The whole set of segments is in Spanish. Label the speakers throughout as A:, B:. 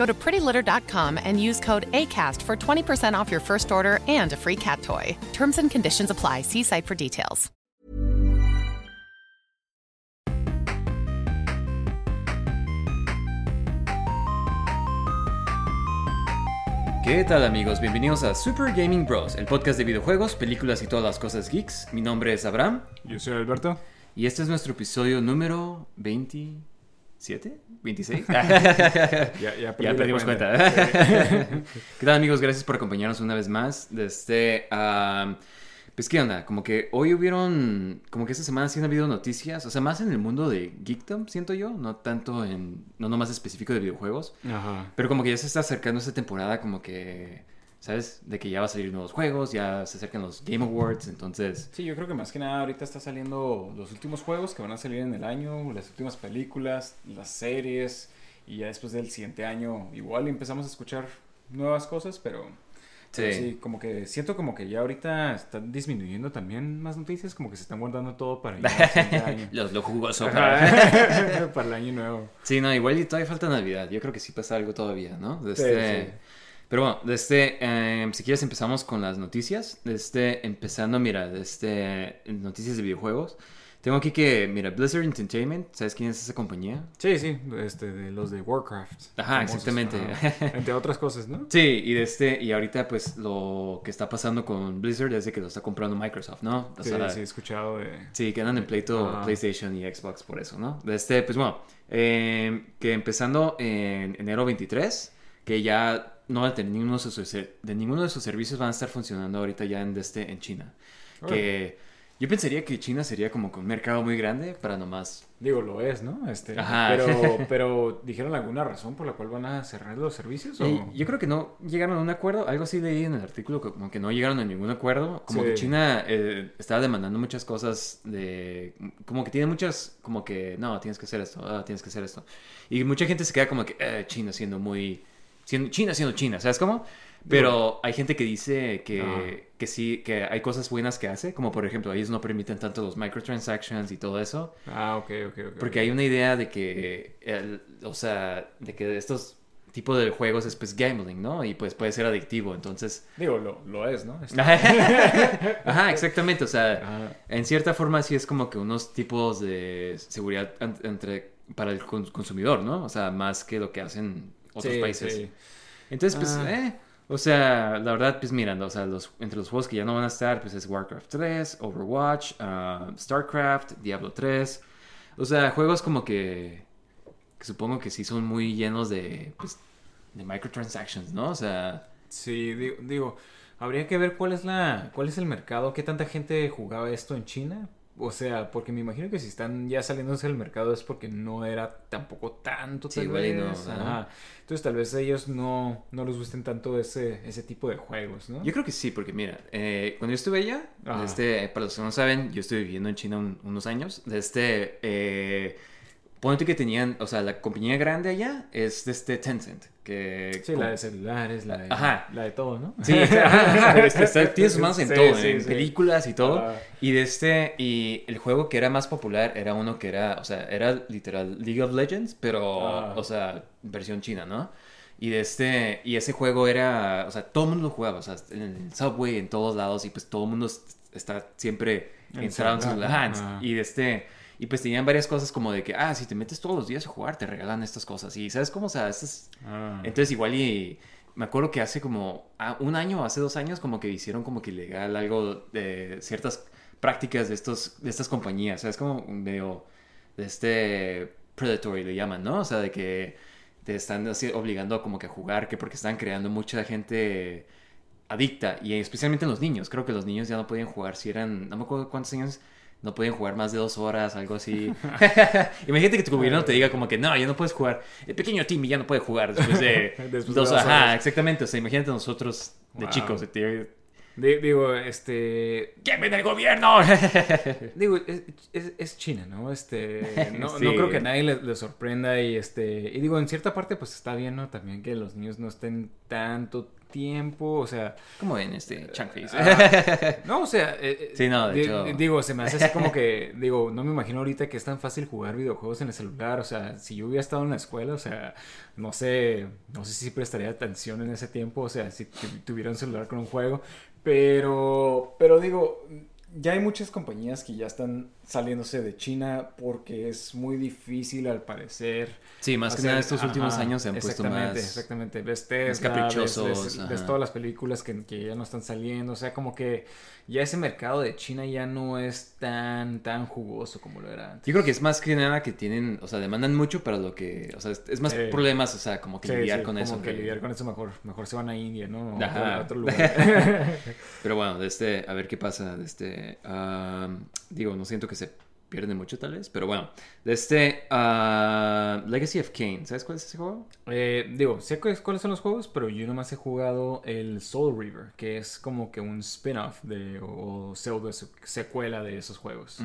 A: Go to prettylitter.com and use code ACAST for 20% off your first order and a free cat toy. Terms and conditions apply. See site for details.
B: ¿Qué tal amigos? Bienvenidos a Super Gaming Bros, el podcast de videojuegos, películas y todas las cosas geeks. Mi nombre es Abraham
C: Yo soy Alberto.
B: y este es nuestro episodio número 27, 26.
C: Ya, ya,
B: perdimos cuenta. ¿Qué tal amigos? Gracias por acompañarnos una vez más. Desde, ah, pues qué onda, como que hoy hubieron, como que esta semana sí han habido noticias, o sea, más en el mundo de geekdom, siento yo, no tanto en, no nomás específico de videojuegos,
C: Ajá.
B: pero como que ya se está acercando esta temporada, como que, ¿sabes? De que ya va a salir nuevos juegos, ya se acercan los Game Awards, entonces...
C: Sí, yo creo que más que nada ahorita está saliendo los últimos juegos que van a salir en el año, las últimas películas, las series, y ya después del siguiente año igual empezamos a escuchar nuevas cosas, pero... pero
B: Sí.
C: como que siento como que ya ahorita están disminuyendo también más noticias, como que se están guardando todo para el siguiente año.
B: Los, lo jugoso para...
C: El año nuevo.
B: Sí, no, igual y todavía falta Navidad. Yo creo que sí pasa algo todavía, ¿no?
C: Sí,
B: este-
C: sí.
B: Pero bueno, desde, eh, si quieres empezamos con las noticias. Desde, empezando, mira, desde noticias de videojuegos. Tengo aquí que, mira, Blizzard Entertainment, ¿sabes quién es esa compañía?
C: Sí, sí, este, de los de Warcraft.
B: Ajá,
C: famosos,
B: exactamente.
C: Entre otras cosas, ¿no?
B: Sí, y de este, y ahorita pues lo que está pasando con Blizzard es de que lo está comprando Microsoft, ¿no? O
C: Sí,
B: sea,
C: sí, he escuchado de...
B: Sí, que andan en pleito
C: Ajá.
B: PlayStation y Xbox por eso, ¿no? De Este, pues bueno, eh, que empezando en enero 23, que ya no van a tener ninguno de sus, de ninguno de sus servicios van a estar funcionando ahorita ya en, este, en China. Que yo pensaría que China sería como que un mercado muy grande para nomás...
C: Digo, lo es, ¿no? Este,
B: Ajá.
C: Pero, pero, ¿dijeron alguna razón por la cual van a cerrar los servicios? O...
B: Y yo creo que no llegaron a un acuerdo, algo así leí en el artículo, como que no llegaron a ningún acuerdo, como
C: Sí.
B: que China eh, estaba demandando muchas cosas de, como que tiene muchas, como que, no, tienes que hacer esto, ah, tienes que hacer esto. Y mucha gente se queda como que, eh, China siendo muy, siendo, China siendo China, ¿sabes cómo? Pero hay gente que dice que,
C: Ajá.
B: que sí, que hay cosas buenas que hace, como por ejemplo, ellos no permiten tanto los microtransactions y todo eso.
C: Ah, ok, ok, ok.
B: Porque hay una idea de que, el- o sea, de que estos tipos de juegos es pues gambling, ¿no? Y pues puede ser adictivo, entonces...
C: Digo, lo, lo es, ¿no?
B: Ajá, exactamente, o sea,
C: Ajá.
B: en cierta forma sí es como que unos tipos de seguridad entre, para el cons- consumidor, ¿no? O sea, más que lo que hacen otros
C: Sí,
B: países.
C: sí.
B: Entonces, pues,
C: Ah.
B: eh, o sea, la verdad, pues mirando, o sea, los, entre los juegos que ya no van a estar, pues es Warcraft 3, Overwatch, ah, StarCraft, Diablo 3. O sea, juegos como que, que supongo que sí son muy llenos de, pues, de microtransactions, ¿no? O sea,
C: Sí, digo, digo, habría que ver cuál es la, cuál es el mercado, qué tanta gente jugaba esto en China. O sea, porque me imagino que si están ya saliéndose del mercado es porque no era tampoco tanto,
B: Sí,
C: tal
B: no,
C: vez.
B: ajá.
C: Ajá. Entonces tal vez a ellos no, no les gusten tanto ese, ese tipo de juegos, ¿no?
B: yo creo que sí, porque mira, eh, cuando yo estuve allá, este, para los que no saben, yo estuve viviendo en China un- unos años, de este, eh, ponte que tenían, o sea, la compañía grande allá es de este Tencent, que...
C: Sí, la de celulares, la de,
B: Ajá.
C: la de todo, ¿no?
B: Sí, ajá, ajá, este, está- tiene sus manos en
C: Sí,
B: todo,
C: sí,
B: en
C: sí.
B: películas y todo.
C: Ajá.
B: Y de este, y el juego que era más popular era uno que era, o sea, era literal League of Legends, pero,
C: Ah.
B: o sea, versión china, ¿no? Y de este, y ese juego era, o sea, todo el mundo lo jugaba, o sea, en el subway, en todos lados, y pues todo el mundo est- está siempre
C: En
B: encerrado en su
C: celular,
B: ajá,
C: ¿no? Ah.
B: Y de este, y pues tenían varias cosas como de que, ah, si te metes todos los días a jugar, te regalan estas cosas. Y ¿sabes cómo? O sea, estas
C: Ah.
B: entonces igual y me acuerdo que hace como ah, un año o hace dos años como que hicieron como que ilegal algo de ciertas prácticas de, estos, de estas compañías. O sea, es como medio de este predatory le llaman, ¿no? O sea, de que te están así obligando como que a jugar, que porque están creando mucha gente adicta, y especialmente los niños. Creo que los niños ya no podían jugar si eran, no me acuerdo cuántos años, no podían jugar más de dos horas, algo así. Imagínate que tu gobierno te diga como que no, ya no puedes jugar. El pequeño Timmy ya no puede jugar después de,
C: Después de
B: dos,
C: dos
B: Ajá,
C: horas.
B: exactamente. O sea, imagínate nosotros de
C: Wow.
B: chicos.
C: Digo, este.
B: ¡Quemen el gobierno!
C: Digo, es, es- es China, ¿no? Este. No,
B: Sí.
C: no creo que a nadie le, le sorprenda. Y este. Y digo, en cierta parte, pues está bien, ¿no? También que los niños no estén tanto tiempo. O sea.
B: como en este Changface.
C: ah, no, o sea. eh, eh,
B: Sí, no, de hecho-
C: di- Digo, se me hace así como que. Digo, no me imagino ahorita que es tan fácil jugar videojuegos en el celular. O sea, si yo hubiera estado en la escuela, o sea, no sé. No sé si prestaría atención en ese tiempo. O sea, si tu- tuviera un celular con un juego. Pero. Pero digo. Ya hay muchas compañías que ya están saliéndose de China porque es muy difícil al parecer.
B: Sí, más que
C: hacer-
B: nada estos últimos
C: ajá,
B: años se han puesto más...
C: Exactamente, ves Tesla,
B: caprichosos,
C: ves- ves- ves todas las películas que, que ya no están saliendo, o sea, como que ya ese mercado de China ya no es tan, tan jugoso como lo era antes.
B: Yo creo que es más que nada que tienen, o sea, demandan mucho para lo que, o sea, es, más
C: Sí.
B: problemas, o sea, como que
C: Sí,
B: lidiar
C: sí,
B: con
C: como
B: eso.
C: que lidiar con eso mejor, mejor se van a India, ¿no? O
B: Ajá.
C: a otro lugar.
B: Pero bueno, de este, a ver qué pasa, de este, am, digo, no siento que se pierde mucho tal vez, pero bueno, de este ah, Legacy of Kane, ¿sabes cuál es ese juego?
C: Eh, digo, sé cu- cuáles son los juegos, pero yo nomás he jugado el Soul River, que es como que un spin-off de, o pseudo secuela de esos juegos.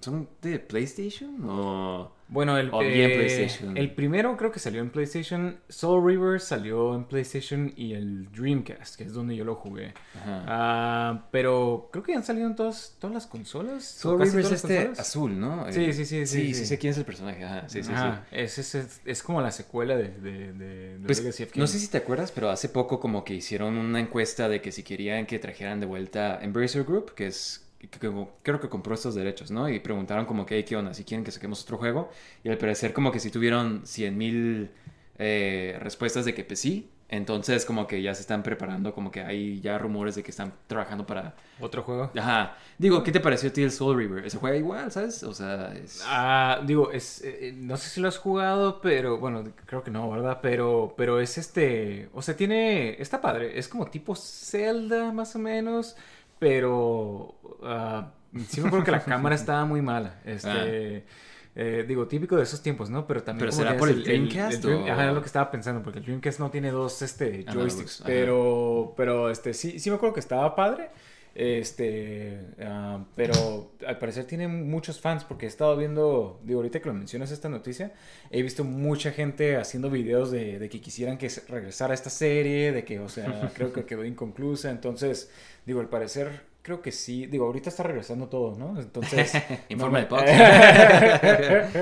B: ¿Son de PlayStation o...?
C: Bueno, el, eh,
B: PlayStation.
C: el primero creo que salió en PlayStation. Soul River salió en PlayStation y el Dreamcast, que es donde yo lo jugué. Ah, pero creo que han salido en todas, todas las consolas.
B: Soul River es este
C: consolas.
B: azul, ¿no?
C: Sí,
B: Eh,
C: sí, sí, sí,
B: Sí, sí,
C: sí.
B: sé quién es el personaje, ajá, sí, sí, sí.
C: Es, es, es, es como la secuela de, de, de, de
B: Pues,
C: Legacy of
B: no sé si te acuerdas, pero hace poco como que hicieron una encuesta de que si querían que trajeran de vuelta Embracer Group, que es que- que- creo que compró estos derechos, ¿no? Y preguntaron como que, "Hey, ¿qué onda? Si quieren que saquemos otro juego. Y al parecer como que si tuvieron 100 mil respuestas de que pues sí. Entonces como que ya se están preparando, como que hay ya rumores de que están trabajando para...
C: ¿Otro juego?
B: Ajá. Digo, ¿qué te pareció a ti el Soul River? ¿Ese juega igual, sabes? O sea, es...
C: Ah, digo, es, eh, eh, no sé si lo has jugado, pero bueno, creo que no, ¿verdad? Pero, pero es este, o sea, tiene, está padre, es como tipo Zelda más o menos, pero ah, sí me acuerdo que la cámara estaba muy mala, este, eh, digo, típico de esos tiempos, ¿no? Pero también
B: ¿Pero
C: como
B: será por el Dreamcast
C: Dream-
B: o-
C: Ajá, era lo que estaba pensando, porque el Dreamcast no tiene dos, este, joysticks, pero, pero, este, sí, sí me acuerdo que estaba padre. Este, ah, pero al parecer tiene muchos fans porque he estado viendo, digo, ahorita que lo mencionas esta noticia, he visto mucha gente haciendo videos de, que quisieran que regresara esta serie, de que, o sea, creo que quedó inconclusa, entonces, digo, al parecer, creo que sí, digo, ahorita está regresando todo, ¿no? Entonces...
B: Informe de
C: me-
B: Fox.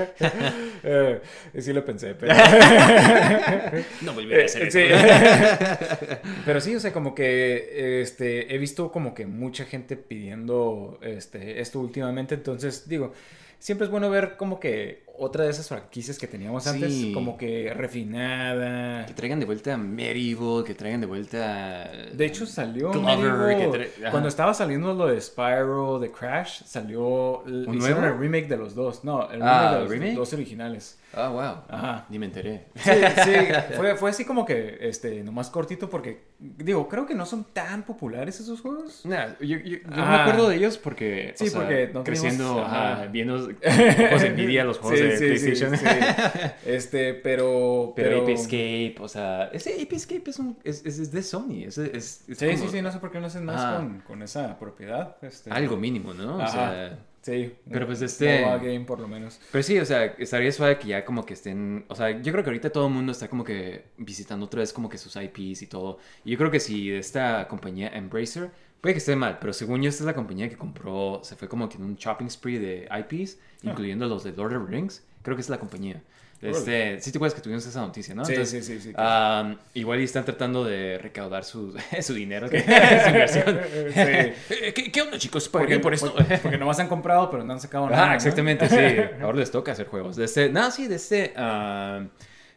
C: Eh, sí lo pensé, pero...
B: No volveré a hacer
C: Eh,
B: eso.
C: sí. Pero sí, o sea, como que este, he visto como que mucha gente pidiendo este, esto últimamente. Entonces, digo, siempre es bueno ver como que otra de esas franquicias que teníamos antes, como que refinada.
B: Que traigan de vuelta a Medieval, que traigan de vuelta...
C: De hecho, salió
B: Glover, que
C: cuando estaba saliendo lo de Spyro, de Crash, salió el,
B: ¿Un
C: hicieron
B: nuevo?
C: el remake de los dos. No, el remake
B: Ah,
C: de los
B: ¿remake?
C: dos originales.
B: Ah, wow.
C: Ajá.
B: Ni me enteré.
C: Sí, sí, fue, fue así como que, este, nomás cortito porque, digo, creo que no son tan populares esos juegos.
B: Nah, yo, yo- yo me acuerdo de ellos porque,
C: Sí,
B: o sea,
C: porque no
B: creciendo,
C: teníamos-
B: ajá,
C: ajá.
B: viendo ojos envidia los juegos de
C: sí, sí,
B: PlayStation.
C: sí. Este, pero,
B: Pero,
C: pero...
B: Ape Escape, o sea, ese Ape Escape es, un, es, es, es de Sony, es, es, es
C: Sí,
B: como
C: sí, sí, no sé por qué no hacen más
B: Ajá.
C: con, con esa propiedad. Este,
B: algo mínimo, ¿no? O
C: Ajá.
B: sea,
C: Sí.
B: Pero pues este-
C: game por lo menos.
B: pero sí, o sea, estaría suave que ya como que estén, o sea, yo creo que ahorita todo el mundo está como que visitando otra vez como que sus IPs y todo. Y yo creo que si esta compañía Embracer, puede que esté mal, pero según yo esta es la compañía que compró, se fue como que en un shopping spree de IPs,
C: Ah.
B: incluyendo los de Lord of the Rings, creo que es la compañía. Este, sí te acuerdas que tuvimos esa noticia, ¿no?
C: Sí,
B: Entonces,
C: sí, sí, sí.
B: igual y están tratando de recaudar su, su dinero, que- su inversión.
C: Sí.
B: Eh, ¿Qué, ¿Qué onda, chicos? ¿Por
C: Porque,
B: qué por esto?
C: porque, porque nomás han comprado, pero no han sacado nada.
B: Ah,
C: ¿no?
B: exactamente, sí. Ahora les toca hacer juegos. De este, no, sí, de este.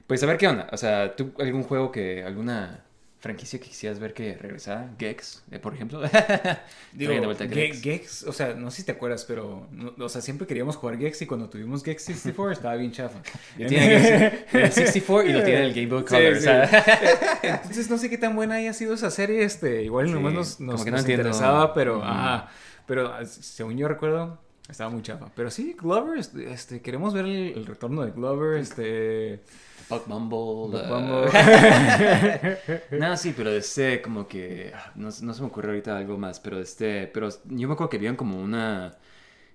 B: pues a ver qué onda. O sea, ¿tú algún juego que, alguna franquicia que quisieras ver que regresara? Gex, eh, por ejemplo.
C: Digo, Ge-
B: Gex.
C: Gex, o sea, no sé si te acuerdas, pero, o sea, siempre queríamos jugar Gex y cuando tuvimos Gex 64 estaba bien chafa.
B: Ya tiene Gex el 64 y lo tiene el Game Boy
C: Sí,
B: Color.
C: sí.
B: sea.
C: Entonces no sé qué tan buena haya sido esa serie, este, igual
B: Sí,
C: nomás nos, nos,
B: que no
C: nos interesaba, pero, pero según yo recuerdo, estaba muy chafa. Pero sí, Glover, este, este, queremos ver el, el retorno de Glover, este...
B: Buck Bumble.
C: Buck
B: uh,
C: Bumble.
B: no, sí, pero este, como que. ah, No, no se me ocurre ahorita algo más, pero este. Pero yo me acuerdo que vieron como una.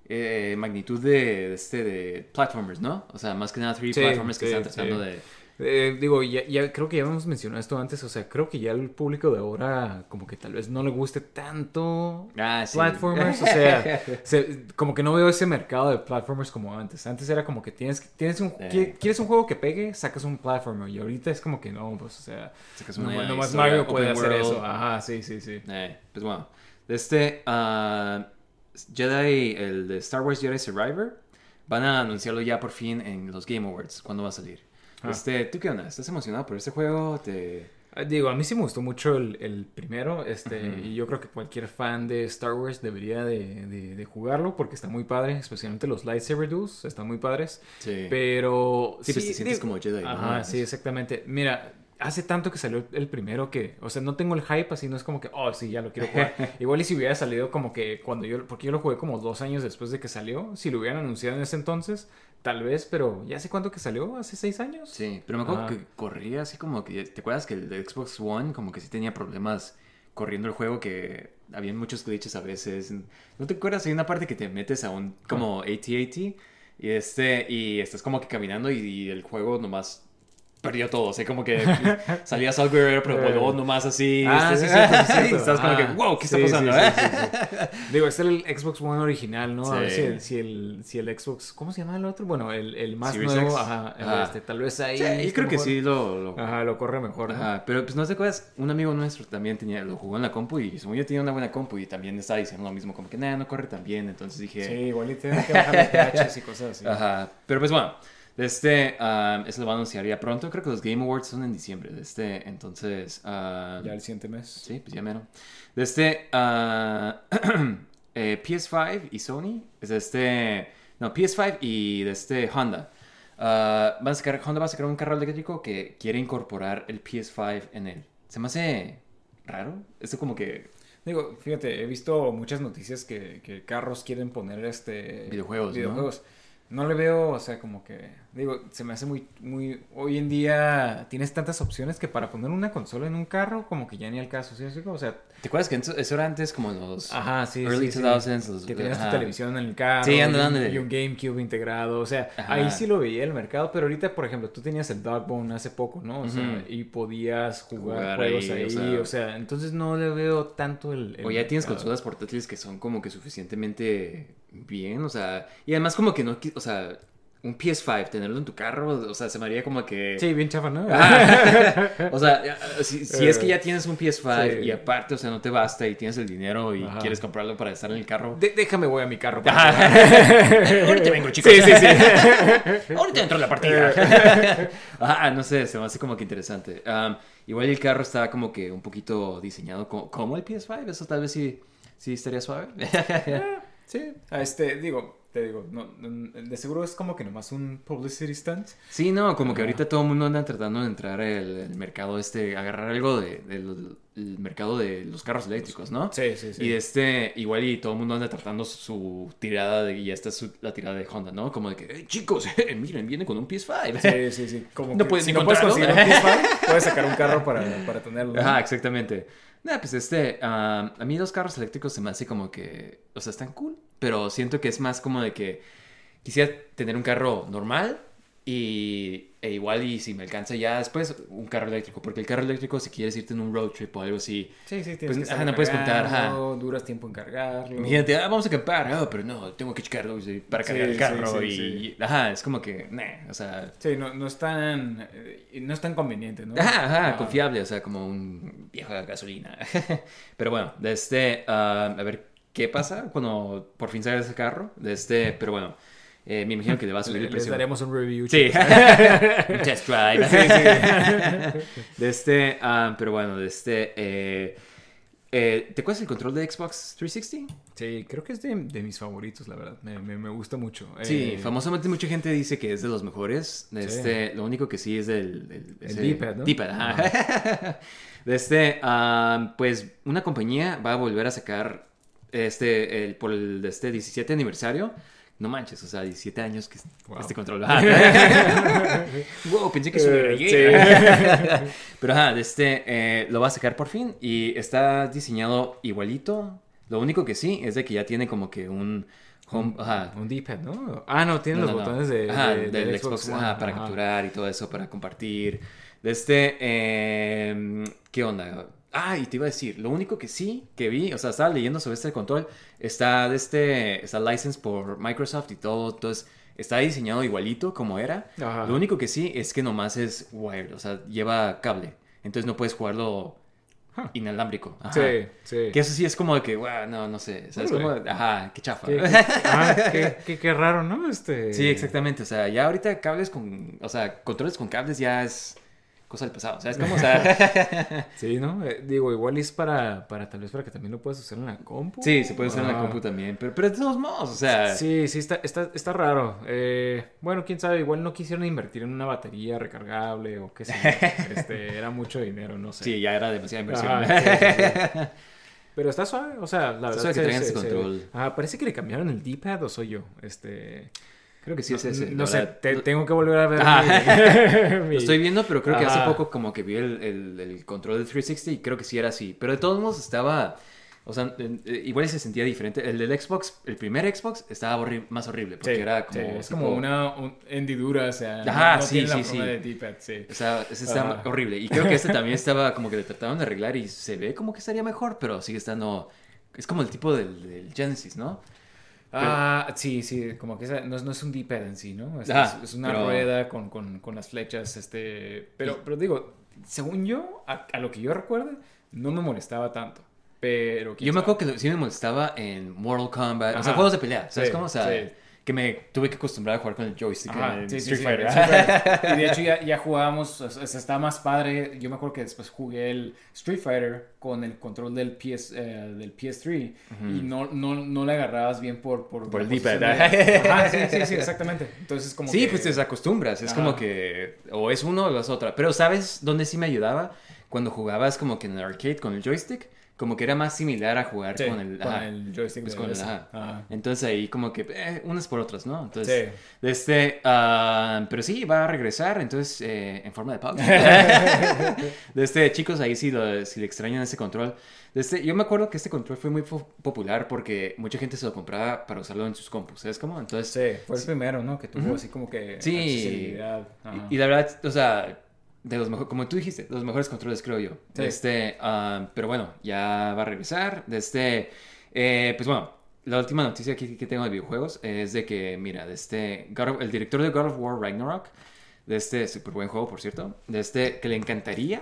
B: eh, magnitud de, de este de platformers, ¿no? O sea, más que nada 3
C: Sí,
B: platformers que
C: sí,
B: están tratando
C: sí.
B: de
C: Eh, digo, ya, ya creo que ya hemos mencionado esto antes, o sea, creo que ya el público de ahora como que tal vez no le guste tanto
B: Ah, sí.
C: platformers, o sea, se- como que no veo ese mercado de platformers como antes. Antes era como que tienes, tienes un,
B: Eh.
C: qui- quieres un juego que pegue, sacas un platformer y ahorita es como que no, pues, o sea,
B: Sacas
C: no, nomás
B: historia
C: Mario puede hacer
B: world.
C: eso. Ajá, sí, sí, sí.
B: Eh, pues bueno, de este ah, Jedi, el de Star Wars Jedi Survivor, van a anunciarlo ya por fin en los Game Awards. ¿Cuándo va a salir?
C: Ah.
B: Este, ¿tú qué onda? ¿Estás emocionado por este juego? ¿Te...
C: Ah, Digo, a mí sí me gustó mucho el, el primero, este,
B: Ujú.
C: y yo creo que cualquier fan de Star Wars debería de, de- de jugarlo porque está muy padre, especialmente los lightsaber duels, están muy padres.
B: Sí.
C: Pero
B: Sí, pues te sientes
C: digo-
B: como Jedi, ¿no?
C: Ajá, sí, exactamente. Mira, hace tanto que salió el primero que, o sea, no tengo el hype así, no es como que, oh, sí, ya lo quiero jugar. Igual y si hubiera salido como que cuando yo, porque yo lo jugué como dos años después de que salió, si lo hubieran anunciado en ese entonces, tal vez, pero ya hace cuánto que salió, hace seis años.
B: Sí, pero me acuerdo que corría así como que... ¿Te acuerdas que el de Xbox One como que sí tenía problemas corriendo el juego que habían muchos glitches a veces? ¿No te acuerdas? Hay una parte que te metes a un como AT-AT y, este, y estás como que caminando y, y el juego nomás perdió todo. O sea, como que salías algo guerrero, pero
C: Eh.
B: voló nomás así.
C: Ah,
B: este,
C: sí, cierto, sí, cierto.
B: estás como que,
C: Ah,
B: wow, ¿qué está
C: sí, sí,
B: pasando?
C: sí,
B: eh?"
C: Digo, este es el Xbox One original, ¿no? A ver si el, si, el, si el Xbox, ¿cómo se llama el otro? Bueno, el, el más
B: Series
C: nuevo, ajá, este, tal vez ahí.
B: Sí, yo creo que
C: mejor.
B: sí lo... lo-
C: Ajá, lo corre mejor. ¿no?
B: Ajá, pero pues no te acuerdas, un amigo nuestro también tenía, lo jugó en la compu y yo tenía una buena compu y también estaba diciendo lo mismo, como que nada, no corre tan bien, entonces dije,
C: Sí, igual y tienes que bajar los patches y cosas así.
B: ajá, pero pues bueno, este, ah, eso lo va a anunciar ya pronto, creo que los Game Awards son en diciembre, de este, entonces, ah,
C: Ya el siguiente mes.
B: sí, pues ya menos, de este, ah, eh, PS5 y Sony, es de este, no, PS5 y de este Honda. Ah, van a sacar, Honda va a sacar un carro eléctrico que quiere incorporar el PS5 en él. Se me hace raro. Esto como que
C: Digo, fíjate, he visto muchas noticias que, que carros quieren poner este...
B: Videojuegos.
C: Videojuegos. ¿no? Le veo, o sea, como que... Digo, se me hace muy, muy... Hoy en día tienes tantas opciones que para poner una consola en un carro, como que ya ni al caso, ¿sí? O sea,
B: ¿Te acuerdas que eso, era antes como los
C: ajá, sí,
B: early
C: sí, sí.
B: 2000s? los-
C: Que tenías tu televisión en el carro.
B: Sí,
C: un,
B: ándale.
C: y un GameCube integrado. O sea,
B: Ajá.
C: ahí sí lo veía el mercado. Pero ahorita, por ejemplo, tú tenías el Dogbone hace poco, ¿no? O sea, y podías jugar,
B: Jugar
C: juegos
B: ahí,
C: ahí.
B: o sea-
C: O sea, entonces no le veo tanto el. el
B: O ya tienes consolas portátiles que son como que suficientemente bien, o sea, y además como que no, o sea, un PS5, tenerlo en tu carro, o sea, se me haría como que...
C: Sí, bien chafa, ¿no?
B: Ajá. o sea, si, si es que
C: Eh,
B: ya tienes un PS5
C: sí.
B: y aparte, o sea, no te basta y tienes el dinero y
C: Ajá.
B: quieres comprarlo para estar en el carro.
C: De- déjame, voy a mi carro.
B: Ahorita vengo, chicos.
C: Sí, sí, sí.
B: Ahorita entro a la partida. ah, no sé, se me hace como que interesante. Um, igual el carro está como que un poquito diseñado como, como el PS5. Eso tal vez sí, sí estaría suave.
C: Sí, a este, digo, te digo, no, de seguro es como que nomás un publicity stunt.
B: sí, no, como que ahorita todo el mundo anda tratando de entrar el, el mercado este, agarrar algo de- del el mercado de los carros eléctricos, ¿no?
C: Sí, sí, sí.
B: Y este, igual y todo el mundo anda tratando su tirada de, y esta es su- la tirada de Honda, ¿no? Como de que, "Hey, chicos, miren, viene con un PS5.
C: Sí, sí, sí. Como
B: No
C: que
B: puedes
C: si no puedes conseguir un PS5, puedes sacar un carro para, para tenerlo. ¿no?
B: Ajá, exactamente. Nah, pues este, ah, a mí los carros eléctricos se me hace como que, o sea, están cool, pero siento que es más como de que quisiera tener un carro normal y e igual y si me alcanza ya después un carro eléctrico, porque el carro eléctrico si quieres irte en un road trip o algo así,
C: Sí, sí, tienes
B: Pues,
C: que
B: ajá, no puedes contar, ajá.
C: duras tiempo en cargarlo.
B: imagínate, ah, vamos a acampar, ah, pero no, tengo que checarlo para cargar
C: Sí,
B: el carro
C: sí,
B: y,
C: sí.
B: ajá, es como que, nah, o sea,
C: Sí, no, no es tan, eh, no es tan conveniente, ¿no?
B: Ajá, ajá,
C: Ah,
B: confiable, o sea, como un viejo de gasolina. pero bueno, de este, ah, a ver qué pasa cuando por fin sale ese carro. De este, pero bueno, Eh, me imagino que le va a subir el
C: Les
B: precio.
C: daremos un review.
B: Sí. Un test drive.
C: Sí, sí.
B: De este, ah, pero bueno, de este. eh, eh, ¿Te acuerdas el control de Xbox 360?
C: Sí, creo que es de, de mis favoritos, la verdad. Me, me, me gusta mucho.
B: Sí,
C: Eh,
B: famosamente mucha gente dice que es de los mejores. De
C: Sí.
B: este, lo único que sí es del...
C: El
B: ese-
C: D-pad, ¿no?
B: D-pad, ajá. De este, ah, pues una compañía va a volver a sacar este, el, por el de este 17 aniversario. No manches, o sea, 17 años que
C: Wow.
B: este control. Ajá. wow, pensé que se me
C: Eh,
B: regué. Pero ajá, de este eh, lo va a sacar por fin y está diseñado igualito. Lo único que sí es de que ya tiene como que un home, ajá,
C: Un D-pad, ¿no? Ah, no, tiene
B: no,
C: los
B: no, no.
C: botones de,
B: Ajá,
C: de-
B: del
C: del
B: Xbox,
C: One.
B: ajá, para capturar y todo eso, para compartir. De este, eh, ¿qué onda? Ah, y te iba a decir, lo único que sí que vi, o sea, estaba leyendo sobre este control, está de este, está licensed por Microsoft y todo, entonces está diseñado igualito como era.
C: Ajá.
B: Lo único que sí es que nomás es wired, o sea, lleva cable, entonces no puedes jugarlo
C: Huh.
B: inalámbrico. Ajá.
C: Sí, sí.
B: Que eso sí es como de que, wow, no, no sé, o sea, es como, ajá, qué chafa.
C: Qué, qué- ah, qué- qué- qué raro, ¿no? Este...
B: Sí, exactamente. O sea, ya ahorita cables con. O sea, controles con cables ya es cosa del pasado. O sea, es como, o sea.
C: Sí, ¿no? Eh, digo, igual es para, para tal vez para que también lo puedas usar en la compu.
B: sí, se puede usar en la compu también. Pero, pero de todos modos, o sea.
C: Sí, sí, está, está, está raro. Eh, bueno, quién sabe, igual no quisieron invertir en una batería recargable o qué sé yo. Este, era mucho dinero, no sé.
B: Sí, ya era demasiada inversión.
C: Ajá, sí, sí, sí. Pero está suave, o sea, la verdad
B: suave que
C: se- se- se- parece que le cambiaron el D-pad o soy yo. Este,
B: Creo que sí es ese.
C: no
B: la
C: sé, te-
B: Lo-
C: tengo que volver a ver.
B: Ajá.
C: mi-
B: Lo estoy viendo, pero creo que hace poco como que vi el, el- el control de 360 y creo que sí era así. Pero de todos modos estaba... O sea, eh, igual se sentía diferente. El del Xbox, el primer Xbox, estaba horri- más horrible porque
C: Sí,
B: era como...
C: sí, es
B: tipo-
C: como una un- hendidura, o sea, no-
B: Ajá,
C: no,
B: sí,
C: tiene la
B: sí,
C: forma
B: sí.
C: de sí.
B: O sea, ese está
C: Ajá.
B: horrible. Y creo que este también estaba como que le trataron de arreglar y se ve como que estaría mejor, pero sigue estando... Es como el tipo del, del Genesis, ¿no?
C: Ah, sí, sí, como que esa- no, es- no es un D-pad en sí, ¿no? Es, una
B: pero-
C: rueda con, con, con las flechas, este... Pero, pero digo, según yo, a, a lo que yo recuerdo, no me molestaba tanto. Pero...
B: Yo me acuerdo que sí me molestaba en Mortal Kombat, o sea, juegos de pelea, ¿sabes
C: Sí,
B: cómo? O sea,
C: sí.
B: Que me tuve que acostumbrar a jugar con el joystick
C: Ajá,
B: en
C: sí, sí,
B: Street
C: sí,
B: Fighter.
C: Street Fighter. Y de hecho ya, ya jugábamos, o sea, está más padre. Yo me acuerdo que después jugué el Street Fighter con el control del, PS, eh, del PS3 y no, no, no le agarrabas bien por... Por,
B: Por el D-pad,
C: de-
B: ¿eh?
C: Ajá, sí, sí, sí, exactamente. Entonces como
B: Sí,
C: que-
B: pues te desacostumbras, es
C: Ajá.
B: como que o es uno o es otra. Pero ¿sabes dónde sí me ayudaba? Cuando jugabas como que en el arcade con el joystick, como que era más similar a jugar
C: Sí,
B: con el,
C: con
B: ajá,
C: el joystick
B: pues
C: de
B: con el,
C: ese.
B: ajá.
C: Ajá.
B: Entonces ahí como que eh, unas por otras, ¿no? Entonces,
C: Sí.
B: de este, ah, pero sí, va a regresar, entonces eh, en forma de pausa. de este, chicos, ahí sí, lo- si le extrañan ese control. De este, yo me acuerdo que este control fue muy popular porque mucha gente se lo compraba para usarlo en sus compus, ¿sabes cómo? Entonces,
C: Sí, fue el primero, ¿no? Que tuvo así como que
B: Sí. Y, y la verdad, o sea, de los mejores, como tú dijiste, de los mejores controles, creo yo.
C: Sí.
B: Este, ah, pero bueno, ya va a regresar. De este, eh, pues bueno, la última noticia aquí que tengo de videojuegos es de que, mira, de este, of- el director de God of War Ragnarok, de este súper buen juego, por cierto, de este, que le encantaría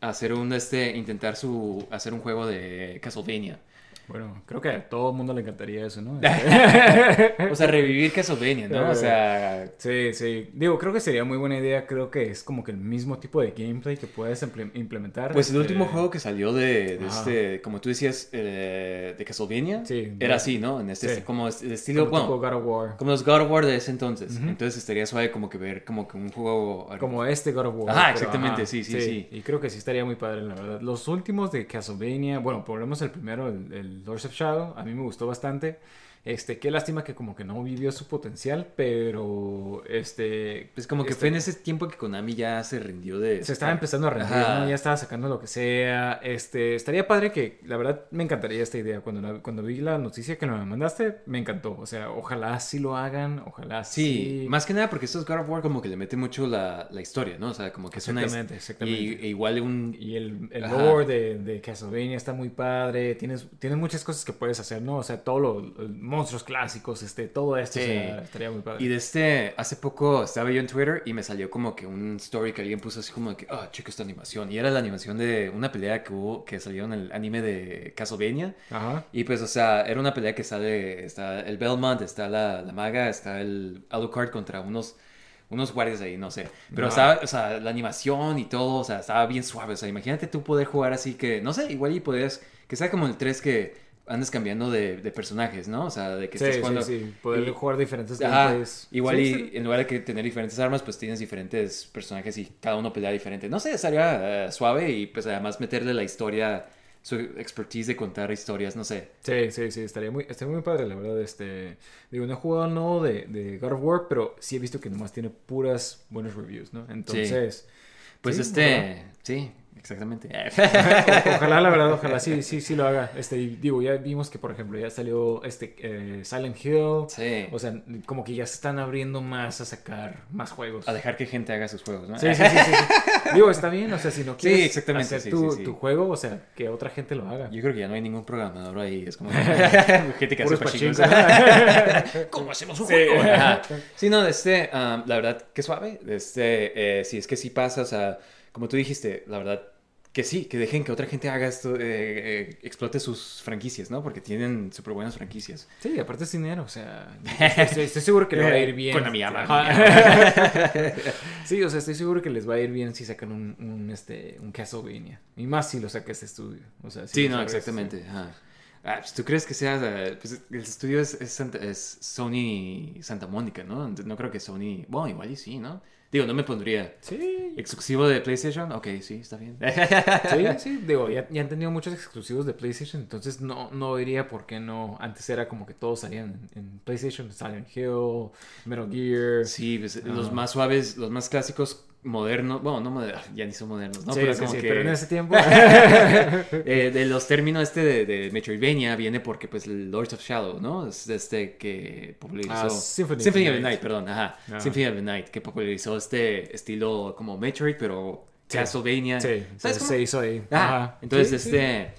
B: hacer un, de este, intentar su, hacer un juego de Castlevania.
C: Bueno, creo que a todo el mundo le encantaría eso, ¿no?
B: O sea, revivir Castlevania, ¿no? O sea,
C: Sí, sí. Digo, creo que sería muy buena idea. Creo que es como que el mismo tipo de gameplay que puedes imple- implementar.
B: Pues el
C: este,
B: último juego que salió de, de este, como tú decías, eh, de Castlevania,
C: Sí,
B: era así, ¿no? En este,
C: sí.
B: como el estilo,
C: como
B: bueno,
C: God of War.
B: como los God of War de ese entonces. Entonces estaría suave como que ver como que un juego...
C: Como este God of War.
B: Ajá,
C: pero,
B: exactamente, sí, sí, sí.
C: Y creo que sí estaría muy padre, la verdad. Los últimos de Castlevania, bueno, menos el primero, el, el Lords of Shadow, a mí me gustó bastante. Este, qué lástima que como que no vivió su potencial, pero este...
B: Pues como que
C: este-
B: fue en ese tiempo que Konami ya se rindió de...
C: Se estaba empezando a rendir. ¿no? Ya estaba sacando lo que sea. Este, estaría padre que, la verdad, me encantaría esta idea. Cuando, la- cuando vi la noticia que me mandaste, me encantó. O sea, ojalá sí lo hagan, ojalá
B: Sí,
C: sí.
B: más que nada porque estos God of War como que le mete mucho la, la historia, ¿no? O sea, como que es una...
C: Exactamente, exactamente.
B: Y, e igual un...
C: Y el, el lore de, de Castlevania está muy padre. Tienes, tienes muchas cosas que puedes hacer, ¿no? O sea, todo lo, el monstruos clásicos, este, todo esto,
B: Sí.
C: o sea, estaría muy padre.
B: Y de este, hace poco estaba yo en Twitter y me salió como que un story que alguien puso así como de que, ah, checa esta animación. Y era la animación de una pelea que hubo, que salió en el anime de Castlevania.
C: Ajá.
B: Y pues, o sea, era una pelea que sale, está el Belmont, está la, la maga, está el Alucard contra unos, unos guardias ahí, no sé. Pero estaba, o sea, la animación y todo, o sea, estaba bien suave. O sea, imagínate tú poder jugar así que, no sé, igual y podrías, que sea como el 3 que andes cambiando de, de personajes, ¿no? O sea, de que
C: Sí,
B: estés
C: sí,
B: jugando...
C: sí, poder
B: y-
C: jugar diferentes
B: Ajá, igual
C: Sí,
B: y
C: sí.
B: en lugar de que tener diferentes armas, pues tienes diferentes personajes y cada uno pelea diferente. No sé, estaría eh, suave y pues además meterle la historia, su expertise de contar historias, no sé.
C: Sí, sí, sí, estaría muy, estaría muy padre, la verdad. Este, digo, no he jugado nuevo de, de God of War, pero sí he visto que nomás tiene puras buenas reviews, ¿no? Entonces,
B: Pues
C: Sí,
B: este, sí, exactamente.
C: o- ojalá, la verdad, ojalá sí, sí, sí lo haga. Este, digo, ya vimos que, por ejemplo, ya salió este eh, Silent Hill.
B: sí.
C: O sea, como que ya se están abriendo más a sacar más juegos.
B: A dejar que gente haga sus juegos, ¿no?
C: Sí, sí, sí, sí, sí. Digo, está bien, o sea, si no
B: Sí,
C: quieres
B: exactamente,
C: hacer tu, tu juego, o sea, que otra gente lo haga.
B: Yo creo que ya no hay ningún programador ahí. Es como gente que hace pachincos. ¿Cómo hacemos un juego? Ajá. Sí, no, este, um, la verdad, que suave. Este, eh, si es que sí pasa, o sea, como tú dijiste, la verdad, que sí, que dejen que otra gente haga esto, eh, eh, explote sus franquicias, ¿no? Porque tienen súper buenas franquicias.
C: Sí, aparte es dinero, o sea, estoy, estoy seguro que le va a ir bien.
B: Konami ama.
C: Ajá. sí, o sea, estoy seguro que les va a ir bien si sacan un, un, este, un Castlevania. Y más si lo saca este estudio. O sea, si
B: Sí, no,
C: sabes,
B: exactamente. ajá. Ah, pues, ¿Tú crees que sea, eh, pues el estudio es, es, Santa- es Sony Santa Mónica, ¿no? No creo que Sony, bueno, igual y sí, ¿no? Digo, no me pondría
C: Sí,
B: exclusivo de PlayStation, ok, sí, está bien.
C: sí, sí, digo, ya, ya han tenido muchos exclusivos de PlayStation, entonces no, no diría por qué no. Antes era como que todos salían en, en PlayStation, Silent Hill, Metal Gear.
B: Sí, pues, los
C: Ah.
B: más suaves, los más clásicos, modernos, bueno, no modernos, ya ni son modernos, ¿no?
C: sí,
B: pero
C: sí,
B: como
C: sí,
B: que
C: pero en ese tiempo.
B: eh, de los términos este de, de Metroidvania viene porque pues Lords of Shadow, ¿no? Es este que popularizó
C: Ah, Symphony of
B: of
C: the Night.
B: Night, perdón, ajá. Symphony of the Night que popularizó este estilo como Metroid pero. Castlevania.
C: sí,
B: ¿Sabes
C: se, hizo ahí.
B: Ah,
C: Ajá.
B: entonces este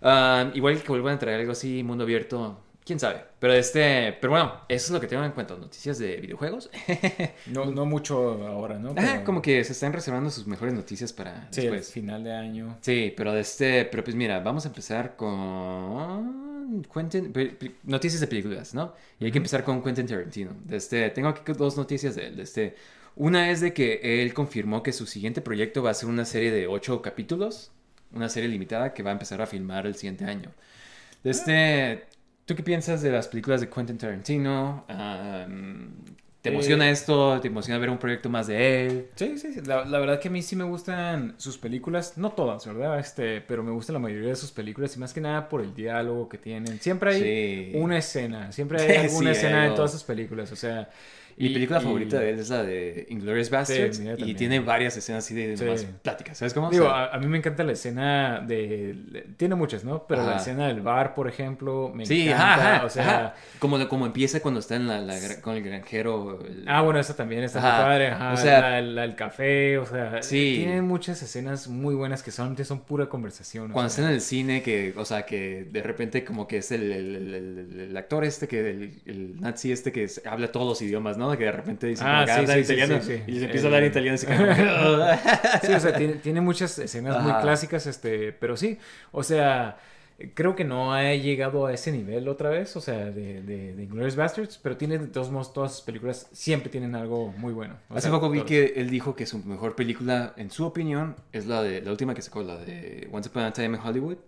B: ah, igual que vuelvan a traer algo así mundo abierto, quién sabe. Pero este, pero bueno, eso es lo que tengo en cuanto a noticias de videojuegos.
C: No, no mucho ahora, ¿no? Pero-
B: como que se están reservando sus mejores noticias para
C: Sí, el
B: después.
C: final de año.
B: Sí, pero de este, pero pues mira, vamos a empezar con Quentin, noticias de películas, ¿no? Y hay que empezar con Quentin Tarantino. De este, tengo aquí dos noticias de él. De este, una es de que él confirmó que su siguiente proyecto va a ser una serie de ocho capítulos, una serie limitada que va a empezar a filmar el siguiente año. De este, ¿tú qué piensas de las películas de Quentin Tarantino? ¿Te emociona
C: Eh,
B: esto? ¿Te emociona ver un proyecto más de él?
C: Sí, sí, sí. La, la verdad que a mí sí me gustan sus películas, no todas, ¿verdad? Este, pero me gusta la mayoría de sus películas y más que nada por el diálogo que tienen. Siempre hay
B: Sí.
C: una escena, siempre hay alguna
B: sí,
C: escena en todas sus películas, o sea...
B: Mi
C: y-
B: película
C: y-
B: favorita de él es la de Inglourious Basterds
C: mía
B: y tiene varias escenas así de
C: Sí.
B: nomás pláticas, ¿sabes cómo? O
C: Digo,
B: sea,
C: a, a mí me encanta la escena de... Tiene muchas, ¿no? Pero la escena del bar, por ejemplo, me
B: sí,
C: encanta.
B: ajá, ajá,
C: o sea...
B: Como, como empieza cuando está en la, la con el granjero. el-
C: Ah, bueno, esa también está muy padre. Ajá,
B: O sea-
C: la, la- el café, o sea,
B: Sí.
C: tiene muchas escenas muy buenas que solamente son pura conversación.
B: Cuando
C: sea.
B: está en el cine, que, o sea, que de repente como que es el, el- actor este, que el, nazi este que habla todos los idiomas, ¿no? Que de repente dice
C: Ah,
B: que
C: sí,
B: habla
C: sí, sí,
B: italiano
C: sí, sí.
B: y les empieza a hablar italiano y se queda como-
C: Sí, o sea, tiene, tiene muchas escenas muy clásicas, este, pero sí, o sea, creo que no ha llegado a ese nivel otra vez, o sea, de, de, de Inglourious Basterds, pero tiene de todos modos, todas sus películas siempre tienen algo muy bueno. O
B: Hace
C: sea,
B: poco vi que él dijo que su mejor película, en su opinión, es la de la última que sacó, la de Once Upon a Time in Hollywood.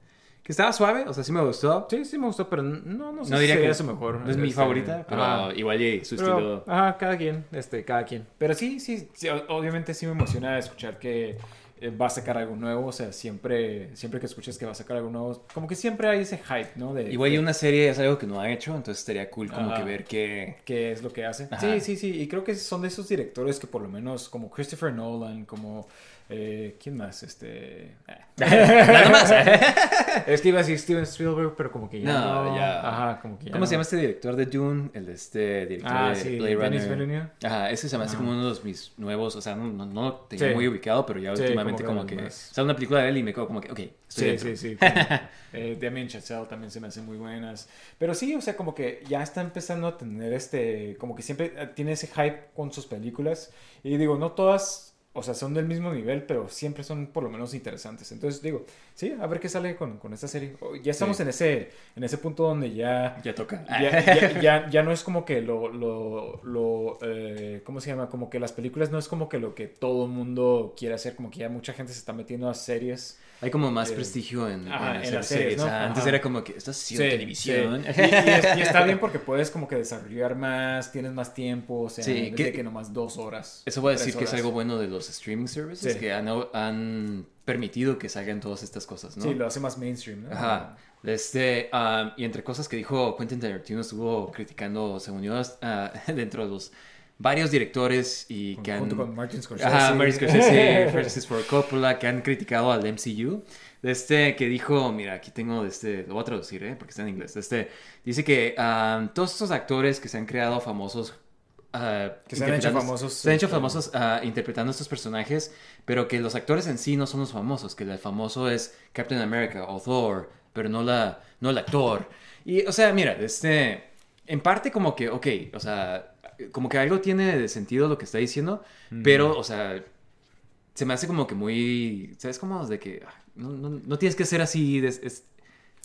B: Estaba suave, o sea, sí me gustó.
C: Sí, sí me gustó, pero no, no sé
B: No
C: si
B: diría
C: sería
B: que
C: su mejor.
B: No es mi
C: este,
B: favorita, pero
C: ajá.
B: igual y su
C: Pero,
B: estilo.
C: Ajá, cada quien, este, cada quien. Pero sí, sí, obviamente sí me emociona escuchar que eh, va a sacar algo nuevo, o sea, siempre, siempre que escuches que va a sacar algo nuevo, como que siempre hay ese hype, ¿no? De,
B: Igual y una serie es algo que no ha hecho, entonces estaría cool como
C: Ajá.
B: que ver qué.
C: qué es lo que hace.
B: Ajá.
C: Sí, sí, sí, y creo que son de esos directores que por lo menos, como Christopher Nolan, como... eh, ¿Quién más? Este...
B: Nada más.
C: es que iba a decir Steven Spielberg, pero como que ya
B: No,
C: no.
B: ya.
C: Ajá, como que ya
B: ¿Cómo se
C: no.
B: llama este director de Dune? El de este director
C: Ah,
B: de
C: sí,
B: Blade Runner. Ajá, ese se me hace
C: Ajá.
B: como uno de los mis nuevos, o sea, no, no, no tenía
C: Sí.
B: muy ubicado, pero ya
C: Sí,
B: últimamente como,
C: que
B: que...
C: más-
B: Sale una película de él y me quedo como que, ok, estoy
C: Sí,
B: dentro.
C: sí, sí. como, eh, Damien Chazelle también se me hacen muy buenas. Pero sí, o sea, como que ya está empezando a tener este, como que siempre tiene ese hype con sus películas. Y digo, no todas, o sea, son del mismo nivel, pero siempre son por lo menos interesantes. Entonces digo, sí, a ver qué sale con, con esta serie. Ya estamos
B: Sí.
C: en ese, en ese punto donde ya...
B: Ya toca.
C: Ya, ya, ya, ya no es como que lo, lo, lo eh, ¿cómo se llama? Como que las películas no es como que lo que todo el mundo quiere hacer, como que ya mucha gente se está metiendo a series.
B: Hay como más
C: Eh,
B: prestigio en,
C: ajá,
B: en
C: en
B: hacer
C: las series,
B: series.
C: ¿no?
B: Ah, Antes era como que, estás haciendo
C: Sí,
B: televisión.
C: sí. Y, y es- y está bien porque puedes como que desarrollar más, tienes más tiempo, o sea,
B: Sí, que-
C: que nomás dos horas.
B: Eso voy a decir que es algo bueno de los streaming services, que han, han permitido que salgan todas estas cosas, ¿no?
C: Sí, lo hace más mainstream, ¿no?
B: Ajá. Este, um, y entre cosas que dijo Quentin Tarantino estuvo criticando, se unió ah, dentro de los varios directores y que han...
C: Junto con Martin Scorsese.
B: Ajá, Martin Scorsese, Francis Ford Coppola, que han criticado al MCU. De este que dijo, mira, aquí tengo de este, lo voy a traducir, ¿eh? porque está en inglés. De este, dice que um, todos estos actores que se han creado famosos. ah,
C: Que se han hecho famosos,
B: Se han hecho
C: este,
B: famosos ah, interpretando estos personajes, pero que los actores en sí no son los famosos, que el famoso es Captain America o Thor, pero no, la, no el actor. Y, o sea, mira, este, en parte como que, ok, o sea, como que algo tiene de sentido lo que está diciendo, pero, o sea, se me hace como que muy, ¿sabes? Como de que ah, no, no, no tienes que ser así, es-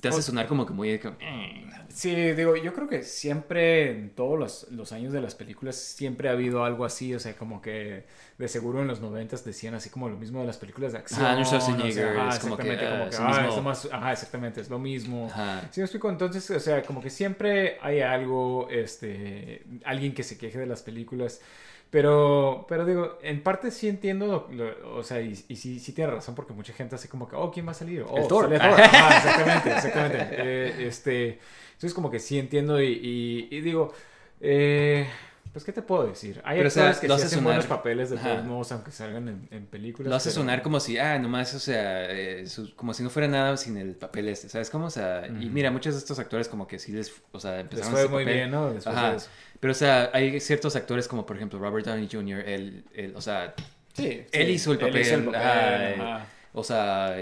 B: te hace
C: O-
B: sonar como que muy... como, eh.
C: Sí, digo, yo creo que siempre en todos los, los años de las películas siempre ha habido algo así, o sea, como que de seguro en los noventas decían así como lo mismo de las películas de acción.
B: Ajá, Arnold
C: o sea, ajá,
B: es como que,
C: exactamente,
B: ah,
C: como que,
B: es
C: ah,
B: mismo.
C: más- ajá, exactamente, es lo mismo.
B: Ajá.
C: Sí, me explico. Entonces, o sea, como que siempre hay algo, este, alguien que se queje de las películas. Pero, pero digo, en parte sí entiendo, lo- lo- o sea, y, y sí, sí tiene razón porque mucha gente así como que, oh, ¿quién va a salir? Oh,
B: El Thor.
C: sale Thor. Ajá, exactamente, exactamente. Eh, este, entonces como que sí entiendo y, y- y digo, eh, pues, ¿qué te puedo decir? Hay
B: Pero, o sea,
C: que sí
B: hace
C: hacen
B: sonar-
C: buenos papeles de todos modos, aunque salgan en, en películas.
B: Lo hace
C: pero-
B: sonar como si, ah, nomás, o sea, eh, su- como si no fuera nada sin el papel este, ¿sabes cómo? O sea, y mira, muchos de estos actores como que sí les, o sea,
C: Les
B: empezaron
C: fue
B: ese
C: muy
B: papel.
C: bien, ¿no? Después
B: Ajá.
C: de eso.
B: Pero, o sea, hay ciertos actores como, por ejemplo, Robert Downey Jr., él, él, o sea,
C: Sí,
B: Él
C: sí,
B: hizo el
C: él hizo el
B: papel,
C: papel,
B: ajá,
C: ajá.
B: o sea,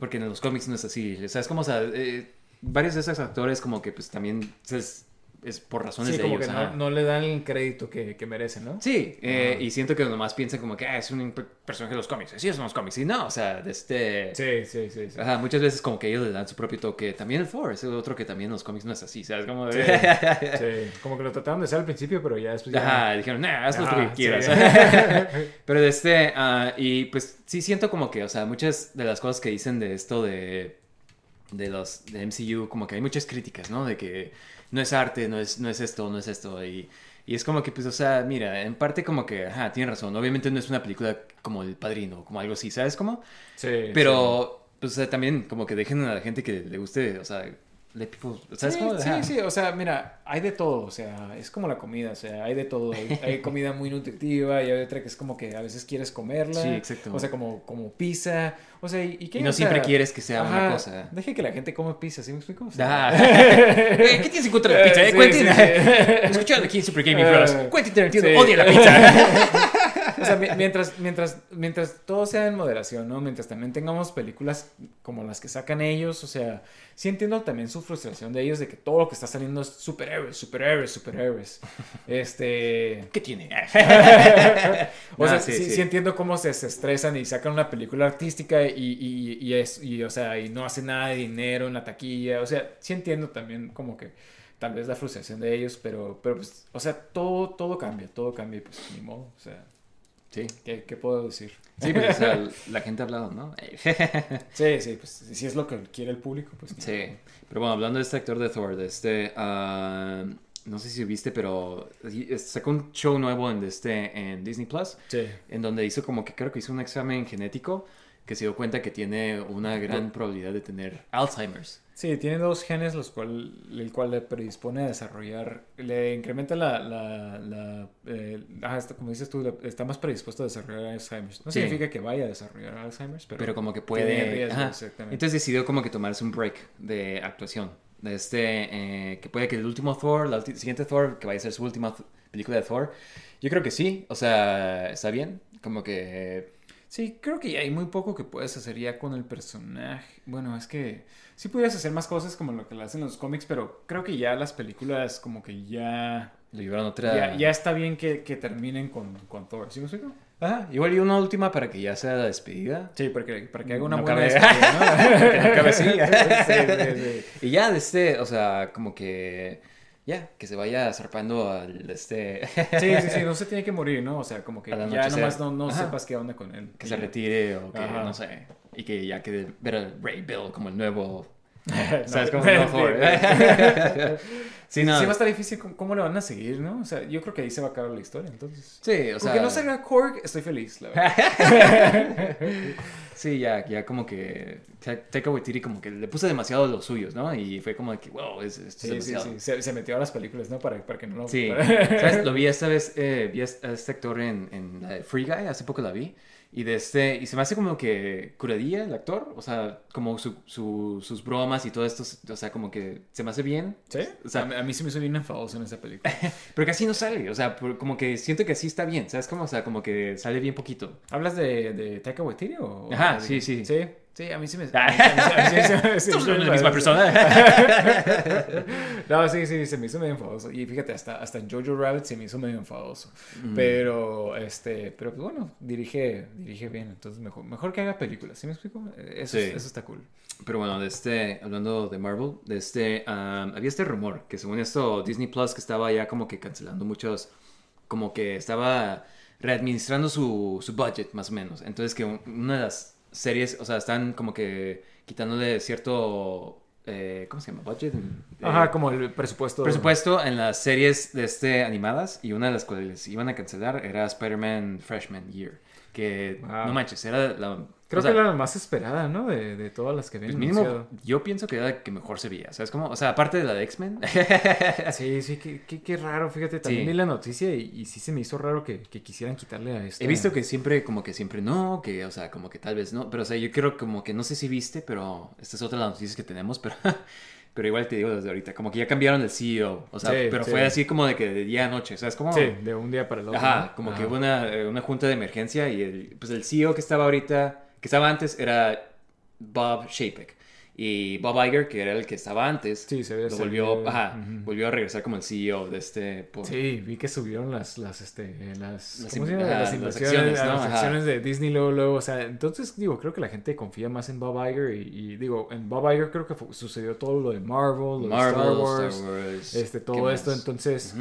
B: porque en los cómics no es así, ¿sabes cómo? O sea, eh, varios de esos actores como que pues también es, es por razones
C: Sí,
B: de
C: como
B: ellos,
C: que no, no le dan el crédito que, que merecen, ¿no?
B: Sí, eh,
C: Ajá.
B: y siento que nomás piensan como que ah, es un per- personaje de los cómics. Sí, son los cómics. Y no, o sea, de este...
C: Sí, sí, sí. sí.
B: Ajá, muchas veces como que ellos le dan su propio toque. También el Thor es otro que también en los cómics no es así, ¿sabes? Como
C: Sí,
B: de...
C: sí. Como que lo trataron de hacer al principio, pero ya después ya...
B: Ajá, dijeron, nah, haz lo que quieras. Pero de este, ah, y pues sí siento como que, o sea, muchas de las cosas que dicen de esto de, de los de MCU, como que hay muchas críticas, ¿no? De que no es arte, no es, no es esto, no es esto. Y, y es como que, pues, o sea, mira, en parte como que, ajá, tiene razón. Obviamente no es una película como El Padrino, como algo así, ¿sabes cómo?
C: Sí,
B: Pero, pues, o sea, también como que dejen a la gente que le guste, o sea, people, ¿sabes
C: sí,
B: cómo?
C: sí,
B: Ajá.
C: sí, o sea, mira, hay de todo, o sea, es como la comida, o sea, hay de todo, hay, hay comida muy nutritiva y hay otra que es como que a veces quieres comerla,
B: Sí, exacto.
C: o sea, como, como pizza, o sea, y, que
B: Y no
C: o sea,
B: siempre quieres que sea una
C: ajá,
B: cosa.
C: Deje que la gente come pizza, ¿sí me explico? O sea,
B: Ah. Eh, ¿Qué tienes en contra de la pizza, eh,
C: Sí,
B: Quentin?
C: sí, sí.
B: Escuchando aquí en Super Gaming
C: Eh,
B: Bros. Quentin Tarantino odia la pizza.
C: O sea, mi- mientras, mientras, mientras todo sea en moderación, ¿no? Mientras también tengamos películas como las que sacan ellos, o sea, sí entiendo también su frustración de ellos de que todo lo que está saliendo es superhéroes, superhéroes, superhéroes. Este...
B: ¿Qué tiene?
C: o sea,
B: sí,
C: sí,
B: sí.
C: sí entiendo cómo se, se estresan y sacan una película artística y, y, y es, y, o sea, y no hacen nada de dinero en la taquilla. O sea, sí entiendo también como que tal vez la frustración de ellos, pero, pero pues, o sea, todo, todo cambia, todo cambia y pues ni modo, o sea,
B: Sí.
C: ¿qué, qué puedo decir?
B: Sí, pues, o sea, la gente ha hablado, ¿no?
C: Sí, sí, pues si es lo que quiere el público, pues
B: Sí. Pero bueno, hablando de este actor de Thor, de este... ah, no sé si viste, pero sacó un show nuevo en, este, en Disney Plus,
C: Sí.
B: en donde hizo como que creo que hizo un examen genético que se dio cuenta que tiene una gran probabilidad de tener Alzheimer's.
C: Sí, tiene dos genes los cual, el cual le predispone a desarrollar, le incrementa la, la, la eh, ajá, está- como dices tú, está más predispuesto a desarrollar Alzheimer's. No
B: Sí.
C: significa que vaya a desarrollar Alzheimer's, pero,
B: pero como que puede...
C: riesgo.
B: Entonces decidió como que tomarse un break de actuación. De este, eh, que puede que el último Thor, la ulti- siguiente Thor, que vaya a ser su última película de Thor, yo creo que sí, o sea, está bien, como que...
C: Sí, creo que hay muy poco que puedes hacer ya con el personaje. Bueno, es que sí podrías hacer más cosas como lo que le hacen los cómics, pero creo que ya las películas como que ya...
B: Llevaron otra...
C: Ya, ya está bien que, que terminen con, con Thor, ¿sí me explico?
B: Ajá, igual y una última para que ya sea la despedida.
C: Sí, porque, para que haga una
B: No
C: buena
B: cabe-
C: despedida, ¿no?
B: Que no cabe así.
C: Sí, sí, sí.
B: Y ya de este, o sea, como que... Ya, que se vaya zarpando al este...
C: Sí, sí, sí, no se tiene que morir, ¿no? O sea, como que ya nomás no, no
B: Ajá.
C: sepas qué onda con él.
B: que se retire o que
C: Ajá.
B: no sé. Y que ya quede ver al Ray Bill como el nuevo...
C: No,
B: ¿Sabes cómo?
C: sí,
B: No,
C: sí. Sí,
B: Sí, no.
C: sí va a estar difícil cómo, le van a seguir, ¿no? O sea, yo creo que ahí se va a acabar la historia, entonces.
B: Sí, o sea...
C: que no salga Korg, estoy feliz, la verdad.
B: Sí, ya, ya como que Ta- Taika Waititi como que le puso demasiado los suyos, ¿no? Y fue como de que, wow, es, esto
C: Sí, sí,
B: demasiado.
C: sí. Se, se metió a las películas, ¿no? Para, para que no lo...
B: Sí, ¿sabes? Lo vi esta vez, eh, vi a este a este actor en, en la de Free Guy, hace poco la vi, y de este, y se me hace como que curadilla el actor, o sea, como su, su- sus bromas y todo esto, o sea, como que se me hace bien.
C: ¿Sí?
B: O sea,
C: a, mí, a mí se me hizo bien enfadoso en esa película.
B: pero casi no sale, o sea, por- como que siento que sí está bien, ¿sabes? Como, o sea, como que sale bien poquito.
C: ¿Hablas de, de Taika Waititi o...?
B: Ajá, sí, sí.
C: Sí, sí, a mí sí me...
B: de la misma persona.
C: No, sí, sí, se me hizo medio enfadoso. Y fíjate, hasta, hasta en Jojo Rabbit se me hizo medio enfadoso.
B: Mm.
C: Pero, este, pero pues bueno, dirige, dirige bien. Entonces, mejor, mejor que haga películas. ¿Sí me explico? Eh, Eso,
B: Sí.
C: eso está cool.
B: Pero bueno, de este, hablando de Marvel, de este, um, había este rumor que según esto Disney Plus que estaba ya como que cancelando muchos, como que estaba readministrando su, su budget más o menos. Entonces que un- una de las series, o sea, están como que quitándole cierto, eh, ¿cómo se llama? Budget. Eh,
C: Ajá, como el presupuesto.
B: presupuesto en las series de este animadas y una de las cuales iban a cancelar era Spider-Man Freshman Year. Que
C: Wow.
B: no manches, era la...
C: Creo
B: o sea,
C: que era la más esperada, ¿no? De, de todas las que habían
B: pues mínimo, yo pienso que era la que mejor se veía. ¿Sabes cómo? O sea, aparte de la de X-Men.
C: Sí, sí, qué, qué, qué raro. Fíjate, también
B: Sí.
C: vi la noticia y, y sí se me hizo raro que, que quisieran quitarle a esto.
B: He visto que siempre, como que siempre no, que, o sea, como que tal vez no. Pero, o sea, yo creo como que no sé si viste, pero esta es otra de las noticias que tenemos, pero, pero igual te digo desde ahorita, como que ya cambiaron el CEO. O sea,
C: Sí,
B: pero
C: sí.
B: fue así como de que de día a noche. O sea, es como.
C: Sí, de un día para el otro.
B: Ajá, como
C: Ajá.
B: que hubo una, eh, una junta de emergencia y el, pues el CEO que estaba ahorita, que estaba antes, era Bob Chapek. Y Bob Iger, que era el que estaba antes,
C: Sí, se
B: lo volvió, ajá, volvió a regresar como el CEO de este... por-
C: Sí, vi que subieron las, las, este, las,
B: Las
C: ¿cómo se llama? las
B: acciones,
C: a
B: ¿no?
C: las
B: Ajá.
C: acciones de Disney luego, luego, o sea, entonces, digo, creo que la gente confía más en Bob Iger y, y, digo, en Bob Iger creo que sucedió todo lo de Marvel, lo
B: Marvel,
C: de Star Wars,
B: Star Wars,
C: este,
B: ¿qué
C: todo esto, entonces.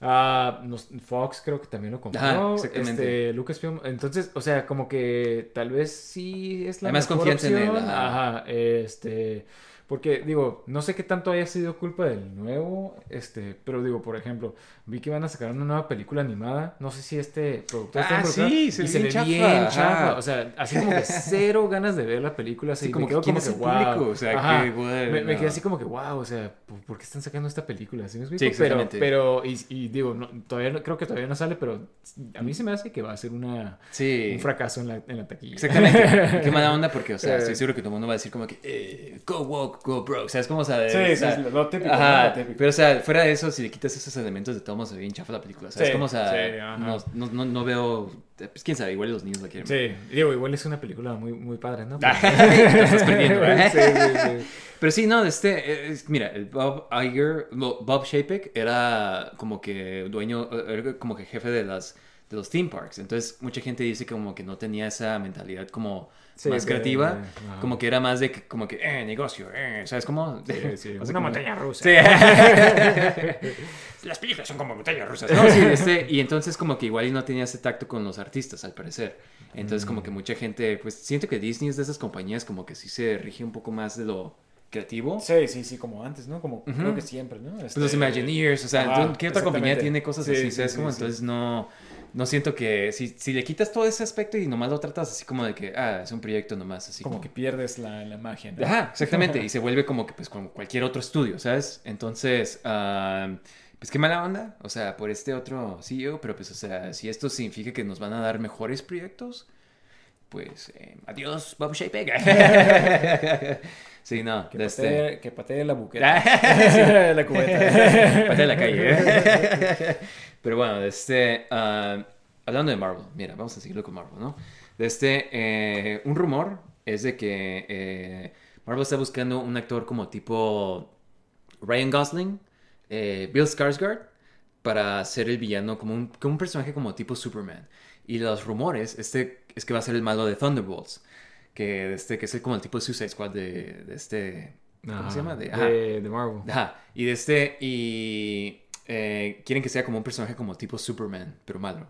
C: Ah, nos- Fox creo que también lo compró,
B: Ajá, exactamente.
C: este, Lucasfilm, entonces, o sea, como que tal vez sí es la
B: Hay más
C: mejor
B: confianza en él, ajá.
C: ajá, este... Porque, digo, no sé qué tanto haya sido culpa del nuevo, este, pero digo, por ejemplo, vi que van a sacar una nueva película animada, no sé si este productor está
B: Ah,
C: involucrado,
B: sí, se
C: y se ve
B: chafa,
C: bien chafa, o sea, así como que cero ganas de ver la película, así
B: Sí, como
C: me
B: que
C: quedo
B: ¿quién
C: como que wow,
B: público? O sea,
C: Ajá.
B: que,
C: me, me quedé así como que wow, o sea, ¿por, qué están sacando esta película? ¿Sí me explico?
B: Sí,
C: pero,
B: exactamente.
C: pero, y, y digo, no, todavía no- creo que todavía no sale, pero a mí se me hace que va a ser una,
B: Sí.
C: un fracaso en la, en la taquilla.
B: Exactamente. Qué mala onda porque, o sea,
C: Eh.
B: estoy seguro que todo el mundo va a decir como que, eh, go woke, go broke. O sea, es como, o sea,
C: Sí,
B: o
C: sí,
B: sea,
C: sí, lo típico,
B: Ajá.
C: Lo típico.
B: pero o sea, fuera de eso, si le quitas esos elementos de todos se ve bien chafa la película. O sea,
C: Sí,
B: es como, o sea,
C: sí,
B: no, no, no, no veo, pues quién sabe, igual los niños la quieren.
C: Sí, digo, igual es una película muy, muy padre, ¿no?
B: Te lo estás perdiendo, ¿eh?
C: sí, sí, sí.
B: Pero sí, no, este, es- mira, el Bob Iger, Bob Chapek era como que dueño, era como que jefe de las de los theme parks. Entonces, mucha gente dice como que no tenía esa mentalidad como
C: Sí,
B: más creativa, como que era más de como que, eh, negocio, eh, ¿sabes cómo?
C: Sí,
B: O sea,
C: una
B: como-
C: montaña rusa.
B: Las películas son como montañas rusas. No, este, y entonces como que igual no tenía ese tacto con los artistas, al parecer. Entonces como que
C: Mm.
B: mucha gente, pues siento que Disney es de esas compañías como que sí se rige un poco más de lo creativo.
C: Sí, sí, sí, como antes, ¿no? Como creo que siempre, ¿no?
B: Pues
C: Este,
B: los Imagineers, o sea, ¿qué otra compañía tiene cosas
C: Sí,
B: así?
C: sí, sí.
B: Entonces no, no siento que, si, si le quitas todo ese aspecto y nomás lo tratas así como de que, ah, es un proyecto nomás, así
C: Como
B: como,
C: que pierdes la, la magia, ¿no?
B: Ajá, exactamente, y se vuelve como que pues como cualquier otro estudio, ¿sabes? Entonces, ah, pues qué mala onda, o sea, por este otro CEO, pero pues, o sea, si esto significa que nos van a dar mejores proyectos, pues eh, adiós, Bob Chapek. sí, no,
C: Que
B: este...
C: patee, que patee la buqueta. la cubeta.
B: Patea la calle. Pero bueno, este, ah, hablando de Marvel, mira, vamos a seguirlo con Marvel, ¿no? De este, eh, un rumor es de que eh, Marvel está buscando un actor como tipo Ryan Gosling, eh, Bill Skarsgård, para ser el villano como un, como un personaje como tipo Superman. Y los rumores este, es que va a ser el malo de Thunderbolts, que, este, que es como el tipo de Suicide Squad de, de este... ¿Cómo
C: Ajá,
B: se llama? De, ajá.
C: de, de Marvel.
B: Ajá, y de este, y eh, quieren que sea como un personaje como tipo Superman, pero malo.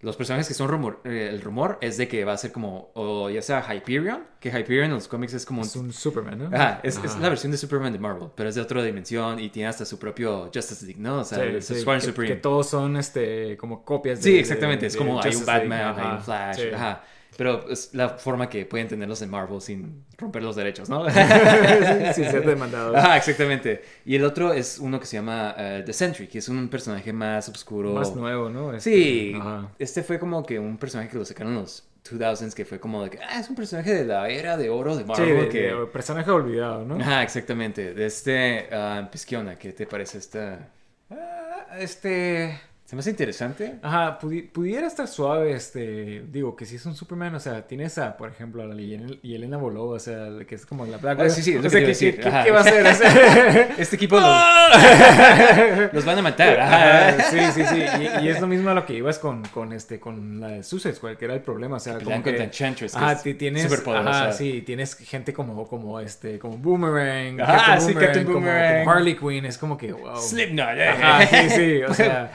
B: Los personajes que son rumor, eh, el rumor es de que va a ser como, o ya sea Hyperion, que Hyperion en los cómics es como
C: Es un Superman, ¿no?
B: Ajá, es, la versión de Superman de Marvel, pero es de otra dimensión y tiene hasta su propio Justice League, ¿no? O sea,
C: Sí, sí, que,
B: Supreme.
C: que todos son este como copias de
B: Sí,
C: de-
B: exactamente. es
C: de
B: como hay un
C: League,
B: Batman, hay un Flash.
C: sí.
B: Ajá. Pero es la forma que pueden tenerlos en Marvel sin romper los derechos, ¿no?
C: Sin ser demandados.
B: Ajá, exactamente. Y el otro es uno que se llama eh, The Sentry, que es un personaje más oscuro.
C: Más nuevo, ¿no? Este,
B: Sí,
C: Ajá.
B: este fue como que un personaje que lo sacaron en los 2000s, que fue como de que, ah, es un personaje de la era de oro de
C: Sí,
B: Marvel.
C: de-
B: que...
C: de personaje olvidado, ¿no?
B: Ajá, exactamente. De este, ah, pues, ¿qué onda? ¿Qué te parece esta...? Ah, este... ¿Se me hace interesante?
C: Ajá, pudi- pudiera estar suave, este, digo, que si es un Superman, o sea, tienes a, por ejemplo, a la Yelena, Bolova, o sea, que es como la Black
B: Ah, sí, sí, es lo que
C: ¿qué,
B: te iba a
C: qué-
B: decir.
C: qué-
B: Ajá.
C: qué va a hacer? O sea,
B: Este equipo los, los van a matar.
C: Ajá,
B: Ajá.
C: sí, sí, sí, y, y es lo mismo a lo que ibas con, con, este, con la de Suicide Squad, que era el problema, o sea,
B: Pelean
C: como que...
B: que
C: Ajá, ti- tienes,
B: superpoderosa.
C: ajá, sí, tienes gente como, como, este, como Boomerang,
B: Ajá, sí, Captain
C: como-
B: Boomerang.
C: como Harley Quinn, es como que, wow.
B: Slipknot. eh.
C: Ajá, sí, sí, o sea,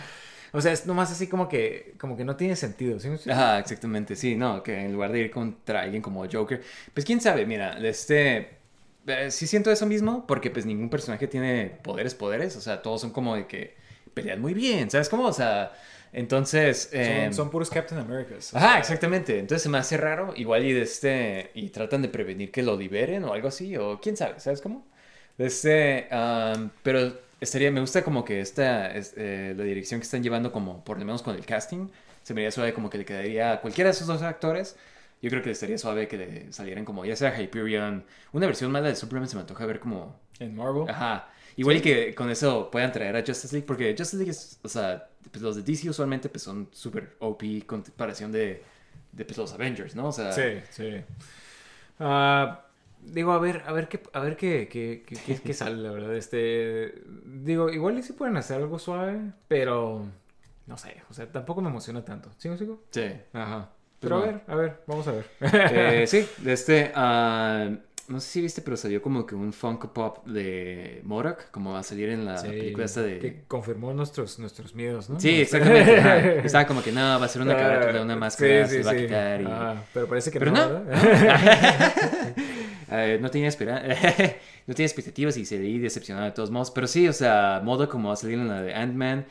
C: o sea, es nomás así como que, como que no tiene sentido, ¿sí?
B: Ajá, exactamente, sí, no, que en lugar de ir contra alguien como Joker, pues quién sabe, mira, este, eh, sí siento eso mismo, porque pues ningún personaje tiene poderes, poderes, o sea, todos son como de que pelean muy bien, ¿sabes cómo? O sea, entonces... eh,
C: Son, son puros Captain Americas.
B: Ajá,
C: sea,
B: exactamente, entonces se me hace raro, igual y de este, y tratan de prevenir que lo liberen o algo así, o quién sabe, ¿sabes cómo? De este, am, pero estaría, me gusta como que esta, es, eh, la dirección que están llevando como, por lo menos con el casting, se me haría suave como que le quedaría a cualquiera de esos dos actores, yo creo que estaría suave que le salieran como, ya sea Hyperion, una versión mala de Superman se me antoja ver como,
C: En Marvel.
B: ajá, igual y que con eso puedan traer a Justice League, porque Justice League es, o sea, pues los de DC usualmente pues son súper OP comparación de, de pues, los Avengers, ¿no? O sea,
C: Sí, sí. Ah, digo, a ver, a ver qué, a ver qué, qué, qué, qué- sale, la verdad. Este, digo, igual y sí pueden hacer algo suave, pero no sé, o sea, tampoco me emociona tanto. ¿Sigo, sigo?
B: sí.
C: Ajá.
B: Pues
C: Pero a ver, a ver, vamos a ver.
B: Eh, sí, de este, ah, no sé si viste, pero salió como que un Funko Pop de Morak, como va a salir en la
C: Sí,
B: película esta de...
C: Que confirmó nuestros, nuestros miedos, ¿no?
B: Sí, exactamente. ajá. Estaba como que no, va a ser una
C: Ah,
B: carátula, una máscara,
C: sí,
B: se va a quitar y...
C: Ah, pero parece que
B: Pero
C: no,
B: no. Eh, no tenía esperanza, no tenía expectativas y se leí decepcionado de todos modos. Pero sí, o sea, modo como va a salir en la de Ant-Man.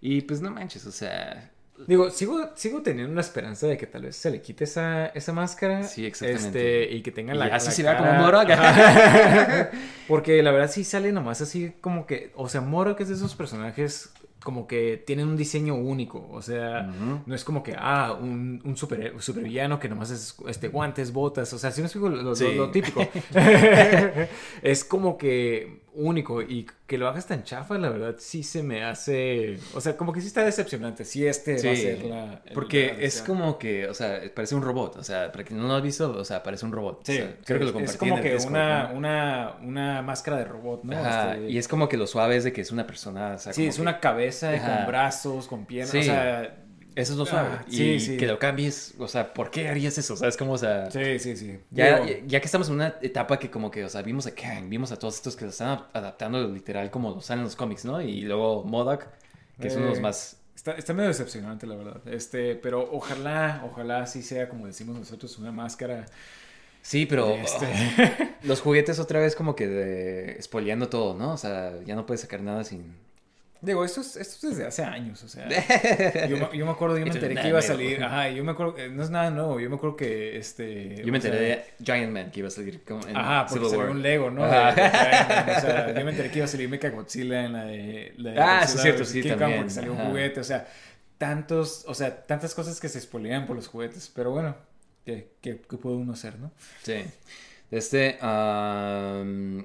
B: Y pues no manches, o sea,
C: Digo, sigo, sigo teniendo una esperanza de que tal vez se le quite esa, esa máscara.
B: Sí, exactamente.
C: Este, y que tenga
B: Y
C: la.
B: así
C: la
B: se vea como Morok.
C: Porque la verdad sí sale nomás así como que. O sea, Morok es de esos personajes como que tienen un diseño único. O sea, no es como que, ah, un, un super, supervillano que nomás es este, guantes, botas. O sea, si no es lo, lo-
B: Sí.
C: lo típico. es como que único y que lo hagas tan chafa, la verdad sí se me hace, o sea, como que sí está decepcionante. Sí, este va a ser la
B: porque
C: la
B: es como que, o sea, parece un robot. O sea, para quien no lo ha visto, o sea, parece un robot.
C: Sí,
B: O sea, creo que lo
C: es-
B: compartí
C: es como
B: en el
C: que una, una, una máscara de robot, ¿no?
B: Ajá,
C: Este,
B: y es como que lo suave es de que es una persona. O sea,
C: sí, es
B: que-
C: una cabeza
B: Ajá.
C: con brazos, con piernas,
B: Sí.
C: o sea,
B: Eso es lo suave.
C: Ah,
B: y
C: sí, sí.
B: que lo cambies, o sea, ¿por qué harías eso? ¿Sabes cómo, o sea...
C: sí, sí, sí.
B: Ya, ya que estamos en una etapa que como que, o sea, vimos a Kang, vimos a todos estos que se están adaptando literal como lo salen en los cómics, ¿no? Y luego Modoc, que es uno de los
C: Eh,
B: más...
C: Está, está medio decepcionante, la verdad. Este, pero ojalá, ojalá sí sea como decimos nosotros, una máscara.
B: Sí, pero
C: Este.
B: oh, los juguetes otra vez como que de... espoleando todo, ¿no? O sea, ya no puedes sacar nada sin...
C: Digo, esto es, esto es desde hace años, o sea. Yo, me- yo me acuerdo, yo me enteré
B: es
C: que iba a salir. Ajá, yo me acuerdo, eh, no es nada nuevo. Yo me acuerdo que este.
B: Yo me enteré de Giant Man que iba a salir como en
C: Ajá, porque salió un Lego, ¿no?
B: Ajá.
C: De- de Giant Man, o sea, yo me enteré que iba a salir Mecha Godzilla en la de. La de
B: Ah, sí, cierto,
C: vs.
B: sí,
C: King Kong,
B: también,
C: Porque salió un juguete, o sea, tantos, o sea, tantas cosas que se espolean por los juguetes. Pero bueno, ¿qué, qué, qué puede uno hacer, no?
B: Sí. Este... um,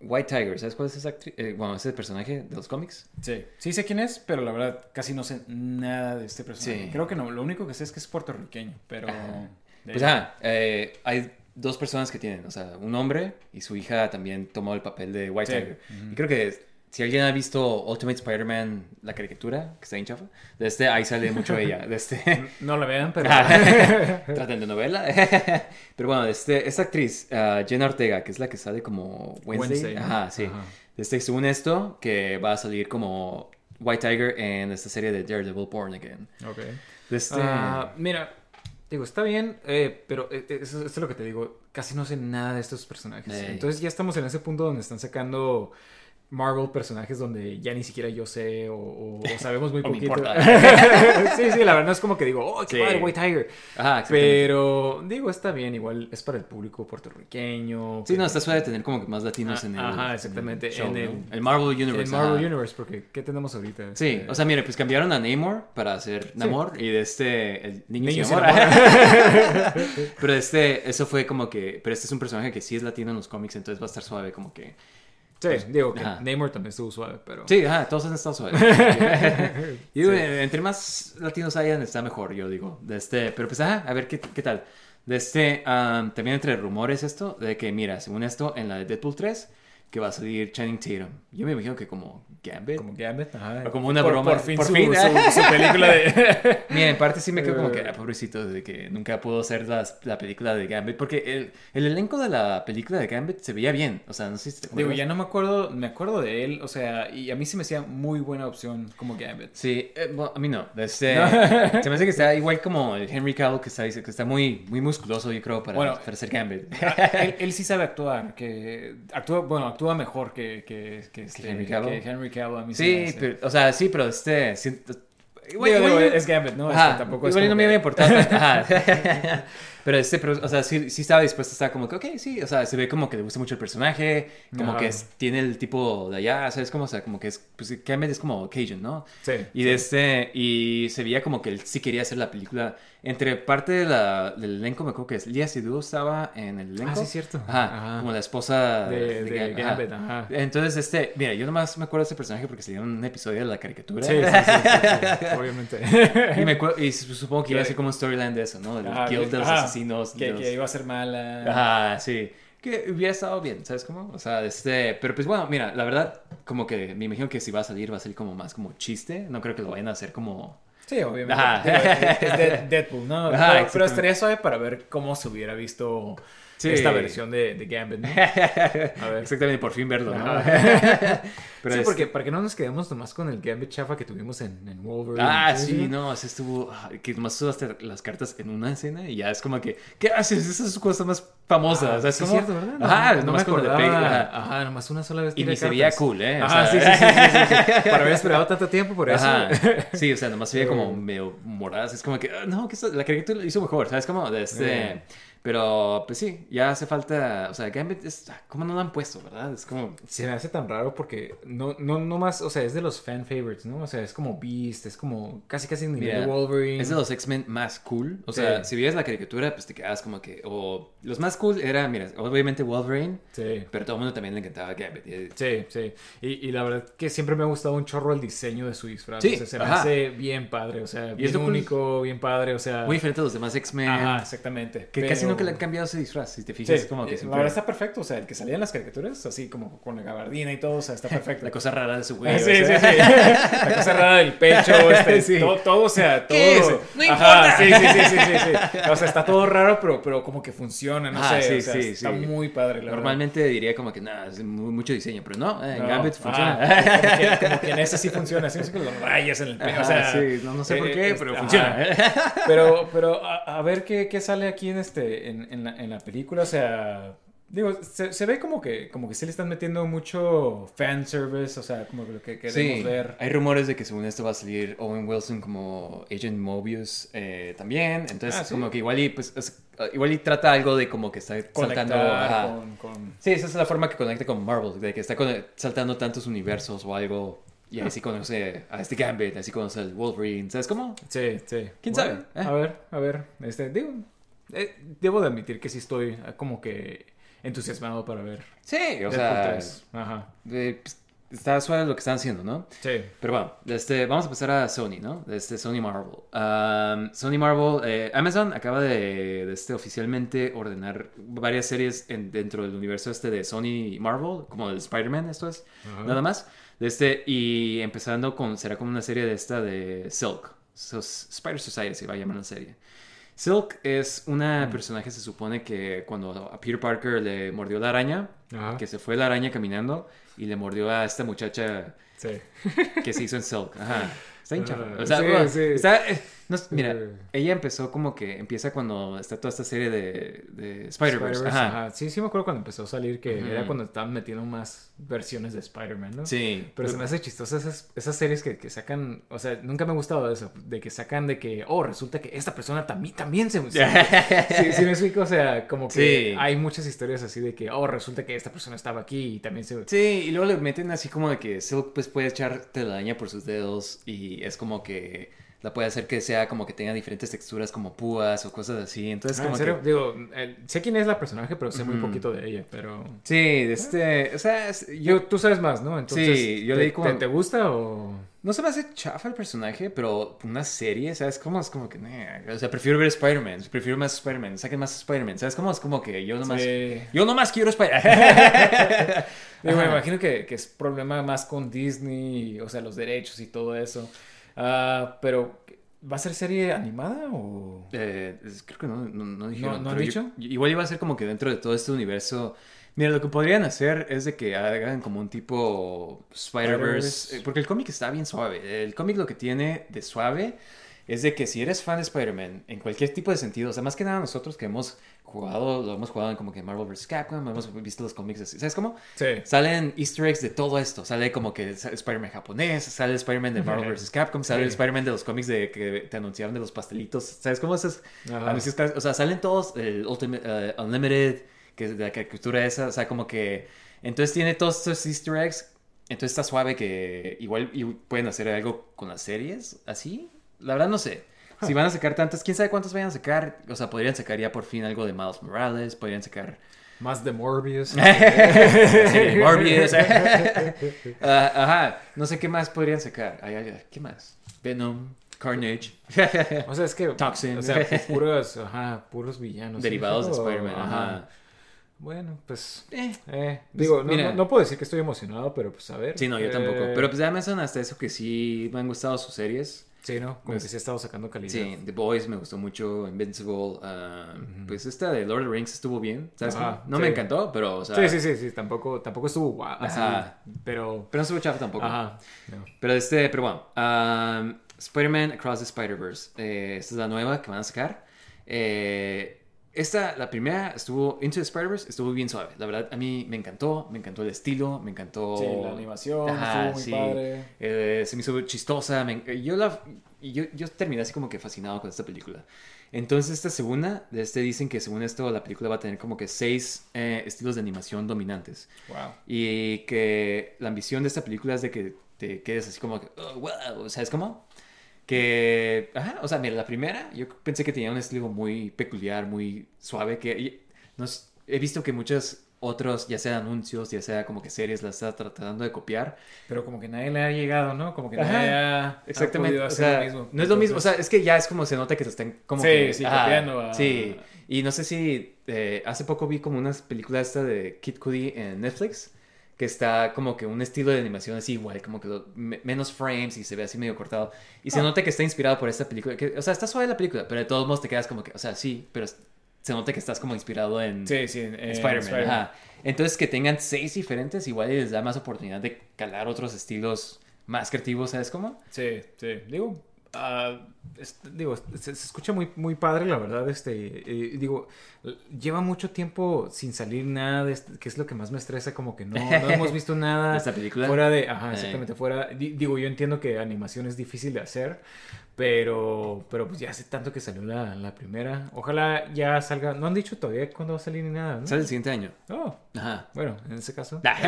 B: White Tiger, ¿sabes cuál es esa actriz? Eh, bueno, ese personaje de los cómics.
C: Sí. Sí sé quién es, pero la verdad casi no sé nada de este personaje.
B: Sí.
C: Creo que no, lo único que sé es que es puertorriqueño, pero.
B: Ajá. Pues ah, eh, hay dos personas que tienen, o sea, un hombre y su hija también tomó el papel de White
C: Sí.
B: Tiger. Y creo que si alguien ha visto Ultimate Spider-Man, la caricatura, que está en chafa, de este, ahí sale mucho ella. De este,
C: No la vean, pero...
B: Traten de novela. Pero bueno, este, esta actriz, ah, Jenna Ortega, que es la que sale como Wednesday.
C: Wednesday, ¿no?
B: Ajá, sí.
C: Ajá.
B: Este, según esto, que va a salir como White Tiger en esta serie de Daredevil Born Again.
C: Ok.
B: Este,
C: Ah, mira, digo, está bien, eh, pero eh, eh, eso, eso es lo que te digo. Casi no sé nada de estos personajes.
B: Ey.
C: Entonces ya estamos en ese punto donde están sacando Marvel personajes donde ya ni siquiera yo sé o, sabemos muy
B: O
C: poquito. sí, sí, la verdad es como que digo, oh, qué
B: Sí.
C: padre, White Tiger.
B: Ajá.
C: Pero digo, está bien, igual es para el público puertorriqueño.
B: Sí, no, está suave tener como que más latinos
C: Ah,
B: en el.
C: ajá, exactamente,
B: en el, show,
C: en
B: ¿no?
C: el-
B: El Marvel Universe.
C: En Marvel
B: ajá.
C: Universe, porque ¿qué tenemos ahorita?
B: Sí,
C: Este,
B: o sea, mire, pues cambiaron a Namor para hacer Namor y de este, el niño,
C: Niño
B: sin amor. pero este, eso fue como que, pero este es un personaje que sí es latino en los cómics, entonces va a estar suave como que.
C: Sí, digo que
B: Ajá.
C: Namor también estuvo suave, pero...
B: Sí, ajá, todos han estado suaves. y digo, entre más latinos hayan, está mejor, yo digo. De este, pero pues, ajá, a ver qué, qué tal. De este, am, también entre rumores esto, de que, mira, según esto, en la de Deadpool 3, que va a salir Channing Tatum. Yo me imagino que como Gambit.
C: Como Gambit, ajá.
B: O como una
C: Por-
B: broma,
C: Por fin,
B: por
C: su,
B: fin.
C: su- su película de...
B: Mira, en parte sí me quedo como que,
C: Eh.
B: ah, pobrecito, de que nunca pudo hacer las- la película de Gambit, porque el, el elenco de la película de Gambit se veía bien, o sea, no sé si te
C: Digo, ya no me acuerdo, me acuerdo de él, o sea, y a mí se me hacía muy buena opción como Gambit.
B: Sí, eh, bueno, a mí no. Este, Se me hace que está igual como el Henry Cavill, que está, que está muy, muy musculoso, yo creo, para,
C: Bueno,
B: para ser Gambit.
C: él, él sí sabe actuar, que actúa, bueno, actúa mejor que, que, que, este-
B: Henry Cavill.
C: que Henry Cavill, a mí sí
B: pero, o sea, sí, pero este... siento-
C: Digo, digo, es Gambit, ¿no?
B: Ajá,
C: Este, tampoco es
B: no me había importado. Ajá. Pero este, pero, o sea, sí, sí estaba dispuesto a estar como que, ok, sí, o sea, se ve como que le gusta mucho el personaje, como
C: Ajá.
B: que es- tiene el tipo de allá, ¿sabes? Como, o sea, como que es, pues, Gambit es como Cajun, ¿no?
C: Sí.
B: Y de este, y se veía como que él sí quería hacer la película. Entre parte de la, del elenco, me acuerdo que es Lia Seydoux estaba en el elenco.
C: Ah, sí, cierto.
B: Ajá,
C: Ajá.
B: como la esposa
C: De- de Gambit, ajá.
B: Entonces, este, mira, yo nomás me acuerdo de ese personaje porque salió en un episodio de la caricatura.
C: Sí, sí, sí, obviamente.
B: y, me acuerdo- y supongo que iba a ser como un storyline de eso, ¿no? Del
C: Ajá,
B: guild de los asesinos.
C: Que,
B: de los-
C: que iba a ser mala.
B: Ajá, sí. Que hubiera estado bien, ¿sabes cómo? O sea, este... Pero pues bueno, mira, la verdad, como que me imagino que si va a salir, va a salir como más como chiste. No creo que lo vayan a hacer como...
C: Sí, obviamente.
B: Ajá.
C: Es de- Deadpool, ¿no?
B: Ajá,
C: pero, pero estaría suave para ver cómo se hubiera visto
B: Sí.
C: esta versión de, de Gambit, ¿no? A ver.
B: Exactamente, por fin verlo, ¿no? Pero
C: sí,
B: este-
C: porque para que no nos quedemos nomás con el Gambit chafa que tuvimos en, en Wolverine.
B: Ah, sí, no, así estuvo. Que nomás usaste las cartas en una escena y ya es como que, ¿qué haces? Esas cosas más famosas.
C: Ah,
B: ¿sabes
C: sí,
B: cómo?
C: cierto, ¿verdad? No,
B: Ajá,
C: no,
B: nomás como pegué, ajá.
C: Ajá, nomás una sola vez.
B: Y ni se veía cool, ¿eh? O
C: Ajá,
B: sea,
C: sí, sí, sí, sí, sí, sí. Para haber esperado tanto tiempo por eso.
B: Ajá. Sí, o sea, nomás se veía como medio moradas. Es como que, ah, no, que la caricatura lo hizo mejor, ¿sabes? Como de este.
C: Eh.
B: Pero, pues sí, ya hace falta. O sea, Gambit es. ah, ¿Cómo no lo han puesto, verdad? Es como.
C: Se me hace tan raro porque no, no, no más, o sea, es de los fan favorites, ¿no? O sea, es como Beast, es como casi casi nivel
B: Mira,
C: de Wolverine.
B: Es de los X-Men más cool. O sea,
C: Sí.
B: si veías la caricatura, pues te quedabas como que. O los más cool era, mira, obviamente Wolverine.
C: Sí.
B: Pero todo el mundo también le encantaba Gambit.
C: Sí, sí. Y, y la verdad que siempre me ha gustado un chorro el diseño de su disfraz.
B: Sí,
C: o sea, se me
B: ajá.
C: hace bien padre, o sea, bien
B: es lo cool.
C: único, bien padre, o sea...
B: Muy diferente a los demás X-Men.
C: Ajá, exactamente.
B: Que casi
C: Pero-
B: nunca le han cambiado ese disfraz. Si te fijas,
C: Sí,
B: como que
C: eh,
B: siempre.
C: la verdad está perfecto, o sea, el que salía en las caricaturas, así como con la gabardina y todo, o sea, está perfecto.
B: La cosa rara de su güey.
C: Ah, sí,
B: o
C: sí,
B: sea.
C: sí. La cosa rara del pecho, este,
B: Sí.
C: todo, todo, o sea, todo.
B: ¿Qué es? No
C: Ajá, sí, sí, sí, sí, sí, sí. O sea, está todo raro, pero, pero como que funciona, no
B: Ah,
C: sé.
B: sí,
C: o sea,
B: sí,
C: está muy padre, la verdad.
B: Normalmente diría como que nada, es mu- mucho diseño, pero no, eh, en
C: No,
B: Gambit
C: ajá,
B: funciona.
C: como, que, como que en ese sí funciona, así que los rayas en el pecho, o sea.
B: Sí, no, no sé por
C: eh,
B: qué, pero
C: ajá.
B: funciona.
C: Pero, pero a, a ver qué, qué sale aquí en este, en, en la, en la película, o sea, digo, se, se ve como que, como que sí le están metiendo mucho fanservice, o sea, como que lo que queremos
B: Sí,
C: ver.
B: hay rumores de que según esto va a salir Owen Wilson como Agent Mobius eh, también. Entonces,
C: Ah, ¿sí?
B: como que igual y, pues, es- igual y trata algo de como que está saltando.
C: Conectar
B: ajá.
C: con, con-
B: Sí, esa es la forma que conecta con Marvel, de que está con- saltando tantos universos o algo. Y ahí sí conoce a este Gambit, así conoce al Wolverine. ¿Sabes cómo?
C: Sí, sí.
B: ¿Quién
C: Bueno,
B: sabe? Eh.
C: A ver, a ver. Este, digo, eh, debo de admitir que sí estoy eh, como que entusiasmado para ver.
B: Sí, o sea.
C: 3. Ajá.
B: eh, pues, está suave lo que están haciendo, ¿no?
C: Sí.
B: Pero bueno, este, vamos a pasar a Sony, ¿no? Este, Sony Marvel. Um, Sony Marvel, eh, Amazon acaba de, de este, oficialmente ordenar varias series en- dentro del universo este de Sony Marvel, como el Spider-Man, esto es, nada más. De este, y empezando con, será como una serie de esta de Silk. So- Spider Society se va a llamar la serie. Silk es una personaje, se supone que cuando a Peter Parker le mordió la araña,
C: Ajá.
B: que se fue la araña caminando y le mordió a esta muchacha
C: Sí.
B: que se hizo en Silk. Ajá. Está hincha.
C: Ah,
B: O sea,
C: sí,
B: bueno,
C: sí.
B: está- eh, no mira, ella empezó como que empieza cuando está toda esta serie de, de Spider-Verse. Ajá.
C: ajá. Sí, sí me acuerdo cuando empezó a salir que era cuando estaban metiendo más versiones de Spider-Man, ¿no?
B: Sí.
C: Pero se me hace chistoso esas, esas series que, que sacan, o sea, nunca me ha gustado eso, de que sacan de que, oh, resulta que esta persona también, también se... se- sí, sí me explico, o sea, como que
B: Sí.
C: hay muchas historias así de que, oh, resulta que esta persona estaba aquí y también se...
B: Sí, y luego le meten así como de que Silk pues puede echar telaraña por sus dedos y es como que la puede hacer que sea como que tenga diferentes texturas como púas o cosas así. Entonces
C: Ah,
B: como
C: ¿En serio?
B: que...
C: Digo, eh, sé quién es la personaje, pero sé muy poquito de ella, pero...
B: Sí, este... O sea,
C: Yo, tú sabes más, ¿no? Entonces,
B: Sí, yo
C: ¿te,
B: leí como-
C: te, te gusta o...?
B: No se me hace chafa el personaje, pero una serie, ¿sabes? Como es como que... nah, o sea, prefiero ver Spider-Man, prefiero más Spider-Man, saquen más Spider-Man, ¿sabes? Como es como que yo nomás...
C: Sí.
B: Yo nomás quiero Spider-Man.
C: Digo, me imagino que, que es problema más con Disney, o sea, los derechos y todo eso. Ah, pero, ¿va a ser serie animada o...?
B: Eh, creo que no, no, no dijeron.
C: ¿No han
B: pero
C: dicho?
B: yo- igual iba a ser como que dentro de todo este universo. Mira, lo que podrían hacer es de que hagan como un tipo Spider-Verse.
C: Spider-Verse.
B: eh, Porque el cómic está bien suave. El cómic lo que tiene de suave es de que si eres fan de Spider-Man, en cualquier tipo de sentido, o sea, más que nada nosotros que hemos jugado, lo hemos jugado en como que Marvel vs. Capcom, hemos visto los cómics así. ¿Sabes cómo?
C: Sí.
B: Salen easter eggs de todo esto. Sale como que Spider-Man japonés, sale Spider-Man de Marvel vs. Capcom, sale
C: Sí.
B: Spider-Man de los cómics de que te anunciaron de los pastelitos. ¿Sabes cómo clásicos? O sea, salen todos, el Ultimate, eh, Unlimited, que es de la caricatura esa, o sea, como que... Entonces tiene todos estos easter eggs. Entonces está suave que igual y pueden hacer algo con las series, así. La verdad no sé. Si van a sacar tantas, quién sabe cuántas vayan a sacar. O sea, podrían sacar ya por fin algo de Miles Morales, podrían sacar
C: Más de Morbius.
B: Sí, Morbius. Ah, ajá, no sé qué más podrían sacar. Ay, ay, ay, ¿Qué más? Venom, Carnage,
C: o sea, es que...
B: Toxin.
C: O sea, pu- puros, ajá, puros villanos.
B: derivados de
C: ¿sí?
B: Spider-Man. Ajá.
C: Bueno, pues...
B: Eh,
C: Eh, digo, no,
B: mira.
C: no, no puedo decir que estoy emocionado, pero pues a ver.
B: Sí, no, yo tampoco.
C: Eh,
B: Pero pues de Amazon hasta eso que sí me han gustado sus series.
C: Sí, ¿no? Como
B: pues,
C: que sí ha estado sacando calidad.
B: Sí, The Boys me gustó mucho, Invincible. ah, Pues esta de Lord of the Rings estuvo bien, ¿sabes?
C: Ajá,
B: no
C: sí.
B: me encantó, pero, o sea...
C: Sí, sí, sí, sí, tampoco, tampoco estuvo guau, así, pero...
B: Pero no estuvo chafa tampoco.
C: Ajá. no.
B: Pero este, pero bueno, um, Spider-Man Across the Spider-Verse. Eh, esta es la nueva que van a sacar. Eh, esta, la primera, estuvo Into the Spider-Verse, estuvo bien suave. La verdad, a mí me encantó, me encantó el estilo, me encantó...
C: Sí, la animación
B: Ajá,
C: estuvo muy
B: sí.
C: padre.
B: Eh, se me hizo chistosa. me yo, la, yo, yo terminé así como que fascinado con esta película. Entonces, esta segunda, de este dicen que según esto, la película va a tener como que seis eh, estilos de animación dominantes.
C: Wow.
B: Y que la ambición de esta película es de que te quedes así como que, oh, wow, ¿sabes cómo? Que, ajá, o sea, mira, la primera, yo pensé que tenía un estilo muy peculiar, muy suave, que y- no s- he visto que muchos otros, ya sea anuncios, ya sea como que series, la está tratando de copiar.
C: Pero como que nadie le ha llegado, ¿no? Como que
B: Ajá,
C: nadie ha, ha
B: Exactamente,
C: podido
B: o
C: hacer
B: sea,
C: lo mismo.
B: no es lo mismo, o sea, es que ya es como se nota que se están como
C: Sí,
B: que,
C: sí, copiando a-
B: Sí, y no sé si eh, hace poco vi como unas películas esta de Kid Cudi en Netflix, que está como que un estilo de animación así igual, como que lo- me- menos frames y se ve así medio cortado. Y
C: Ah.
B: se nota que está inspirado por esta película, que, o sea, está suave la película, pero de todos modos te quedas como que, o sea, sí, pero se nota que estás como inspirado en
C: Sí, sí, en, en
B: Spider-Man. Ajá. Entonces que tengan seis diferentes igual y les da más oportunidad de calar otros estilos más creativos, ¿sabes cómo?
C: Sí, sí. Digo, es- digo se, se escucha muy, muy padre, la verdad. Este, eh, digo, lleva mucho tiempo sin salir nada, de este- que es lo que más me estresa, como que no, no hemos visto nada
B: ¿De esta película?
C: fuera de, ajá,
B: Eh.
C: exactamente, fuera. di- digo, yo entiendo que animación es difícil de hacer, Pero, pero pues ya hace tanto que salió la, la primera. Ojalá ya salga. No han dicho todavía cuándo va a salir ni nada, ¿no?
B: Sale el siguiente año.
C: Oh,
B: Ajá.
C: bueno, en ese caso.
B: Bueno.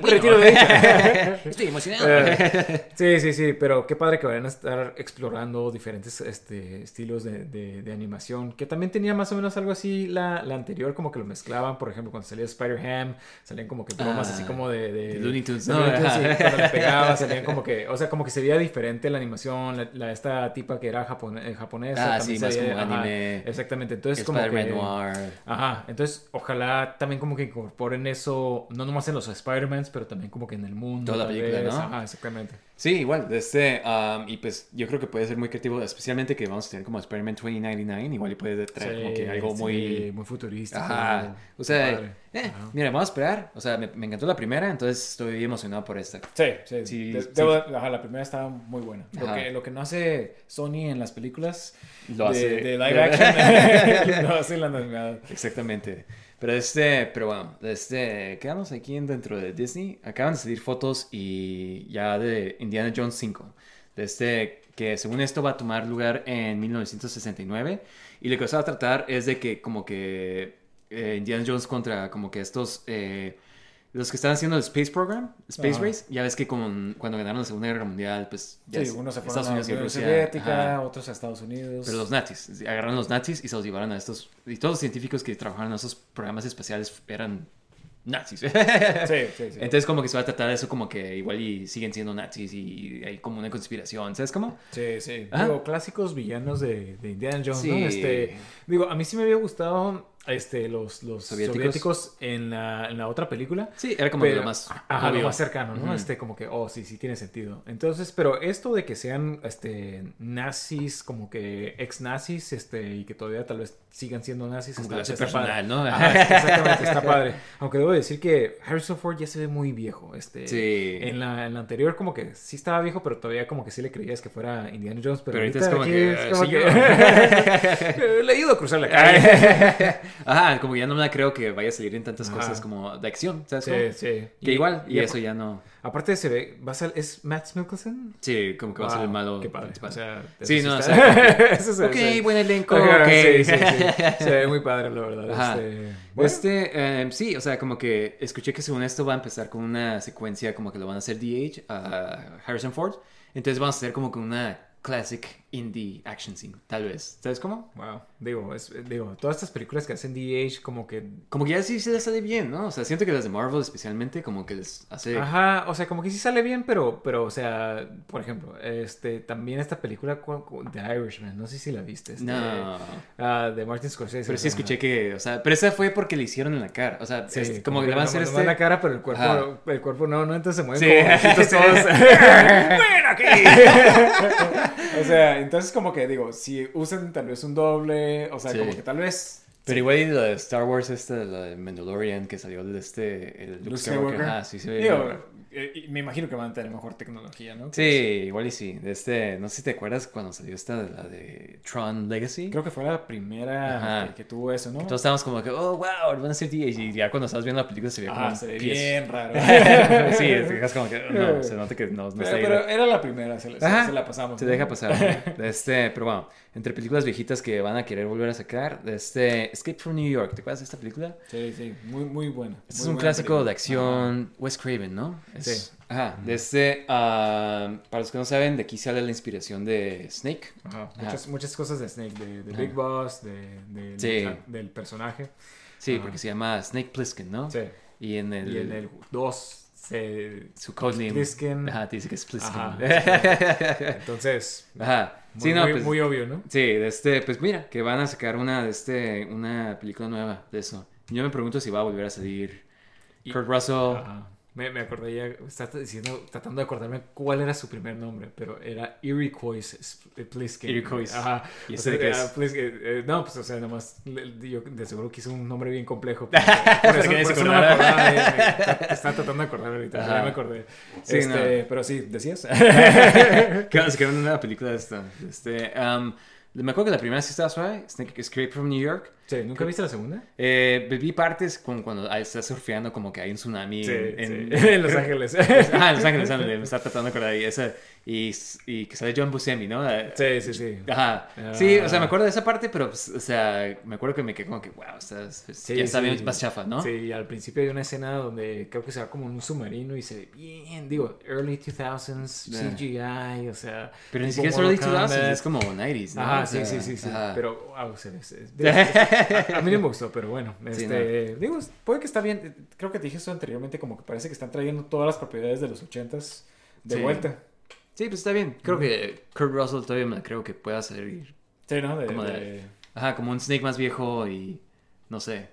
C: Retiro de.
B: Estoy emocionado.
C: Eh, sí, sí, sí, pero qué padre que vayan a estar explorando diferentes este, estilos de, de- de animación, que también tenía más o menos algo así la, la anterior, como que lo mezclaban, por ejemplo, cuando salía Spider-Ham, salían como que bromas
B: Ah,
C: así como de... de,
B: de Looney Tunes, ¿no?
C: Looney Tunes, sí, cuando le pegaba, salían como que, o sea, como que se veía diferente la animación, la, la- esta tipa que era japone- eh, japonesa.
B: Ah, sí, más como
C: ajá,
B: anime.
C: exactamente, entonces como que...
B: Spider-Man Noir.
C: Ajá, entonces ojalá también como que incorporen eso, no nomás en los Spider-Mans, pero también como que en el mundo.
B: Toda la película,
C: vez.
B: ¿no?
C: Ajá, exactamente.
B: Sí, igual, este, um, y pues yo creo que puede ser muy creativo, especialmente que vamos a tener como Spider-Man 2099, igual y puede traer como que algo
C: Sí,
B: muy...
C: muy futurístico.
B: Ajá, o sea. Eh,
C: Ajá.
B: mira, vamos a esperar, o sea, me, me encantó la primera, entonces estoy emocionado por esta.
C: Sí, sí,
B: Sí,
C: De-
B: sí.
C: debo- ajá, la primera estaba muy buena. Lo que, lo que no hace Sony en las películas
B: Lo
C: de,
B: hace-
C: de live action, lo hace en la animada.
B: Exactamente. Pero este, pero bueno, este, quedamos aquí en- dentro de Disney. Acaban de salir fotos y ya de Indiana Jones 5. De este, que según esto va a tomar lugar en 1969. Y lo que se va a tratar es de que como que eh, Indiana Jones contra como que estos... eh, los que están haciendo el Space Program, Space
C: Ajá.
B: Race, ya ves que con, cuando ganaron la Segunda Guerra Mundial, pues ya
C: Sí,
B: es-
C: unos se fueron
B: Estados
C: a la
B: Unidos y
C: Unión Soviética,
B: ajá.
C: otros a Estados Unidos.
B: Pero los nazis, agarraron los nazis y se los llevaron a estos. Y todos los científicos que trabajaron en esos programas espaciales eran nazis.
C: Sí, sí, sí.
B: Entonces, como que se va a tratar de eso, como que igual y siguen siendo nazis y hay como una conspiración, ¿sabes cómo?
C: Sí, sí.
B: Ajá.
C: Digo, clásicos villanos de, de Indiana Jones,
B: Sí.
C: ¿no? Este, digo, a mí sí me había gustado este, los, los
B: Soviéticos.
C: soviéticos, en, la, en la otra película.
B: Sí, era como
C: Pero-
B: lo más.
C: Ajá, lo más cercano, ¿no? Este, como que, oh, sí, sí tiene sentido. Entonces, pero esto de que sean, este, nazis, como que ex nazis, este, y que todavía tal vez sigan siendo nazis.
B: Como
C: está-
B: que lo hace
C: está
B: personal,
C: padre.
B: ¿no?
C: Ajá, exactamente, está padre. Aunque debo decir que Harrison Ford ya se ve muy viejo, este.
B: Sí.
C: En la, en la anterior como que sí estaba viejo, pero todavía como que sí le creías que fuera Indiana Jones, pero,
B: Pero ahorita
C: ahorita
B: es como
C: aquí
B: que,
C: es como
B: sí,
C: que- Le ayudo a cruzar la calle.
B: Ajá, como que ya no me creo que vaya a salir en tantas
C: Ajá.
B: cosas como de acción, ¿sabes?
C: Sí,
B: cómo?
C: sí.
B: Que igual, y,
C: y
B: eso ya no.
C: Aparte se ve, va a ser, ¿es Matt Mikkelsen?
B: Sí, como que va a ser el malo.
C: Qué padre.
B: principal.
C: O sea,
B: Sí, no, o sea,
C: Eso se-
B: ok, buen elenco,
C: Ajá,
B: ok.
C: Sí, sí, sí. Se ve muy padre, la verdad.
B: Ajá.
C: Este, bueno,
B: Este, eh, sí, o sea, como que escuché que según esto va a empezar con una secuencia como que lo van a hacer DH a Harrison Ford. Entonces vamos a hacer como que una classic indie action scene, tal vez. ¿Sabes cómo?
C: wow. Digo, es, digo, todas estas películas que hacen DH como que...
B: Como que ya sí se les sale bien, ¿no? O sea, siento que las de Marvel especialmente como que les hace...
C: Ajá, o sea, como que sí sale bien, pero, pero, o sea, por ejemplo, este, también esta película cu- cu- The Irishman, no sé si la viste. este,
B: No.
C: ah, de Martin Scorsese.
B: Pero sí escuché que, o sea, pero esa fue porque le hicieron en la cara. O sea,
C: Sí,
B: es como que le van a hacer este...
C: la cara, pero el cuerpo,
B: Ajá.
C: el cuerpo no, no, entonces se mueven
B: Sí.
C: como todos. ¡Ven aquí! o sea, entonces como que digo, si usan tal vez un doble, o sea,
B: Sí.
C: como que tal vez...
B: Pero igual y la de Star Wars esta, la de Mandalorian, que salió de este... El Luke Skywalker. Ajá, sí ve.
C: Digo, eh, me imagino que van a tener mejor tecnología, ¿no?
B: Sí, igual y sí. De este, no sé si te acuerdas cuando salió esta de la de Tron Legacy.
C: Creo que fue la primera
B: Ajá.
C: que, tuvo eso, ¿no?
B: Que todos estábamos como que, oh, wow, van a ser DH. Y ya cuando estabas viendo la película se veía como
C: Ah,
B: un
C: se ve bien raro.
B: sí, te fijas como que, no, se nota que no, no está
C: pero,
B: ahí.
C: pero era la primera, se, la- se- la pasamos.
B: Se
C: ¿no?
B: deja pasar. De este, pero bueno, entre películas viejitas que van a querer volver a sacar, este Escape from New York. ¿Te acuerdas de esta película?
C: Sí, sí, muy, muy buena.
B: Este
C: muy
B: es un
C: buena
B: clásico
C: película.
B: de acción, Wes Craven, ¿no? Es-
C: Sí.
B: Ajá, de este, ah, para los que no saben, de aquí sale la inspiración de Snake.
C: Ajá,
B: Ajá.
C: Muchas, muchas cosas de Snake, de, de. Big Boss, de, de-
B: Sí.
C: del- del personaje.
B: Sí,
C: Ajá.
B: porque se llama Snake Plissken, ¿no?
C: Sí.
B: Y en el,
C: Y en el 2 se...
B: su codename.
C: Plissken.
B: Ajá, te dice que es Plissken.
C: Ajá.
B: Ajá.
C: Muy,
B: Sí, no,
C: muy,
B: pues,
C: muy obvio, ¿no?
B: sí, de este, pues mira, que van a sacar una, de este, una película nueva de eso. Yo me pregunto si va a volver a salir
C: Y-
B: Kurt Russell.
C: Ajá. Me, me acordé ya, estaba diciendo, tratando de acordarme cuál era su primer nombre, pero era Iroquois Pliskin.
B: Iroquois.
C: Ajá.
B: ¿Y ese de qué es?
C: Pliskin, eh, no, pues, o sea, nomás, yo de seguro quise un nombre bien complejo.
B: Para
C: por eso,
B: que nadie
C: por
B: se
C: eso no me acordaba. eh, me- está- estaba tratando de acordar ahorita,
B: Ajá.
C: ya me acordé.
B: Sí,
C: este, Pero sí, ¿decías?
B: que van a sacar una película de esta. Este, um, me acuerdo que la primera sí estaba suave, Snake Escape from New York.
C: Sí, ¿nunca viste la segunda?
B: Eh, vi partes con, cuando ah, está surfeando como que hay un tsunami
C: Sí,
B: en,
C: sí.
B: en-
C: en Los Ángeles.
B: Ah, en Los Ángeles, me está tratando de acordar ahí. Esa, y, y que sale John Buscemi, ¿no?
C: Sí, sí, sí.
B: Ajá.
C: Ah.
B: Sí, o sea, me acuerdo de esa parte, pero, pues, o sea, me acuerdo que me quedé como que, wow, o sea,
C: Sí,
B: ya está bien más chafa, ¿no?
C: Sí, y al principio hay una escena donde creo que se va como en un submarino y se ve bien, digo, early 2000s,
B: Yeah.
C: CGI, o sea...
B: Pero ni siquiera es early
C: Mortal
B: 2000s,
C: Kombat.
B: es como 90s, ¿no?
C: Ajá, sí, sí, sí, sí. Pero, wow, se ve- a, a mí no me gustó, pero bueno.
B: Sí,
C: Este, Digo, puede que está bien. Creo que te dije eso anteriormente, como que parece que están trayendo todas las propiedades de los 80s de
B: Sí.
C: vuelta.
B: Sí, pues está bien. Creo que Kurt Russell todavía me creo que pueda salir.
C: Sí, ¿no? De,
B: Como de-
C: de-
B: Ajá, como un Snake más viejo y, no sé,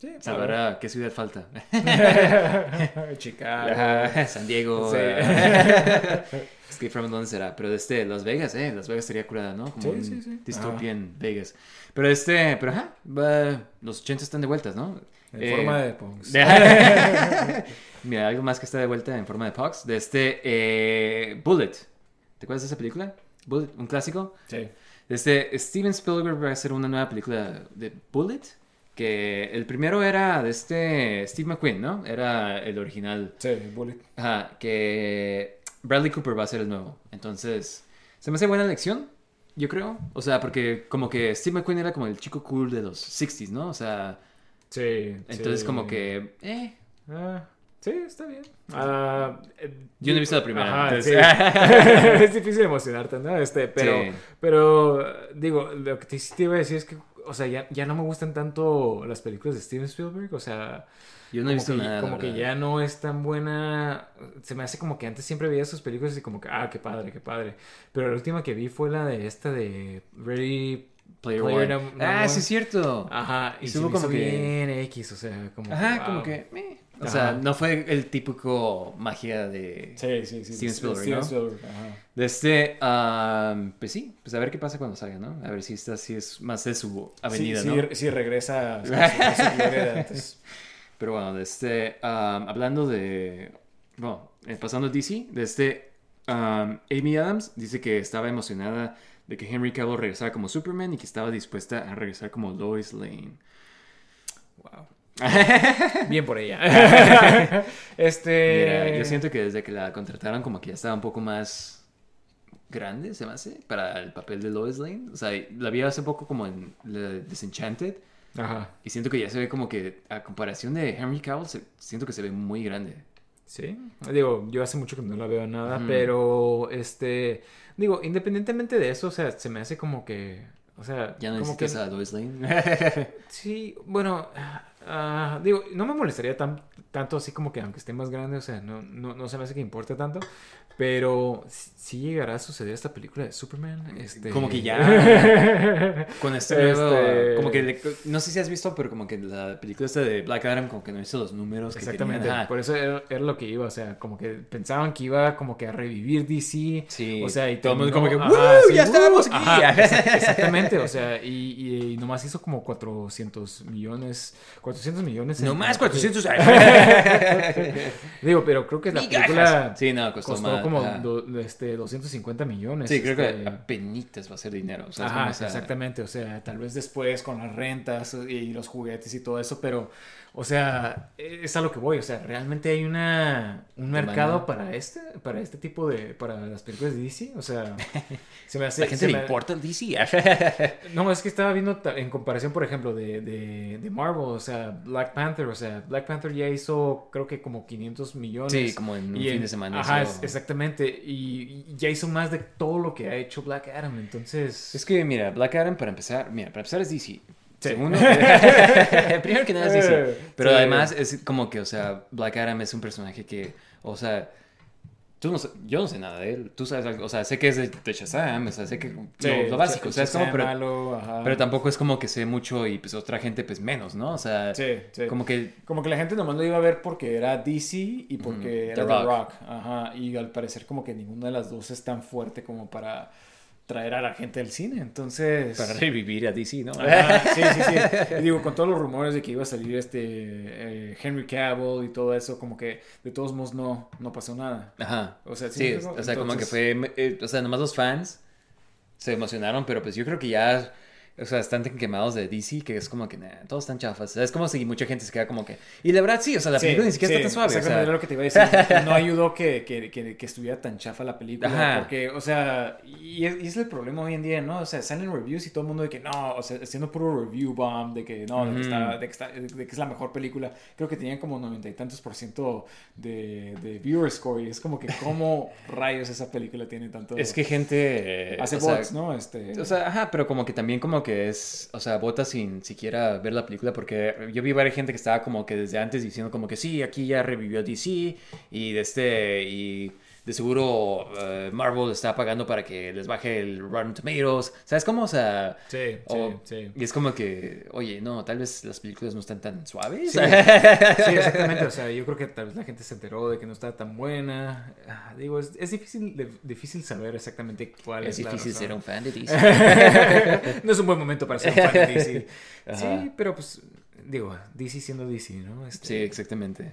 C: Sí,
B: salvará qué ciudad falta.
C: Chicago.
B: San Diego.
C: Sí.
B: eh, Escape from ¿dónde será? Pero este, Las Vegas, eh, Las Vegas sería curada, ¿no? Como
C: Sí, sí, sí.
B: Dystopian Vegas. Pero este, pero ajá, los 80 están de vueltas, ¿no?
C: En
B: Eh,
C: forma de Pongs.
B: Mira, algo más que está de vuelta en forma de Pox. De este eh, Bullet. ¿Te acuerdas de esa película? Bullet, un clásico.
C: Sí.
B: Este, Steven Spielberg va a hacer una nueva película de Bullet. Que el primero era de este Steve McQueen, ¿no? Era el original.
C: Sí, Bullet.
B: Ajá, que Bradley Cooper va a ser el nuevo. Entonces, se me hace buena elección, yo creo. O sea, porque como que Steve McQueen era como el chico cool de los 60s, ¿no? O sea,
C: Sí.
B: entonces
C: sí.
B: como que... Eh,
C: Ah, sí, está bien. Eh,
B: Yo no he visto la primera,
C: Ajá,
B: entonces-
C: sí. es difícil emocionarte, ¿no? Este, pero,
B: Sí.
C: pero digo, lo que te, iba a decir es que, o sea, ya, ya no me gustan tanto las películas de Steven Spielberg, o sea,
B: yo no he
C: como
B: visto
C: que,
B: nada.
C: como que ya no es tan buena. Se me hace como que antes siempre veía sus películas y como que, ah, qué padre, qué padre. Pero la última que vi fue la de esta de Ready
B: Player,
C: Player
B: One. Ah,
C: One.
B: sí es cierto.
C: Ajá, y
B: Estuvo como que-
C: bien X, o sea, como
B: Ajá,
C: wow.
B: como que... meh. O
C: Ajá.
B: sea, no fue el típico magia de...
C: Sí, sí, sí.
B: Steven
C: de
B: Spielberg,
C: Steven
B: ¿no?
C: Spielberg, ajá.
B: De este... ah, pues sí, pues a ver qué pasa cuando salga, ¿no? A ver si esta sí es más de su avenida, ¿no?
C: Sí, regresa a su, a su gloria.
B: Pero bueno, de este, um, hablando de, bueno, eh, pasando a DC, de este, um, Amy Adams dice que estaba emocionada de que Henry Cavill regresara como Superman y que estaba dispuesta a regresar como Lois Lane.
C: Wow. Bien por ella. este.
B: Mira, yo siento que desde que la contrataron como que ya estaba un poco más grande, se me hace, para el papel de Lois Lane. O sea, la vi hace poco como en The Disenchanted
C: Ajá.
B: y siento que ya se ve como que a comparación de Henry Cavill, se- siento que se ve muy grande.
C: Sí. Digo, yo hace mucho que no la veo nada, pero este. Digo, independientemente de eso, o sea, se me hace como que. O sea,
B: Ya no
C: como que.
B: a Lois Lane.
C: Sí, bueno. Ah, digo, no me molestaría tan, tanto así como que aunque esté más grande, o sea, no, no, no se me hace que importe tanto. Pero sí llegará a suceder esta película de Superman. Este...
B: Como que ya. Con este.
C: Este-
B: Como que. le- no sé si has visto, pero como que la película esta de Black Adam, como que no hizo los números que
C: Exactamente.
B: Ajá.
C: por eso era, era lo que iba, o sea, como que pensaban que iba como que a revivir DC,
B: Sí.
C: o sea, y
B: Todo el mundo como que,
C: terminó-
B: "¡Woo!
C: ajá, sí,
B: ¡Ya estábamos aquí!
C: Ajá, exa- exactamente, o sea, y, y- y nomás hizo como 400 millones, 400 millones. en-
B: No más 400.
C: Digo, pero creo que la
B: Migajas.
C: película
B: Sí, no, costó,
C: como do- este, 250 millones.
B: Sí, creo
C: este,
B: que apenitas va a ser dinero. O sea,
C: Ajá, exactamente, o sea, tal vez después con las rentas y los juguetes y todo eso, pero, o sea, es a lo que voy, o sea, realmente hay una, un mercado para este, para este tipo de, para las películas de DC, o sea, se me hace...
B: La gente le
C: me-
B: importa el DC.
C: No, es que estaba viendo en comparación, por ejemplo, de, de, de Marvel, o sea, Black Panther, o sea, Black Panther ya hizo, creo que como 500 millones.
B: Sí, como en un
C: Y
B: fin de semana.
C: Ajá, exactamente, y, y ya hizo más de todo lo que ha hecho Black Adam, entonces...
B: Es que, mira, Black Adam, para empezar, mira, para empezar es DC.
C: Sí.
B: Segundo, primero que nada es DC.
C: Eh,
B: Pero
C: sí.
B: además es como que, o sea, Black Adam es un personaje que, o sea, tú no yo no sé nada de él. Tú sabes algo, o sea, sé que es de, de Shazam, o sea, sé que
C: Sí,
B: lo, lo básico, o sea, es como, pero,
C: malo, ajá.
B: pero tampoco es como que sé mucho y pues otra gente pues menos, ¿no? O sea,
C: Sí, sí.
B: como que
C: Como que la gente nomás lo iba a ver porque era DC y porque era
B: The
C: The
B: Rock.
C: Rock. Ajá. Y al parecer como que ninguna de las dos es tan fuerte como para traer a la gente al cine. Entonces...
B: para revivir a DC, ¿no?
C: Sí, sí, sí. Y digo, con todos los rumores de que iba a salir este eh, Henry Cavill y todo eso, como que de todos modos no, no pasó nada.
B: Ajá.
C: O sea, ¿sí
B: sí, o sea, como que fue, eh, o sea, nomás los fans se emocionaron, pero pues yo creo que ya o sea, están tan quemados de DC que es como que, nah, todos están chafas. O sea, es como si mucha gente se queda como que... Y la verdad, sí, o sea, la
C: Sí,
B: película ni siquiera
C: sí,
B: está tan suave. o
C: Exactamente
B: sea,
C: era lo que te iba a decir. No ayudó que, que, que, que estuviera tan chafa la película.
B: Ajá.
C: Porque, o sea, y es, y es el problema hoy en día, ¿no? O sea, salen reviews y todo el mundo de que no, o sea, haciendo puro review bomb, de que no, de, que está, de, que está- de que es la mejor película. Creo que tenían como noventa y tantos por ciento de, de viewer score. Y es como que, ¿cómo rayos esa película tiene tanto.
B: es que gente...
C: Hace
B: o sea,
C: bots, ¿no? Este.
B: O sea, ajá, pero como que también como que es, o sea, vota sin siquiera ver la película porque yo vi varias gente que estaba como que desde antes diciendo como que sí, aquí ya revivió DC y de este, y de seguro eh, Marvel está pagando para que les baje el Rotten Tomatoes, ¿sabes cómo? O sea,
C: Sí,
B: o-
C: sí, sí.
B: y es como que, oye, no, tal vez las películas no están tan suaves.
C: Sí, sí, exactamente. O sea, yo creo que tal vez la gente se enteró de que no estaba tan buena. Ah, Digo, es, es difícil, de- difícil saber exactamente cuál es,
B: es
C: la
B: difícil
C: razón.
B: ser un fan de DC.
C: no es un buen momento para ser un fan de DC.
B: Ajá.
C: Sí, pero pues, digo, DC siendo DC, ¿no? Este,
B: Sí, exactamente.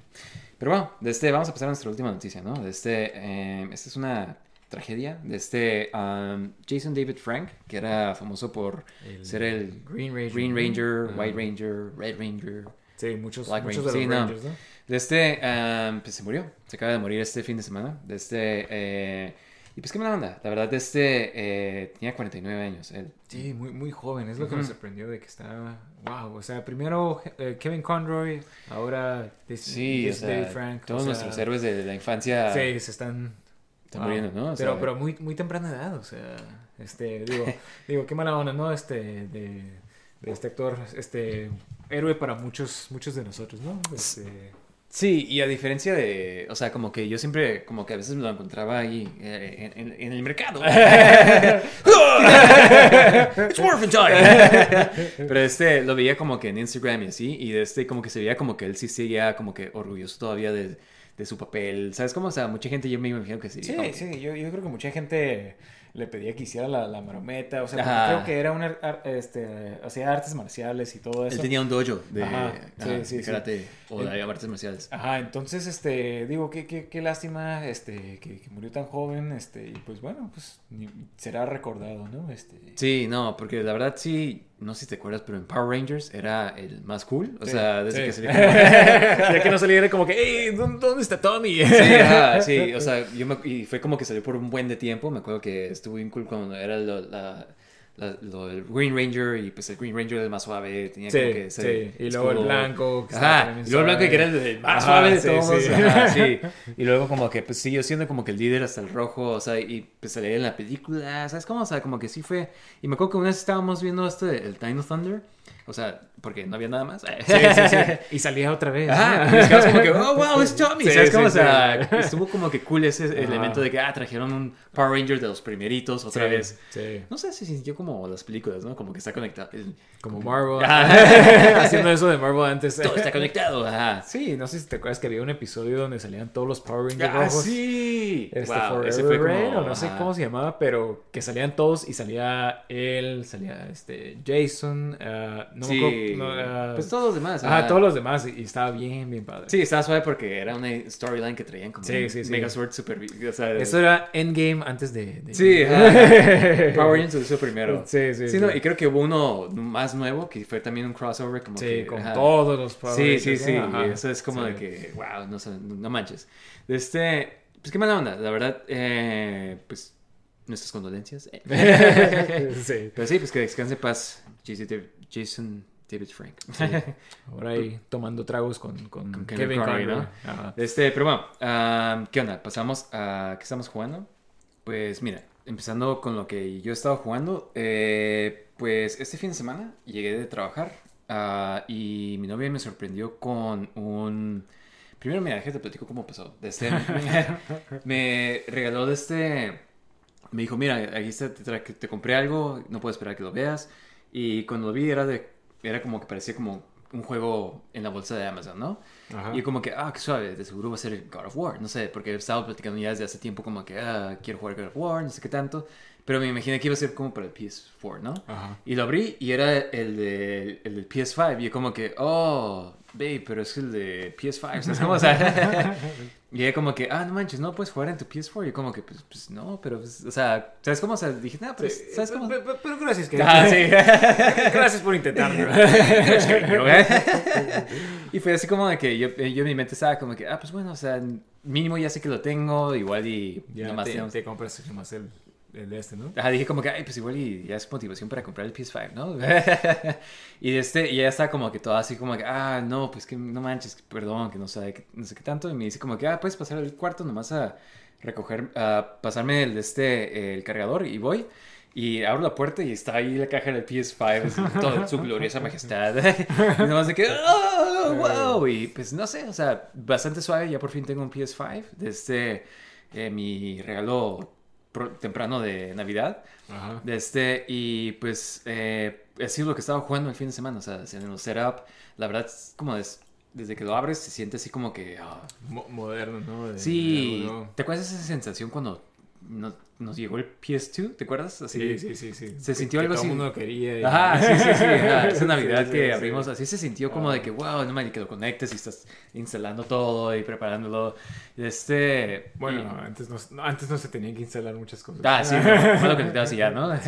B: Pero bueno, de este, vamos a pasar a nuestra última noticia, ¿no? De este, eh, esta es una tragedia de este um, Jason David Frank, que era famoso por
C: El
B: ser el
C: Green Ranger.
B: Green Ranger,
C: Ajá.
B: White Ranger, Red Ranger.
C: Sí, muchos,
B: Black
C: muchos
B: Ranger,
C: de
B: sí,
C: los
B: no.
C: Rangers, ¿no?
B: De este, um, pues se murió, se acaba de morir este fin de semana. De este, eh, y pues qué mala onda, la verdad, este, eh, tenía 49 años, él.
C: Sí, muy, muy joven. Es lo que me sorprendió de que estaba. Wow. O sea, primero eh, Kevin Conroy, ahora this-
B: Sí, o
C: this
B: sea,
C: David Frank.
B: todos
C: o sea,
B: nuestros héroes de la infancia
C: Sí, se están.
B: están
C: wow.
B: muriendo, ¿no? O
C: pero,
B: sea,
C: pero muy, muy temprana edad, o sea, este, digo, digo, qué mala onda, ¿no? Este, de, de este actor, este, héroe para muchos, muchos de nosotros, ¿no? Este,
B: Sí, y a diferencia de, o sea, como que yo siempre, como que a veces me lo encontraba ahí eh, en, en- en el mercado. It's morphin' time. Pero este, lo veía como que en Instagram y así, y de este, como que se veía como que él sí seguía como que orgulloso todavía de, de su papel. ¿Sabes cómo? O sea, mucha gente yo me imagino que sí.
C: sí,
B: que-
C: sí, yo, yo creo que mucha gente le pedía que hiciera la, la marometa, o sea,
B: Ajá.
C: creo que era un, ar- este, hacía artes marciales y todo eso.
B: Él tenía un dojo de,
C: Ajá, sí,
B: ajá,
C: sí,
B: de
C: sí.
B: karate o de artes marciales.
C: Ajá, entonces, este, digo, qué, qué, qué lástima, este, que, que murió tan joven, este, y pues bueno, pues ni- será recordado, ¿no? Este,
B: Sí, no, porque la verdad sí, no sé si te acuerdas, pero en Power Rangers era el más cool. O
C: Sí,
B: sea, desde
C: sí.
B: que salió como-
C: ya que no saliera como que, hey, ¿dónde, dónde está Tommy?
B: Sí, ajá, sí, o sea, yo me, y fue como que salió por un buen de tiempo. Me acuerdo que estuvo bien cool cuando era la, la- lo del Green Ranger y pues el Green Ranger era el más suave, tenía como que ese
C: sí, y luego el blanco. que
B: Ajá, y luego el blanco que era el, más
C: Ajá,
B: suave de
C: sí,
B: todos.
C: sí.
B: ajá, sí. Y luego como que pues siguió siendo como que el líder hasta el rojo, o sea, y pues salía en la película, ¿sabes cómo? O sea, como que sí fue. Y me acuerdo que una vez estábamos viendo esto de el of Thunder, o sea, porque no había nada más.
C: Sí, sí, sí. Y salía otra vez.
B: Ajá, y como que, oh, wow, es Tommy. ¿Sabes cómo? O sea, estuvo como que cool ese
C: Ajá.
B: elemento de que, ah, trajeron un Power Ranger de los primeritos otra vez.
C: Sí.
B: No sé, se sintió como las películas, ¿no? Como que está conectado.
C: Como Marvel.
B: Ajá.
C: Haciendo eso de Marvel antes.
B: Todo está conectado, ajá.
C: Sí, no sé si te acuerdas que había un episodio donde salían todos los Power Rangers
B: Ah,
C: rojos.
B: sí.
C: Este,
B: Wow,
C: Forever
B: ese fue como...
C: O no sé cómo se llamaba, pero que salían todos y salía él, salía este Jason, ah, no me
B: Sí.
C: acuerdo, no, ah,
B: pues todos los demás.
C: ajá,
B: ajá.
C: todos los demás y, y estaba bien, bien padre.
B: Sí, estaba suave porque era una storyline que traían como
C: Sí, sí, sí.
B: Megazord super... O sea,
C: Eso era Endgame antes de... de-
B: Sí, ajá. Power Rangers lo hizo primero.
C: Sí, sí,
B: Sí, no, y creo que hubo uno más nuevo que fue también un crossover como
C: Sí,
B: que...
C: con
B: ajá.
C: todos los Power
B: Sí, sí, sí. y eso es como de que, wow, no, no manches. Este, pues qué mala onda, la verdad, eh, pues nuestras condolencias.
C: sí.
B: Pero sí, pues que descanse en paz, David, Jason David Frank.
C: Ahora ahí tomando tragos con, con,
B: Con
C: Kevin,
B: Kevin. ¿no? Este, pero bueno, ¿qué onda? Pasamos a qué estamos jugando. Pues mira, empezando con lo que yo he estado jugando, eh, pues este fin de semana llegué de trabajar ah, y mi novia me sorprendió con un... Primero, mira, déjate te platico cómo pasó. Este, me regaló de este... Me dijo, mira, aquí está, te, te compré algo, no puedo esperar que lo veas. Y cuando lo vi era de... Era como que parecía como un juego en la bolsa de Amazon, ¿no?
C: Ajá.
B: Y como que, ah, qué suave, de seguro va a ser God of War. No sé, porque he estado platicando ya desde hace tiempo como que, ah, quiero jugar God of War, no sé qué tanto. Pero me imaginé que iba a ser como para el PS4, ¿no?
C: Ajá.
B: Y lo abrí y era el, de, el del PS5. Y yo como que, oh, babe, pero es el de PS5. ¿Sabes cómo? O sea, y ella como que, ah, no manches, no puedes jugar en tu PS4. Y yo como que, pues, pues no, pero, pues, o sea, ¿sabes cómo? O sea, dije, no, pues,
C: Sí,
B: ¿sabes cómo?
C: Pero, pero- pero gracias, que
B: Ah, sí.
C: Gracias por intentarlo.
B: y fue así como de que yo, yo en mi mente estaba como que, ah, pues bueno, o sea, mínimo ya sé que lo tengo, igual y
C: Ya
B: nomás
C: te,
B: tenemos-
C: te compras nomás el, el este, ¿no?
B: Ajá, dije como que, ay, pues igual y ya es motivación para comprar el PS5, ¿no? y este, y ella está como que toda así como que, ah, no, pues que no manches, perdón, que no sé, qué- no sé qué tanto. Y me dice como que, ah, puedes pasar al cuarto nomás a recoger, a pasarme el de este, el cargador y voy. Y abro la puerta y está ahí la caja del PS5, así, todo en su gloriosa majestad. y nomás de que, oh, wow. Y pues no sé, o sea, bastante suave. Ya por fin tengo un PS5. Desde eh, mi regalo temprano de Navidad.
C: Ajá.
B: Este, y pues eh, ha sido lo que he estado jugando el fin de semana. O sea, en el setup, la verdad, es como des- desde que lo abres se siente así como que. ah,
C: Mo- moderno, ¿no? De-
B: sí,
C: de
B: ¿te acuerdas esa sensación cuando no- nos llegó el PS2? ¿Te acuerdas? Así,
C: Sí, sí, sí, sí.
B: Se sintió
C: que
B: algo
C: todo
B: así.
C: el mundo quería. y-
B: Ajá, sí, sí, sí. ajá, Esa Navidad
C: sí,
B: que abrimos así se sintió como de que, wow, no man, que lo conectes y estás instalando todo y preparándolo. Este.
C: Bueno,
B: y-
C: no, antes, no, no, antes no se tenían que instalar muchas cosas.
B: Ah, sí, no, fue lo que necesitabas y ya, ¿no?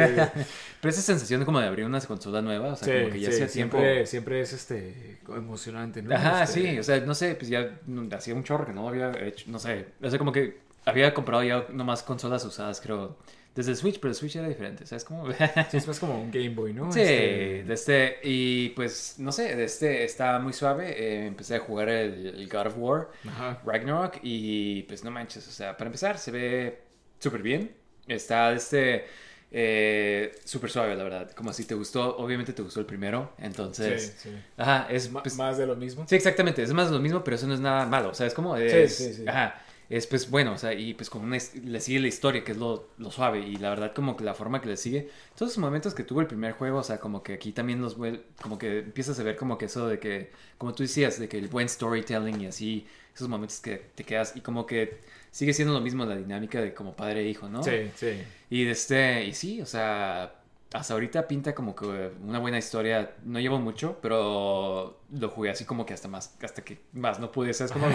B: Pero esa sensación como de abrir una consola nueva, o sea, como que ya hacía tiempo.
C: siempre, siempre es este emocionante, ¿no?
B: Ajá,
C: Este,
B: sí, o sea, no sé, pues ya hacía un chorro que no había hecho, no sé, o sea, como que había comprado ya nomás consolas usadas, creo, desde el Switch, pero el Switch era diferente, ¿sabes cómo?
C: Sí, es más como un Game Boy, ¿no?
B: Sí,
C: Este,
B: de este, y pues, no sé, de este está muy suave, eh, empecé a jugar el, el God of War,
C: Ajá.
B: Ragnarok y pues no manches, o sea, para empezar se ve súper bien. Está este eh, súper suave, la verdad. Como si te gustó, obviamente te gustó el primero, entonces...
C: Sí, sí.
B: Ajá, es... Pues,
C: más de lo mismo.
B: sí, exactamente, es más lo mismo, pero eso no es nada malo, o sea, es como... Es,
C: sí.
B: Ajá, es pues bueno, o sea, y pues como una, le sigue la historia, que es lo, lo suave, y la verdad como que la forma que le sigue, todos esos momentos que tuvo el primer juego, o sea, como que aquí también los como que empiezas a ver como que eso de que, como tú decías, de que el buen storytelling y así, esos momentos que te quedas, y como que sigue siendo lo mismo la dinámica de como padre e hijo, ¿no?
C: Sí, sí.
B: Y de este, y sí, o sea, hasta ahorita pinta como que una buena historia. No llevo mucho, pero lo jugué así como que hasta más, hasta que más no pude, ¿sabes? Como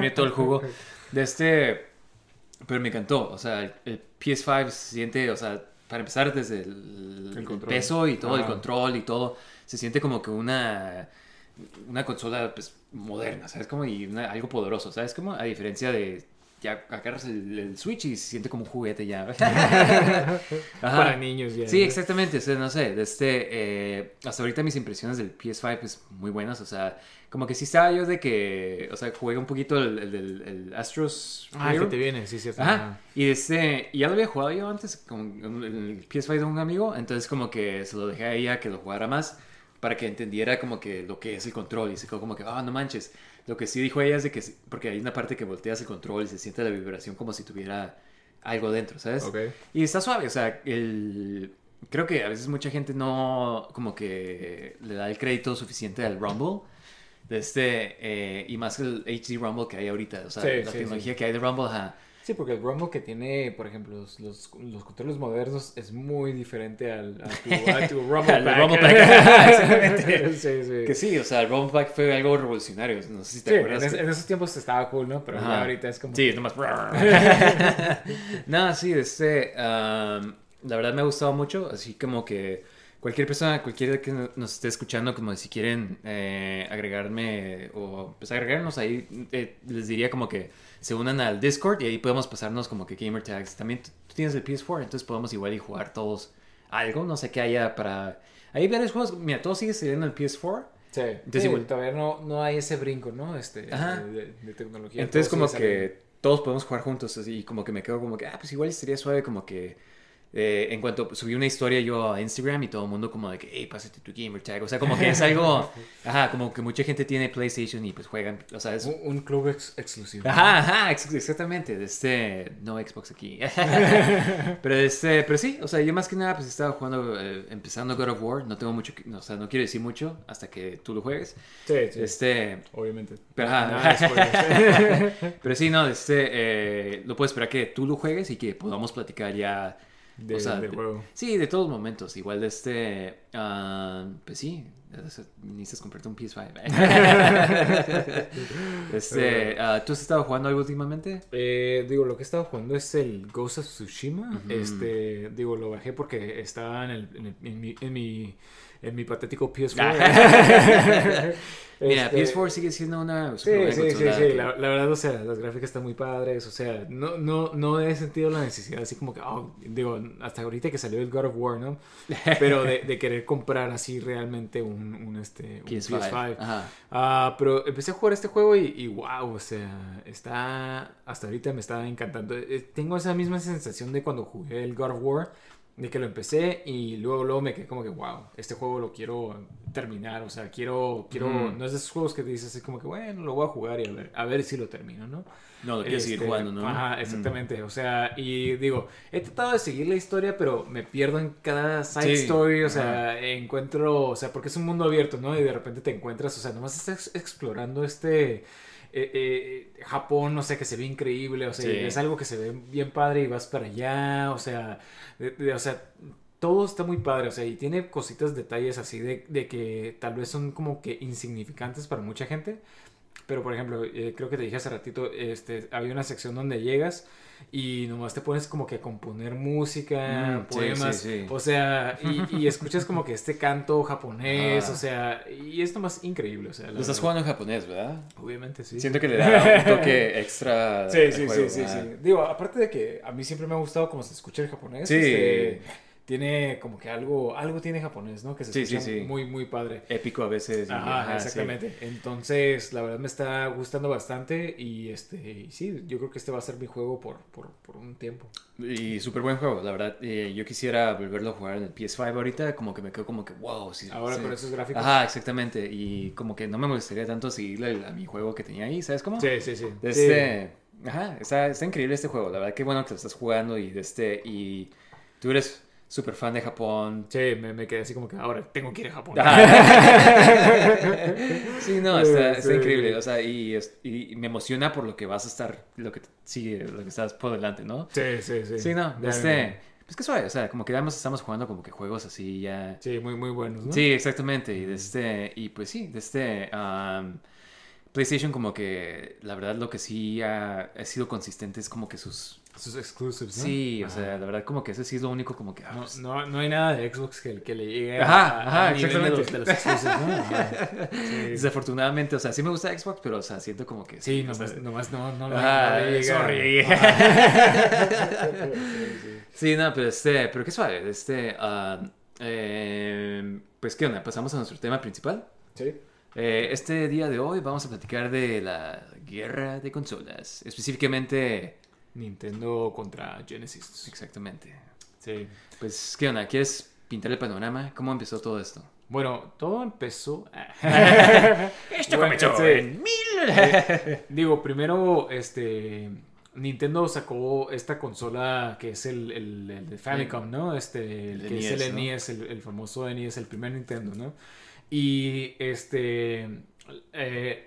B: me todo el jugo de este. Pero me encantó, o sea, el, el PS5 se siente, o sea, para empezar desde el,
C: El
B: el
C: control.
B: peso y todo, el control y todo, se siente como que una una consola pues moderna, ¿sabes? Como y una- algo poderoso, ¿sabes? Como a diferencia de ya agarras el, el Switch y se siente como un juguete ya.
C: Para niños ya.
B: Sí, exactamente. O sea, no sé, este, eh, hasta ahorita mis impresiones del PS5 pues muy buenas. O sea, como que sí estaba yo de que, o sea, jugué un poquito el, el, el- Astros.
C: Ah, que te viene, sí, cierto.
B: Ajá. Y este, y ya lo había jugado yo antes con el PS5 de un amigo, entonces como que se lo dejé a ella que lo jugara más para que entendiera como que lo que es el control y se quedó como que, ah, no manches. Lo que sí dijo ella es de que, sí- porque hay una parte que volteas el control y se siente la vibración como si tuviera algo dentro, ¿sabes?
C: Ok.
B: Y está suave, o sea, el... Creo que a veces mucha gente no como que le da el crédito suficiente al Rumble. De este, eh, y más el HD Rumble que hay ahorita. O sea,
C: Sí,
B: la
C: sí,
B: tecnología que hay de Rumble, ajá.
C: Sí, porque el Rumble que tiene, por ejemplo, los, los, los controles modernos es muy diferente al, a tu, a tu Rumble
B: Al
C: Pack.
B: Rumble Pack, ajá, exactamente.
C: sí, sí.
B: Que sí, o sea, el Rumble Pack fue algo revolucionario. No sé si te
C: Sí,
B: acuerdas.
C: en, es-
B: que-
C: en esos tiempos estaba cool, ¿no? Pero
B: Ajá.
C: ahorita es como...
B: Sí, nomás. no, sí, este. um, la verdad me ha gustado mucho. Así como que cualquier persona, cualquiera que no- nos esté escuchando, como si quieren eh, agregarme o pues agregarnos ahí, eh, les diría como que se unan al Discord y ahí podemos pasarnos como que gamer tags. También tú tienes el PS4, entonces podemos igual y jugar todos algo. No sé qué haya para. Hay varios juegos. Mira, todo sigue saliendo en el PS4.
C: Sí,
B: Entonces,
C: sí,
B: igual-
C: todavía no, no hay ese brinco, ¿no? Este,
B: Ajá.
C: de, de- tecnología.
B: Entonces como que todos podemos jugar juntos así y como que me quedo como que, ah, pues igual estaría suave como que eh, en cuanto subí una historia yo a Instagram y todo el mundo como de que, hey, pásate tu gamer tag. O sea, como que es algo, ajá, como que mucha gente tiene PlayStation y pues juegan, o sea, es...
C: Un, un club ex- exclusivo.
B: Ajá, ajá, ex- exactamente, de este, no Xbox aquí. pero este, pero sí, o sea, yo más que nada pues estaba jugando, eh, empezando God of War, no tengo mucho, que- o sea, no quiero decir mucho hasta que tú lo juegues.
C: Sí, sí.
B: Este,
C: Obviamente.
B: Pero, ajá.
C: spoilers.
B: Pero sí, no, este, eh, lo puedo esperar que tú lo juegues y que podamos platicar ya
C: de,
B: o sea,
C: del
B: de-
C: juego.
B: Sí, de todos momentos. Igual de este. ah, pues sí, necesitas comprarte un PS5. este, ah, ¿Tú has estado jugando algo últimamente?
C: Eh, digo, lo que he estado jugando es el Ghost of Tsushima. Este, digo, lo bajé porque estaba en, el- en el- en mi, en mi en mi patético PS4.
B: Mira,
C: Este,
B: PS4 sigue siendo una
C: Sí, sí, sí, sí.
B: que-
C: La, la verdad, o sea, las gráficas están muy padres. O sea, no, no, no he sentido la necesidad así como que, oh, digo, hasta ahorita que salió el God of War, ¿no? Pero de, de querer comprar así realmente un, un, este, un
B: PS5.
C: PS5.
B: Ajá.
C: Ah, pero empecé a jugar este juego y, y wow, o sea, está, hasta ahorita me está encantando. Eh, Tengo esa misma sensación de cuando jugué el God of War, de que lo empecé y luego, luego me quedé como que, wow, este juego lo quiero terminar, o sea, quiero, quiero,
B: Mm.
C: no es de esos juegos que te dices así como que, bueno, lo voy a jugar y a ver, a ver si lo termino, ¿no?
B: No, lo quieres seguir
C: Este,
B: jugando, ¿no?
C: Ajá,
B: Mm.
C: exactamente. O sea, y digo, he tratado de seguir la historia, pero me pierdo en cada side
B: Sí,
C: story. O sea, encuentro, o sea, porque es un mundo abierto, ¿no? Y de repente te encuentras, o sea, nomás estás explorando este. Eh, eh, Japón, no sé, que se ve increíble, o sea,
B: Sí.
C: es algo que se ve bien padre y vas para allá, o sea, de- de- o sea, todo está muy padre, o sea, y tiene cositas, detalles así de, de que tal vez son como que insignificantes para mucha gente, pero por ejemplo, eh, creo que te dije hace ratito, este, había una sección donde llegas y nomás te pones como que a componer música,
B: Mm, sí,
C: poemas,
B: sí, sí.
C: o sea, y, y escuchas como que este canto japonés,
B: Ah.
C: o sea, y es nomás increíble, o sea,
B: Lo estás
C: verdad.
B: jugando en japonés, ¿verdad?
C: Obviamente, sí.
B: Siento que le da un toque extra.
C: Sí, sí,
B: juego,
C: sí, sí, sí. Digo, aparte de que a mí siempre me ha gustado cómo se escucha el japonés.
B: Sí.
C: este, tiene como que algo, algo tiene japonés, ¿no? Que se
B: Sí,
C: escucha
B: sí.
C: muy, muy padre.
B: Épico a veces.
C: Ajá, exactamente. Entonces, la verdad me está gustando bastante y este, y sí, yo creo que este va a ser mi juego por, por, por un tiempo.
B: Y súper buen juego, la verdad. eh, yo quisiera volverlo a jugar en el PS5 ahorita, como que me quedo como que, wow.
C: Ahora con esos gráficos.
B: Ajá, exactamente. Y como que no me molestaría tanto seguirle a mi juego que tenía ahí, ¿sabes cómo?
C: Sí, sí, sí.
B: Este, Ajá, está, está increíble este juego. La verdad que bueno que lo estás jugando y de este y tú eres súper fan de Japón.
C: Sí, me, me quedé así como que ahora tengo que ir a Japón.
B: sí, no, está, está
C: Sí.
B: increíble. O sea, y, y me emociona por lo que vas a estar, lo que sigue, lo que estás por delante, ¿no?
C: Sí, sí, sí.
B: Sí, no,
C: Ya,
B: este, pues que suave, o sea, como que además estamos jugando como que juegos así ya.
C: Sí, muy, muy buenos, ¿no?
B: Sí, exactamente. Y de este, y pues sí, de este um, PlayStation como que la verdad lo que sí ha, ha sido consistente es como que sus
C: Sus exclusives, ¿no?
B: sí, o
C: Ajá.
B: sea, la verdad como que ese sí es lo único como que ah,
C: No,
B: pues,
C: no, no hay nada de Xbox que, que le llegue
B: Ajá,
C: a, a
B: ajá,
C: nivel de los,
B: exactamente.
C: de los exclusives, ¿no? Ajá. Sí,
B: desafortunadamente, o sea, sí me gusta Xbox, pero o sea, siento como que
C: Sí,
B: o sea,
C: nomás, nomás no, no, no,
B: Ah,
C: no
B: sorry.
C: Ajá.
B: Sí, no, pero este, pero qué suave, este ah, eh, pues qué onda, pasamos a nuestro tema principal.
C: Sí.
B: Eh, este día de hoy vamos a platicar de la guerra de consolas, específicamente
C: Nintendo contra Genesis.
B: exactamente.
C: Sí.
B: Pues qué onda, ¿quieres pintar el panorama? ¿Cómo empezó todo esto?
C: Bueno, todo empezó.
B: Esto
C: Bueno,
B: comenzó
C: sí.
B: en mil.
C: Eh, digo, primero, este. Nintendo sacó esta consola que es el, el, el de Famicom, ¿no? Este, el
B: El
C: que es el
B: NES, ¿no?
C: NES, el, el famoso NES, el primer Nintendo, ¿no? Y este. eh,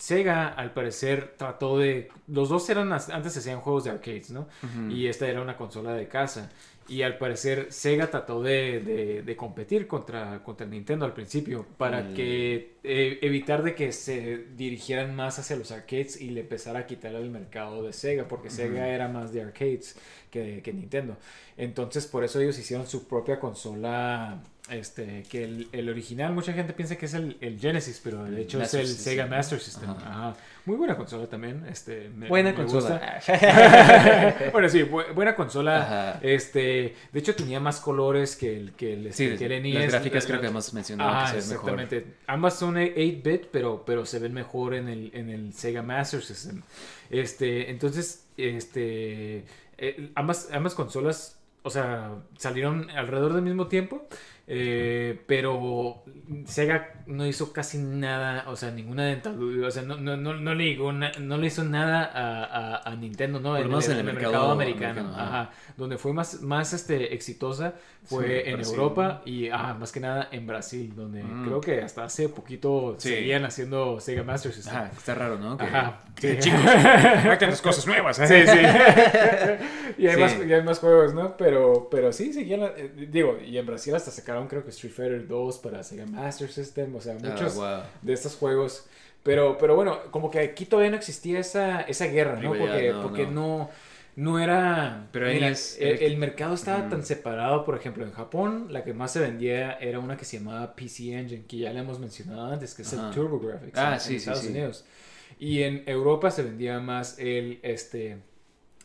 C: Sega, al parecer, trató de. Los dos eran. Antes hacían juegos de arcades, ¿no? Y esta era una consola de casa. Y al parecer Sega trató de, de- de competir contra, contra Nintendo al principio para
B: Mm.
C: que eh, evitar de que se dirigieran más hacia los arcades y le empezara a quitar el mercado de Sega porque Sega era más de arcades que, que Nintendo. Entonces por eso ellos hicieron su propia consola. Este, que el, el original, mucha gente piensa que es el, el Genesis, pero de hecho
B: Master
C: es el
B: System.
C: Sega Master System.
B: Ajá.
C: Ajá. Muy buena consola también. Este, me-
B: Buena
C: me
B: consola.
C: bueno, sí, bu- buena consola.
B: Ajá.
C: Este, de hecho tenía más colores que el que el,
B: Sí,
C: este, que el NES.
B: las gráficas creo que hemos mencionado
C: Ah,
B: que se ven mejor.
C: exactamente. Ambas son 8-bit, pero, pero se ven mejor en el, en el Sega Master System. Este, entonces, este, eh, ambas, ambas consolas, o sea, salieron alrededor del mismo tiempo. Eh, pero Sega no hizo casi nada, o sea, ninguna dentadura, o sea, no, no, no, no le, digo na- no le hizo nada a, a- a Nintendo, ¿no?
B: Por lo menos en el mercado
C: americano.
B: americano, ajá.
C: Ajá. Donde fue más, más este, exitosa fue
B: Sí,
C: en
B: Brasil.
C: Europa y ajá, más que nada en Brasil, donde
B: Mm.
C: creo que hasta hace poquito
B: Sí.
C: seguían haciendo Sega Master System.
B: Ajá, está raro, ¿no? Que-
C: Ajá.
D: Sí, chicos, saquen las cosas nuevas. ¿eh?
C: Sí, sí. y, hay
B: Sí.
C: Más, y hay más juegos, ¿no? Pero, pero sí, seguían. eh, digo, y en Brasil hasta sacaron, creo que Street Fighter 2 para Sega Master System. O sea,
B: Ah,
C: muchos
B: wow.
C: de estos juegos. Pero, pero bueno, como que aquí todavía no existía esa, esa guerra, ¿no? Porque,
B: no,
C: porque
B: no.
C: no. no era.
B: Pero
C: mira,
B: es-
C: el, el mercado estaba
B: Ujú.
C: tan separado, por ejemplo, en Japón, la que más se vendía era una que se llamaba PC Engine, que ya le hemos mencionado antes, que es
B: Ajá.
C: el TurboGrafx
B: Ah,
C: en,
B: sí,
C: en
B: sí,
C: Estados
B: sí.
C: Unidos. Y en Europa se vendía más el, este,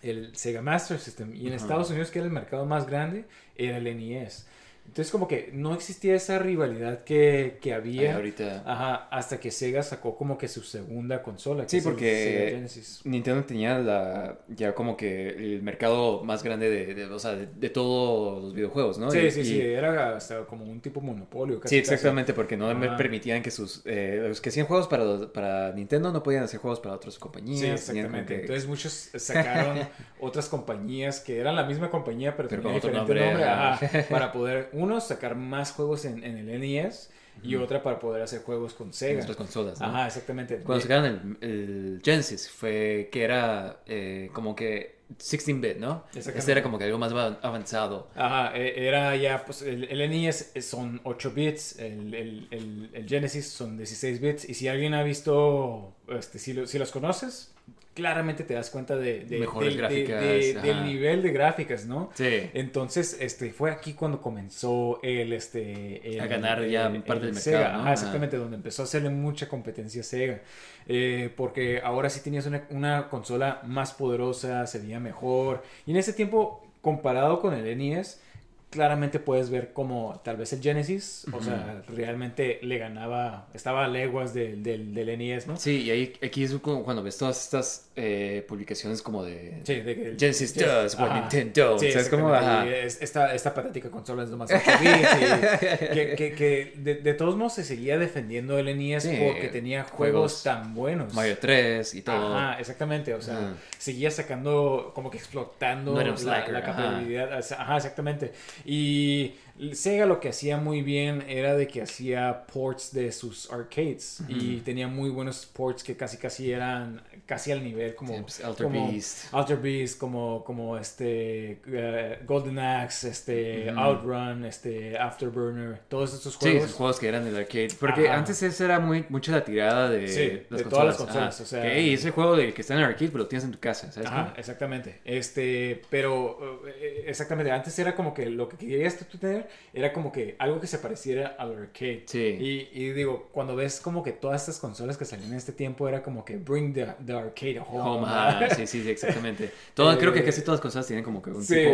C: el Sega Master System. Y en
B: Ajá.
C: Estados Unidos, que era el mercado más grande, era el NES. Entonces como que no existía esa rivalidad que, que
B: Ay,
C: había.
B: ahorita.
C: Ajá, hasta que Sega sacó como que su segunda consola. que
B: Sí, porque-. Nintendo tenía la, ya como que el mercado más grande de, de- o sea, de, de todos los videojuegos, ¿no?
C: Sí,
B: Y-
C: sí,
B: y-
C: sí, era hasta como un tipo monopolio. Casi,
B: Sí,
C: casi.
B: exactamente, porque no me
C: Ajá.
B: permitían que sus... eh, los que hacían juegos para, los- para Nintendo no podían hacer juegos para otras compañías.
C: Sí,
B: tenían
C: exactamente.
B: que-
C: Entonces muchos sacaron otras compañías que eran la misma compañía, pero,
B: Pero
C: tenía
B: con otro
C: diferente nombre,
B: nombre,
C: ajá, para poder, uno, sacar más juegos en, en el NES y otra para poder hacer juegos con
B: en
C: Sega.
B: otras consolas, ¿no?
C: Ajá, exactamente.
B: Cuando sacaron el, el Genesis fue que era eh, como que 16-bit, ¿no?
C: Exactamente.
B: Este era como que algo más va- avanzado.
C: Ajá, e- era ya, pues el, el NES son 8 bits, el, el, el, el Genesis son 16 bits, y si alguien ha visto, este, si, lo- si los conoces, claramente te das cuenta de, de-
B: Mejores
C: del-
B: gráficas,
C: de-
B: ajá.
C: del nivel de gráficas, ¿no?
B: Sí.
C: Entonces, este, fue aquí cuando comenzó el, este... el-
B: A ganar ya
C: el-
B: parte
C: el
B: del
C: Sega,
B: mercado, ¿no?
C: Ajá, exactamente, donde empezó a hacerle mucha competencia a Sega. Eh, porque ahora sí tenías una, una consola más poderosa, se veía mejor. Y en ese tiempo, comparado con el NES, claramente puedes ver como tal vez el Genesis, o sea, realmente le ganaba, estaba a leguas del, del, del NES, ¿no?
B: Sí, y ahí, aquí es cuando ves todas estas eh, publicaciones como de...
C: Sí, de que
B: Genesis does what. Nintendo.
C: Sí,
B: es como...
C: esta, esta patética consola es nomás 8 bits. y que que, que de, de todos modos se seguía defendiendo el NES
B: Sí,
C: porque tenía juegos,
B: juegos
C: tan buenos.
B: Mario 3 y todo.
C: Ajá, exactamente. O sea, seguía sacando, como que explotando
B: No
C: la,
B: slacker,
C: la
B: ajá.
C: capacidad. Ajá, exactamente. Y Sega lo que hacía muy bien era de que hacía ports de sus arcades y tenía muy buenos ports que casi casi eran casi al nivel como
B: Sí, pues, Alter
C: como
B: Beast.
C: Alter Beast, como como este eh, Golden Axe, este Outrun, este Afterburner, todos estos
B: Sí,
C: juegos.
B: esos juegos que eran del arcade. Porque
C: Ajá.
B: antes esa era muy, mucha la tirada de,
C: Sí, de todas las consolas, o sea-
B: que, "Ey, ese juego de que está en el arcade, pero lo tienes en tu casa, ¿sabes?
C: Ajá, exactamente. Este, pero eh, exactamente, antes era como que lo que querías tú tener era como que algo que se pareciera al arcade.
B: Sí.
C: Y, y digo, cuando ves como que todas estas consolas que salían en este tiempo era como que bring the, the arcade home.
B: Home, ajá, sí, sí, sí, exactamente. Todo,
C: Eh,
B: creo que casi todas las consolas tienen como que un
C: sí.
B: tipo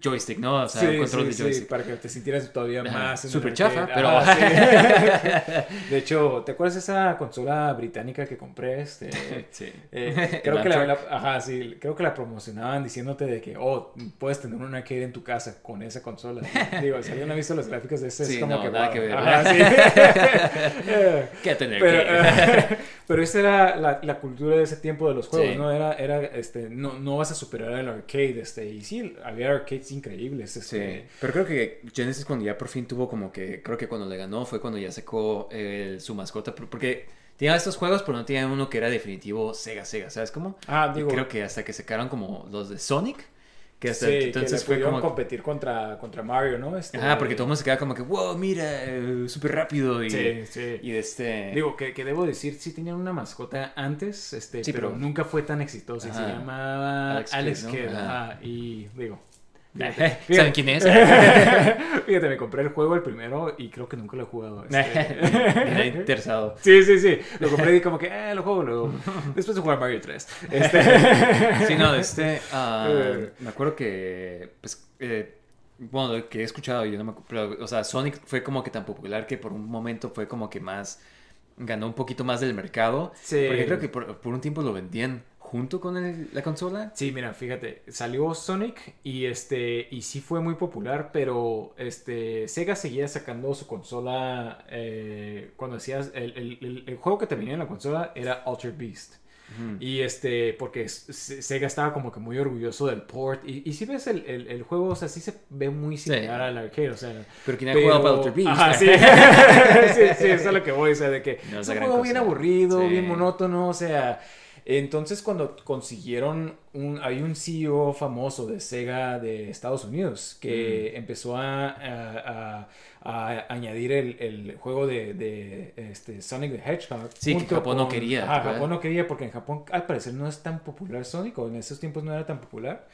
B: joystick, ¿no? O sea, un
C: Sí,
B: control
C: sí,
B: de
C: sí,
B: joystick.
C: para que te sintieras todavía
B: Ajá,
C: más.
B: súper chafa, pero-
C: Ajá, sí. de hecho, ¿te acuerdas de esa consola británica que compré? Este,
B: Sí.
C: Eh, creo, que la, ajá, sí, creo que la promocionaban diciéndote de que, oh, puedes tener un arcade en tu casa con esa consola. Digo, si alguien ha visto las gráficas de ese, es
B: Sí,
C: como
B: no,
C: que,
B: nada
C: wow.
B: que ver,
C: Ajá, sí.
B: ¿Qué tener
C: pero,
B: que?
C: pero esa era la, la cultura de ese tiempo de los juegos,
B: Sí.
C: ¿no? Era, era este, no, no vas a superar el arcade, este, y sí, había arcades increíbles,
B: Sí,
C: este,
B: pero creo que Genesis cuando ya por fin tuvo como que, creo que cuando le ganó fue cuando ya sacó eh, su mascota, por- porque tenía estos juegos, pero no tenía uno que era definitivo Sega, Sega, ¿sabes cómo?
C: Ah,
B: Y
C: digo,
B: creo que hasta que sacaron como los de Sonic, que hasta
C: sí,
B: entonces
C: que
B: fue como...
C: competir contra, contra Mario, ¿no? Este,
B: Ajá, porque todo el mundo se queda como que, wow, mira, eh, súper rápido y,
C: Sí, sí.
B: y este...
C: Digo, que, que debo decir, sí tenían una mascota antes, este,
B: Sí,
C: pero,
B: pero-
C: nunca fue tan exitosa. y Se llamaba
B: Alex
C: Alex,
B: Kidd, ¿no?
C: Kidd.
B: Ajá.
C: ajá, Y digo.
B: ¿Saben quién es?
C: Fíjate, me compré el juego el primero y creo que nunca lo he jugado. este.
B: Interesado.
C: Sí, sí, sí. Lo compré y como que, eh, lo juego luego. Después de jugar Mario 3. Este...
B: Sí, no, de este. ah,
C: Eh.
B: me acuerdo que. Pues. eh, bueno, lo que he escuchado, yo no me acuerdo. pero, o sea, Sonic fue como que tan popular que por un momento fue como que más. Ganó un poquito más del mercado.
C: Sí.
B: Porque creo que por, por un tiempo lo vendían junto con el- la consola.
C: Sí, mira, fíjate, salió Sonic y este y sí fue muy popular, pero este Sega seguía sacando su consola eh, cuando decías el, el- el- juego que te venía en la consola era Altered Beast. Y este, porque Sega estaba como que muy orgulloso del port. Y, y si ves el, el- el juego, o sea, sí se ve muy similar al arcade, o sea.
B: Pero quien ha jugado para Altered Beast.
C: Ajá, sí. sí, sí, eso es lo que voy, o sea, de que
B: No es
C: un juego bien aburrido,
B: Sí.
C: bien monótono, o sea. Entonces cuando consiguieron un, hay un CEO famoso de Sega de Estados Unidos que
B: Mm.
C: empezó a, a- a- a añadir el, el juego de, de, este, Sonic the Hedgehog.
B: Sí, que Japón no quería, ¿verdad?
C: Japón no quería porque en Japón al parecer no es tan popular Sonic o en esos tiempos no era tan popular.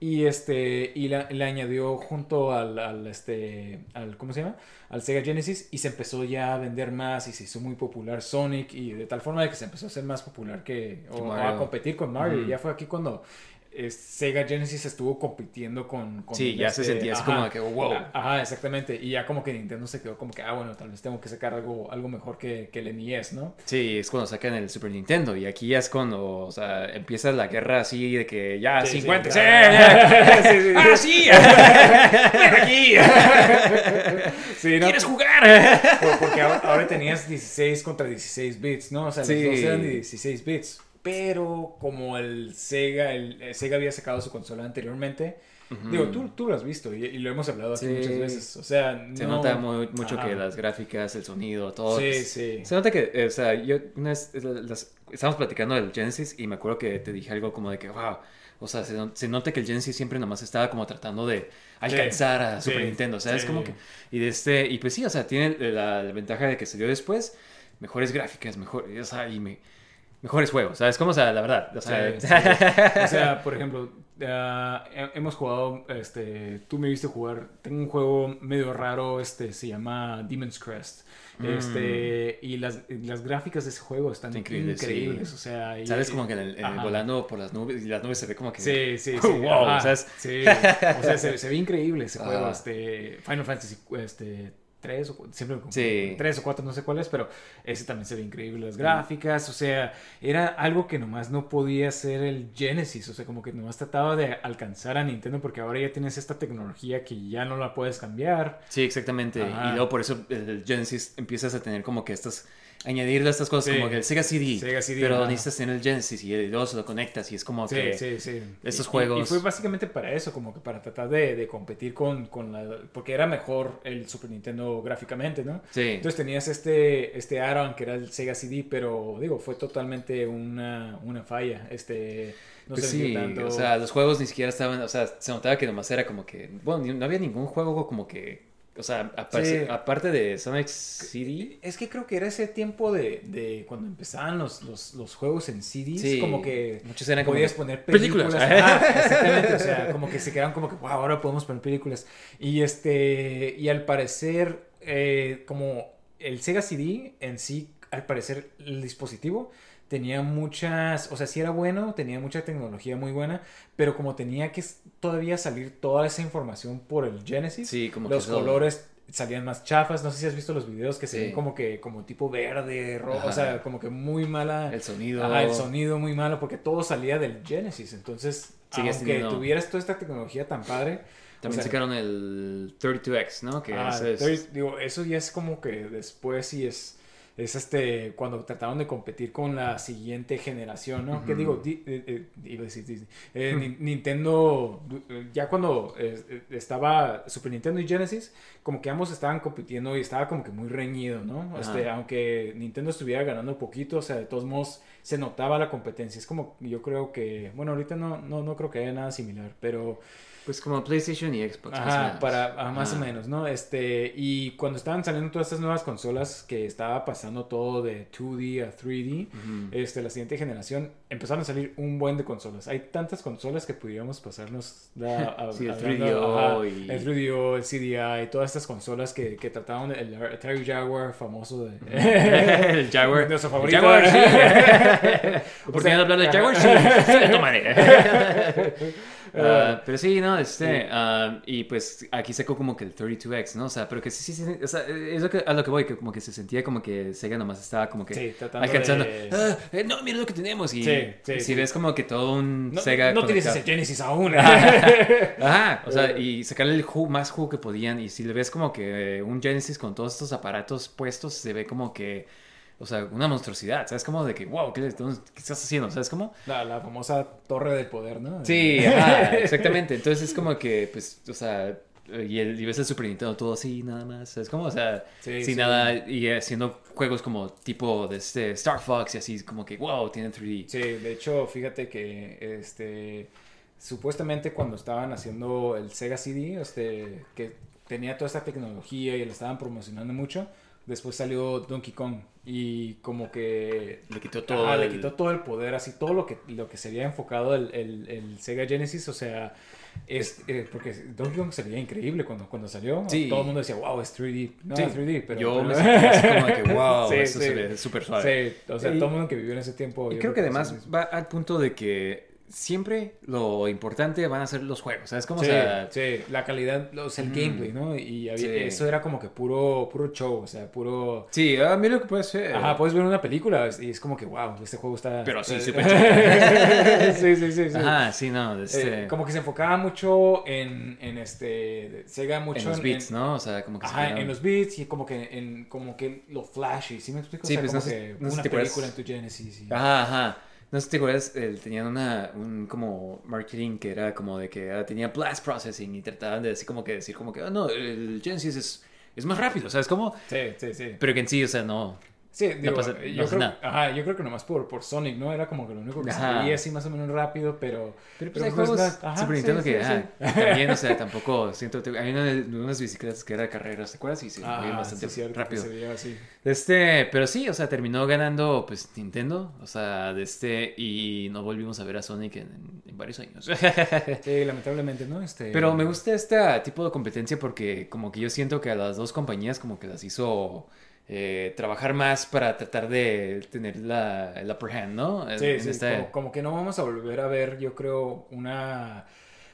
C: Y este y la, le añadió junto al, al, este al ¿cómo se llama? al Sega Genesis y se empezó ya a vender más y se hizo muy popular Sonic y de tal forma de que se empezó a hacer más popular que o, a competir con Mario.
B: Ujú.
C: Ya fue aquí cuando eh, Sega Genesis estuvo compitiendo con, con
B: Sí, ya se sentía así como de que, wow.
C: Ajá, exactamente. Y ya como que Nintendo se quedó como que, ah, bueno, tal vez tengo que sacar algo, algo mejor que, que el NES, ¿no?
B: Sí, es cuando sacan el Super Nintendo y aquí ya es cuando, o sea, empieza la guerra así de que ya
C: Sí, sí,
B: 50, sí, ¡Ah, sí! ¡Ven aquí!
C: Sí, ¿no?
B: ¿Quieres jugar?
C: Por- porque ahora, ahora tenías 16 contra 16 bits, ¿no? O sea,
B: Sí.
C: los dos eran de 16 bits. Pero como el Sega, el, el Sega había sacado su consola anteriormente, digo, tú, tú lo has visto y, y lo hemos hablado aquí
B: Sí.
C: muchas veces. O sea,
B: Se
C: no-
B: nota muy- mucho
C: Ajá.
B: que las gráficas, el sonido, todo.
C: Sí, sí.
B: Se nota que, eh, o sea, yo una vez, eh, las- estábamos platicando del Genesis y me acuerdo que te dije algo como de que, wow, o sea, se, se nota que el Genesis siempre nomás estaba como tratando de alcanzar a
C: Sí,
B: Super Nintendo, o sea, es
C: sí.
B: como que, y de este, y pues sí, o sea, tiene la, la ventaja de que salió después, mejores gráficas, mejor, o sea, y me- mejores juegos, ¿sabes? Como, o sea, la verdad, o sea,
C: Sí, sí. O sea, por ejemplo, ah, he- hemos jugado, este, tú me viste jugar, tengo un juego medio raro, este, se llama Demon's Crest. Este, y las, las gráficas de ese juego están
B: Está increíble,
C: increíbles,
B: sí.
C: o sea, y-
B: ¿Sabes? Como que en el- en el
C: Ajá.
B: volando por las nubes y las nubes se ve como que...
C: Sí, sí, sí.
B: Wow,
C: ajá, sí. O sea, se, se ve increíble ese juego.
B: Ajá.
C: Este, Final Fantasy este, 3 o siempre
B: Sí.
C: 3 o 4, no sé cuál es, pero ese también se ve increíble. Las gráficas, o sea, era algo que nomás no podía hacer el Genesis. O sea, como que nomás trataba de alcanzar a Nintendo porque ahora ya tienes esta tecnología que ya no la puedes cambiar.
B: Sí, exactamente.
C: Ajá.
B: Y luego por eso el Genesis empiezas a tener como que estas, añadirle estas cosas
C: Sí.
B: como que el Sega CD.
C: Sega CD,
B: pero
C: ajá.
B: necesitas tener el Genesis y luego se lo conectas y es como
C: Sí,
B: que...
C: sí, sí.
B: estos
C: Y-
B: juegos-
C: Y, fue básicamente para eso, como que para tratar de, de competir con, con la... Porque era mejor el Super Nintendo gráficamente, ¿no?
B: Sí.
C: Entonces tenías este, este add-on que era el Sega CD, pero digo, fue totalmente una, una falla. Este, no
B: Pues sí,
C: tanto.
B: o sea, los juegos ni siquiera estaban, o sea, se notaba que nomás era como que, bueno, no había ningún juego como que, o sea, aparte,
C: Sí.
B: aparte de Sonic CD,
C: Es que creo que era ese tiempo de, de cuando empezaban los, los, los juegos en CDs,
B: Sí,
C: como que
B: muchos eran
C: podías poner
B: películas.
C: exactamente, o sea, como que se quedaban como que, wow, ahora podemos poner películas. Y este, y al parecer, eh, como el Sega CD en sí, al parecer el dispositivo tenía muchas, o sea, sí era bueno, tenía mucha tecnología muy buena, pero como tenía que todavía salir toda esa información por el Genesis,
B: Sí, como
C: los colores salían más chafas, no sé si has visto los videos que se
B: Sí.
C: ven como que como tipo verde, rojo, o
B: Ajá.
C: sea, como que muy mala
B: el sonido,
C: Ajá, el sonido muy malo porque todo salía del Genesis, entonces
B: Sigues
C: aunque tuvieras toda esta tecnología tan padre,
B: también
C: o sea,
B: sacaron el 32X, ¿no? Que
C: Ah,
B: es-
C: digo, eso ya es como que después sí es, es este, cuando trataron de competir con la siguiente generación, ¿no? Que
B: Ujú.
C: digo, di- eh, eh, iba a decir Disney. Eh, Ni- Nintendo, eh, ya cuando estaba Super Nintendo y Genesis, como que ambos estaban compitiendo y estaba como que muy reñido, ¿no? Este, aunque Nintendo estuviera ganando poquito, o sea, de todos modos se notaba la competencia. Es como, yo creo que, bueno, ahorita no, no, no creo que haya nada similar, pero...
B: pues como PlayStation y Xbox. más o
C: Ajá,
B: menos.
C: para, ah, más o
B: Ajá.
C: menos, ¿no? Este, y cuando estaban saliendo todas estas nuevas consolas que estaba pasando todo de 2D a 3D,
B: Ujú.
C: este, la siguiente generación, empezaron a salir un buen de consolas. Hay tantas consolas que pudiéramos pasarnos da- a-
B: Sí, el
C: hablando,
B: 3DO
C: ajá,
B: y-
C: el 3DO, el CDI, todas estas consolas que, que trataban de- el Atari Jaguar famoso de...
B: el Jaguar.
C: Nuestro favorito.
B: Jaguar, sí. Oportunidad de hablar del Jaguar, sí. Tomaré. Ah, pero sí, no, este, ah, y pues aquí sacó como que el 32X, ¿no? O sea, pero que sí, sí, sí, o sea, es lo que, a lo que voy, que como que se sentía como que Sega nomás estaba como que
C: Sí,
B: alcanzando,
C: de-
B: "Ah, eh, no, mira lo que tenemos, y
C: Sí, sí,
B: si ves como que todo un
C: No,
B: Sega
C: no tienes ese Genesis aún.
B: Ajá, o sea, y sacarle el jugo, más jugo que podían. Y si le ves como que un Genesis con todos estos aparatos puestos, se ve como que, o sea, una monstruosidad. ¿Sabes? Como de que, wow, ¿qué, qué estás haciendo? ¿Sabes? Como.
C: La, la famosa torre del poder, ¿no?
B: Sí, ajá, exactamente. Entonces es como que, pues, o sea, y, el, y ves el Super Nintendo todo así, nada más. Es como, o sea,
C: Sí,
B: sin
C: sí.
B: nada, y haciendo juegos como tipo de este Star Fox y así, como que, wow, tiene 3D.
C: Sí, de hecho, fíjate que este supuestamente cuando estaban haciendo el Sega CD, este que tenía toda esta tecnología y lo estaban promocionando mucho, después salió Donkey Kong y como que
B: Le quitó todo.
C: Le
B: el-
C: quitó todo el poder, así todo lo que lo que se había enfocado el, el, el Sega Genesis, o sea, es, eh, porque Donkey Kong se veía increíble cuando, cuando salió.
B: Sí.
C: Todo el mundo decía, wow, es 3D. No,
B: Sí.
C: es 3D, pero...
B: Yo
C: pero-
B: me sentí así como de que, wow,
C: Sí,
B: eso se ve súper suave.
C: Sí, o sea,
B: Y-
C: todo el mundo que vivió en ese tiempo.
B: Y creo que además va al punto de que siempre lo importante van a ser los juegos, ¿sabes? Como,
C: Sí,
B: o sea,
C: sí, la calidad, sea, el
B: Mm.
C: gameplay, ¿no? Y había-
B: Sí.
C: eso era como que puro, puro show, o sea, puro...
B: sí, ah, mira lo que puede ser.
C: Ajá, puedes ver una película y es como que, wow, este juego está...
B: Pero sí,
C: eh,
B: súper
C: sí, sí, sí, sí.
B: Ajá, sí, no, este,
C: Eh, como que se enfocaba mucho en, en este Sega mucho
B: en los beats, ¿no? O sea, como que se
C: Ajá,
B: quedaron-
C: en los beats y como que en como que lo flashy, ¿sí me explico?
B: Sí,
C: o sea,
B: pues,
C: como
B: no sé-
C: que
B: no
C: una película en tu Genesis. y-
B: Ajá, ajá. No sé si te acuerdas, el- tenían una, un como marketing que era como de que ah, tenía blast processing y trataban de así como que decir como que, oh, no, el Genesis es, es más rápido, ¿sabes? Como,
C: Sí, sí, sí.
B: pero que en sí, o sea, no.
C: Sí, digo,
B: pasa-
C: yo,
B: no
C: creo,
B: nada.
C: ajá, yo creo que nomás por, por Sonic, ¿no? Era como que lo único que
B: Ajá.
C: se veía así más o menos rápido, pero...
B: Pero pues hay juegos
C: ajá,
B: Super Nintendo
C: sí,
B: que
C: sí.
B: ajá, también, o sea, tampoco siento. Hay una unas bicicletas que era de carreras, ¿te acuerdas? Y se movían bastante
C: cierto,
B: rápido.
C: que se veía así.
B: Este, pero sí, o sea, terminó ganando pues Nintendo, o sea, de este, y no volvimos a ver a Sonic en, en varios años.
C: Sí, lamentablemente, ¿no? Este...
B: Pero me gusta este tipo de competencia porque como que yo siento que a las dos compañías como que las hizo eh, trabajar más para tratar de tener la, el upper hand, ¿no?
C: Sí,
B: en
C: sí,
B: esta-
C: como, como que no vamos a volver a ver, yo creo, una...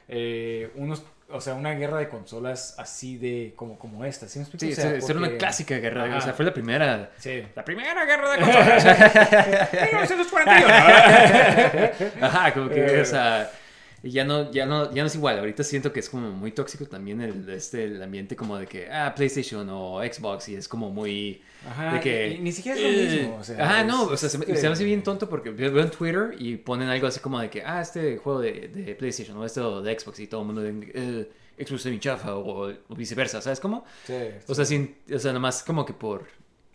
C: eh, unos, o sea, una guerra de consolas así de... como, como esta, ¿sí me explico?
B: Sí,
C: O sea,
B: ser una
C: porque-
B: clásica guerra, o sea, fue la primera...
C: Sí.
B: La primera guerra de consolas.
C: 1941.
B: Ajá, como que, o sea, ya no, ya no, ya no es igual. Ahorita siento que es como muy tóxico también el, este, el ambiente como de que, ah, PlayStation o Xbox y es como muy...
C: Ajá,
B: de que,
C: ni siquiera es lo
B: eh,
C: mismo, o sea,
B: ajá,
C: es-
B: no, o sea, se, me-
C: es
B: se me hace bien tonto porque veo en Twitter y ponen algo así como de que, ah, este juego de, de PlayStation o este de Xbox y todo el mundo de, eh, Xbox es mi chafa o, o viceversa, ¿sabes cómo?
C: Sí,
B: O sea, sin, o sea, nomás como que por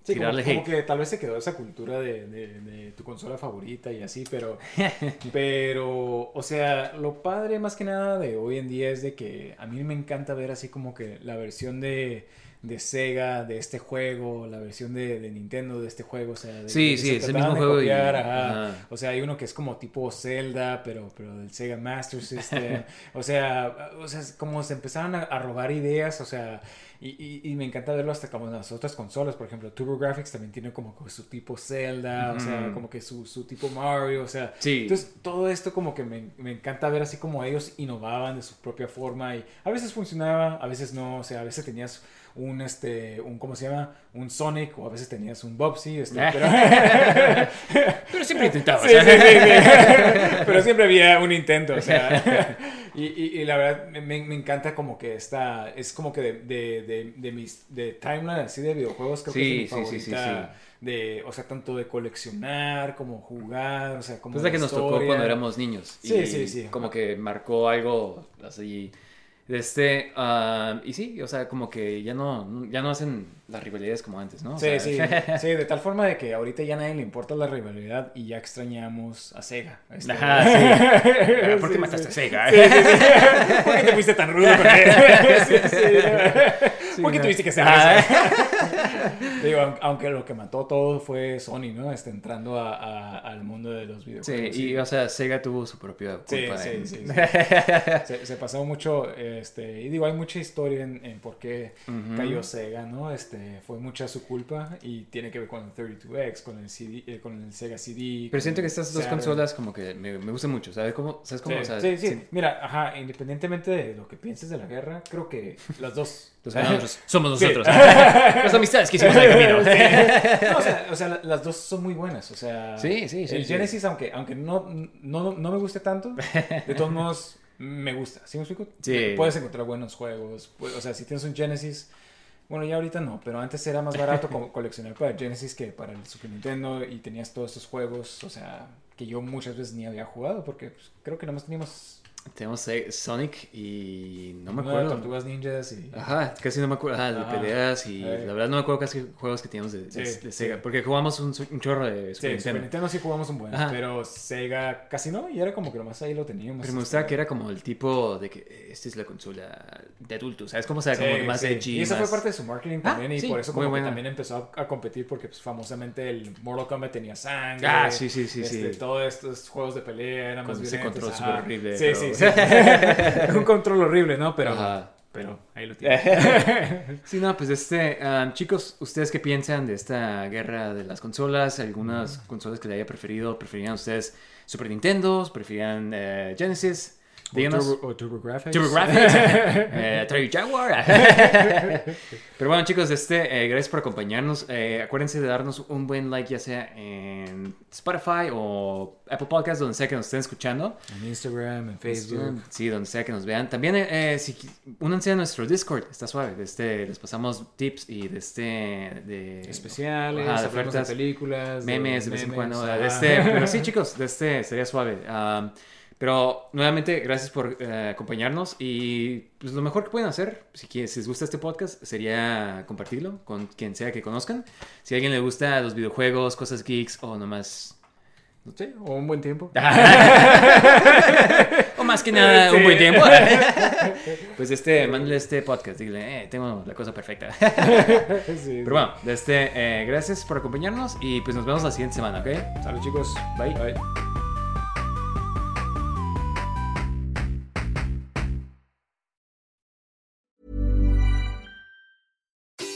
C: Sí, como,
B: tirarle
C: como
B: hate.
C: que tal vez se quedó esa cultura de, de- de tu consola favorita y así, pero, pero, o sea, lo padre más que nada de hoy en día es de que a mí me encanta ver así como que la versión de, de Sega de este juego, la versión de, de Nintendo de este juego, o sea, de,
B: Sí,
C: de
B: sí, es el mismo y-
C: ajá.
B: ajá.
C: O sea, hay uno que es como tipo Zelda, pero, pero del Sega Master System. o sea, o sea, como se empezaron a, a robar ideas, o sea, y, y- y me encanta verlo hasta como en las otras consolas. Por ejemplo, TurboGrafx también tiene como su tipo Zelda, o sea, como que su, su tipo Mario, o sea.
B: Sí.
C: Entonces, todo esto como que me, me encanta ver así como ellos innovaban de su propia forma y a veces funcionaba, a veces no, o sea, a veces tenías un, este, un, ¿cómo se llama? Un Sonic o a veces tenías un Bubsy, este, pero...
B: Pero siempre intentaba,
C: Sí, sí, sí, sí. Pero siempre había un intento, o sea. Y, y- y la verdad, me, me encanta como que esta. Es como que de, de, de, de mis. De timeline así de videojuegos, creo que
B: Sí,
C: es mi
B: sí, sí.
C: De, o sea, tanto de coleccionar como jugar, o sea, como.
B: Pues la que nos tocó cuando éramos niños.
C: Sí, sí, sí.
B: Como que marcó algo así. Este, ah, y sí, o sea, como que ya no, ya no hacen las rivalidades como antes, ¿no? O
C: Sí,
B: sea,
C: sí, sí, de tal forma de que ahorita ya a nadie le importa la rivalidad y ya extrañamos a Sega. Este-
B: Ajá, sí. Ah, ¿Por qué
C: Sí,
B: mataste
C: sí.
B: a Sega?
C: Sí. ¿Por qué te fuiste tan rudo con él? Sí, sí. ¿Por qué
B: no.
C: tuviste que hacer
B: Ah.
C: Digo, aun- aunque lo que mató todo fue Sony, ¿no? Este, entrando a- a- al mundo de los
B: Sí,
C: videojuegos.
B: y o sea, Sega tuvo su propia
C: Sí,
B: culpa.
C: sí, sí, sí. se, se pasó mucho, este, y digo, hay mucha historia en, en por qué cayó Sega, ¿no? Este, fue mucha su culpa y tiene que ver con el 32X, con el CD, eh, con el Sega CD.
B: Pero siento que estas dos
C: Saturn.
B: consolas como que me, me gustan mucho, ¿sabes cómo? ¿Sabes cómo?
C: Sí,
B: O sea,
C: sí, sí.
B: sí,
C: Mira, ajá, independientemente de lo que pienses de la guerra, creo que las dos.
B: Los ganadores somos nosotros. Las amistades que hicimos en el camino.
C: No, o sea, o sea, la- las dos son muy buenas. O sea,
B: Sí, sí, sí,
C: El. Genesis, aunque, aunque no, no, no me guste tanto, de todos modos me gusta. ¿Sí me explico?
B: Sí.
C: Puedes encontrar buenos juegos. O sea, si tienes un Genesis. Bueno, ya ahorita no, pero antes era más barato coleccionar para Genesis que para el Super Nintendo y tenías todos estos juegos, o sea, que yo muchas veces ni había jugado porque pues, creo que nada más teníamos
B: Tenemos eh, Sonic y no me
C: de
B: acuerdo.
C: Tortugas Ninjas y...
B: Ajá, casi no me acuerdo. Ajá, de peleas y la verdad no me acuerdo casi juegos que teníamos de,
C: Sí,
B: Sega.
C: sí.
B: Porque jugamos un, un chorro de
C: Sí,
B: Super
C: Super
B: Nintendo.
C: Nintendo sí jugamos un buen,
B: Ajá.
C: pero Sega casi no, y era como que nomás ahí lo teníamos.
B: Pero me
C: este,
B: gustaba que era como el tipo de que eh, esta es la consola de adultos, ¿sabes? Como, sea,
C: Sí,
B: como más
C: sí.
B: edgy.
C: Y eso
B: más-
C: fue parte de su marketing
B: Ah,
C: también, y
B: sí,
C: por eso como que también empezó a, a competir, porque pues, famosamente el Mortal Kombat tenía sangre.
B: Ah, sí, sí, sí,
C: este,
B: sí.
C: Todos estos juegos de pelea eran
B: Con
C: más
B: ese
C: violentos.
B: control súper horrible,
C: Sí, sí, sí. Un control horrible, ¿no? Pero,
B: Ajá.
C: pero ahí lo tiene.
B: Sí, no, pues este, ah, chicos, ¿ustedes qué piensan de esta guerra de las consolas? ¿Algunas consolas que le haya preferido? ¿Preferían ustedes Super Nintendo? ¿Preferían eh, Genesis? Díganos.
C: O Turbo, o TurboGrafx.
B: TurboGrafx, eh, Atari Jaguar. Pero bueno, chicos, este, eh, gracias por acompañarnos. Eh, acuérdense de darnos un buen like, ya sea en Spotify o Apple Podcast, donde sea que nos estén escuchando.
C: En Instagram, en Facebook.
B: Sí, donde sea que nos vean. También, eh, si qui- únanse a nuestro Discord, está suave. Este, les pasamos tips y de este. De,
C: Especiales,
B: Ajá, de
C: hablamos de
B: ofertas,
C: películas.
B: memes de vez en
C: memes,
B: cuando. De este, pero sí, chicos, de este sería suave. Um, pero nuevamente, gracias por eh, acompañarnos. Y pues lo mejor que pueden hacer, si, qui- si les gusta este podcast, sería compartirlo con quien sea que conozcan. Si a alguien le gusta los videojuegos, cosas geeks o nomás.
C: Sí, o un buen tiempo.
B: o más que nada, un
C: Sí.
B: buen tiempo. pues este, mándale este podcast. Dile, eh, tengo la cosa perfecta.
C: Sí,
B: Pero bueno, este, eh, gracias por acompañarnos. Y pues nos vemos la siguiente semana, ¿ok?
C: Salud, chicos.
B: Bye.
C: Bye.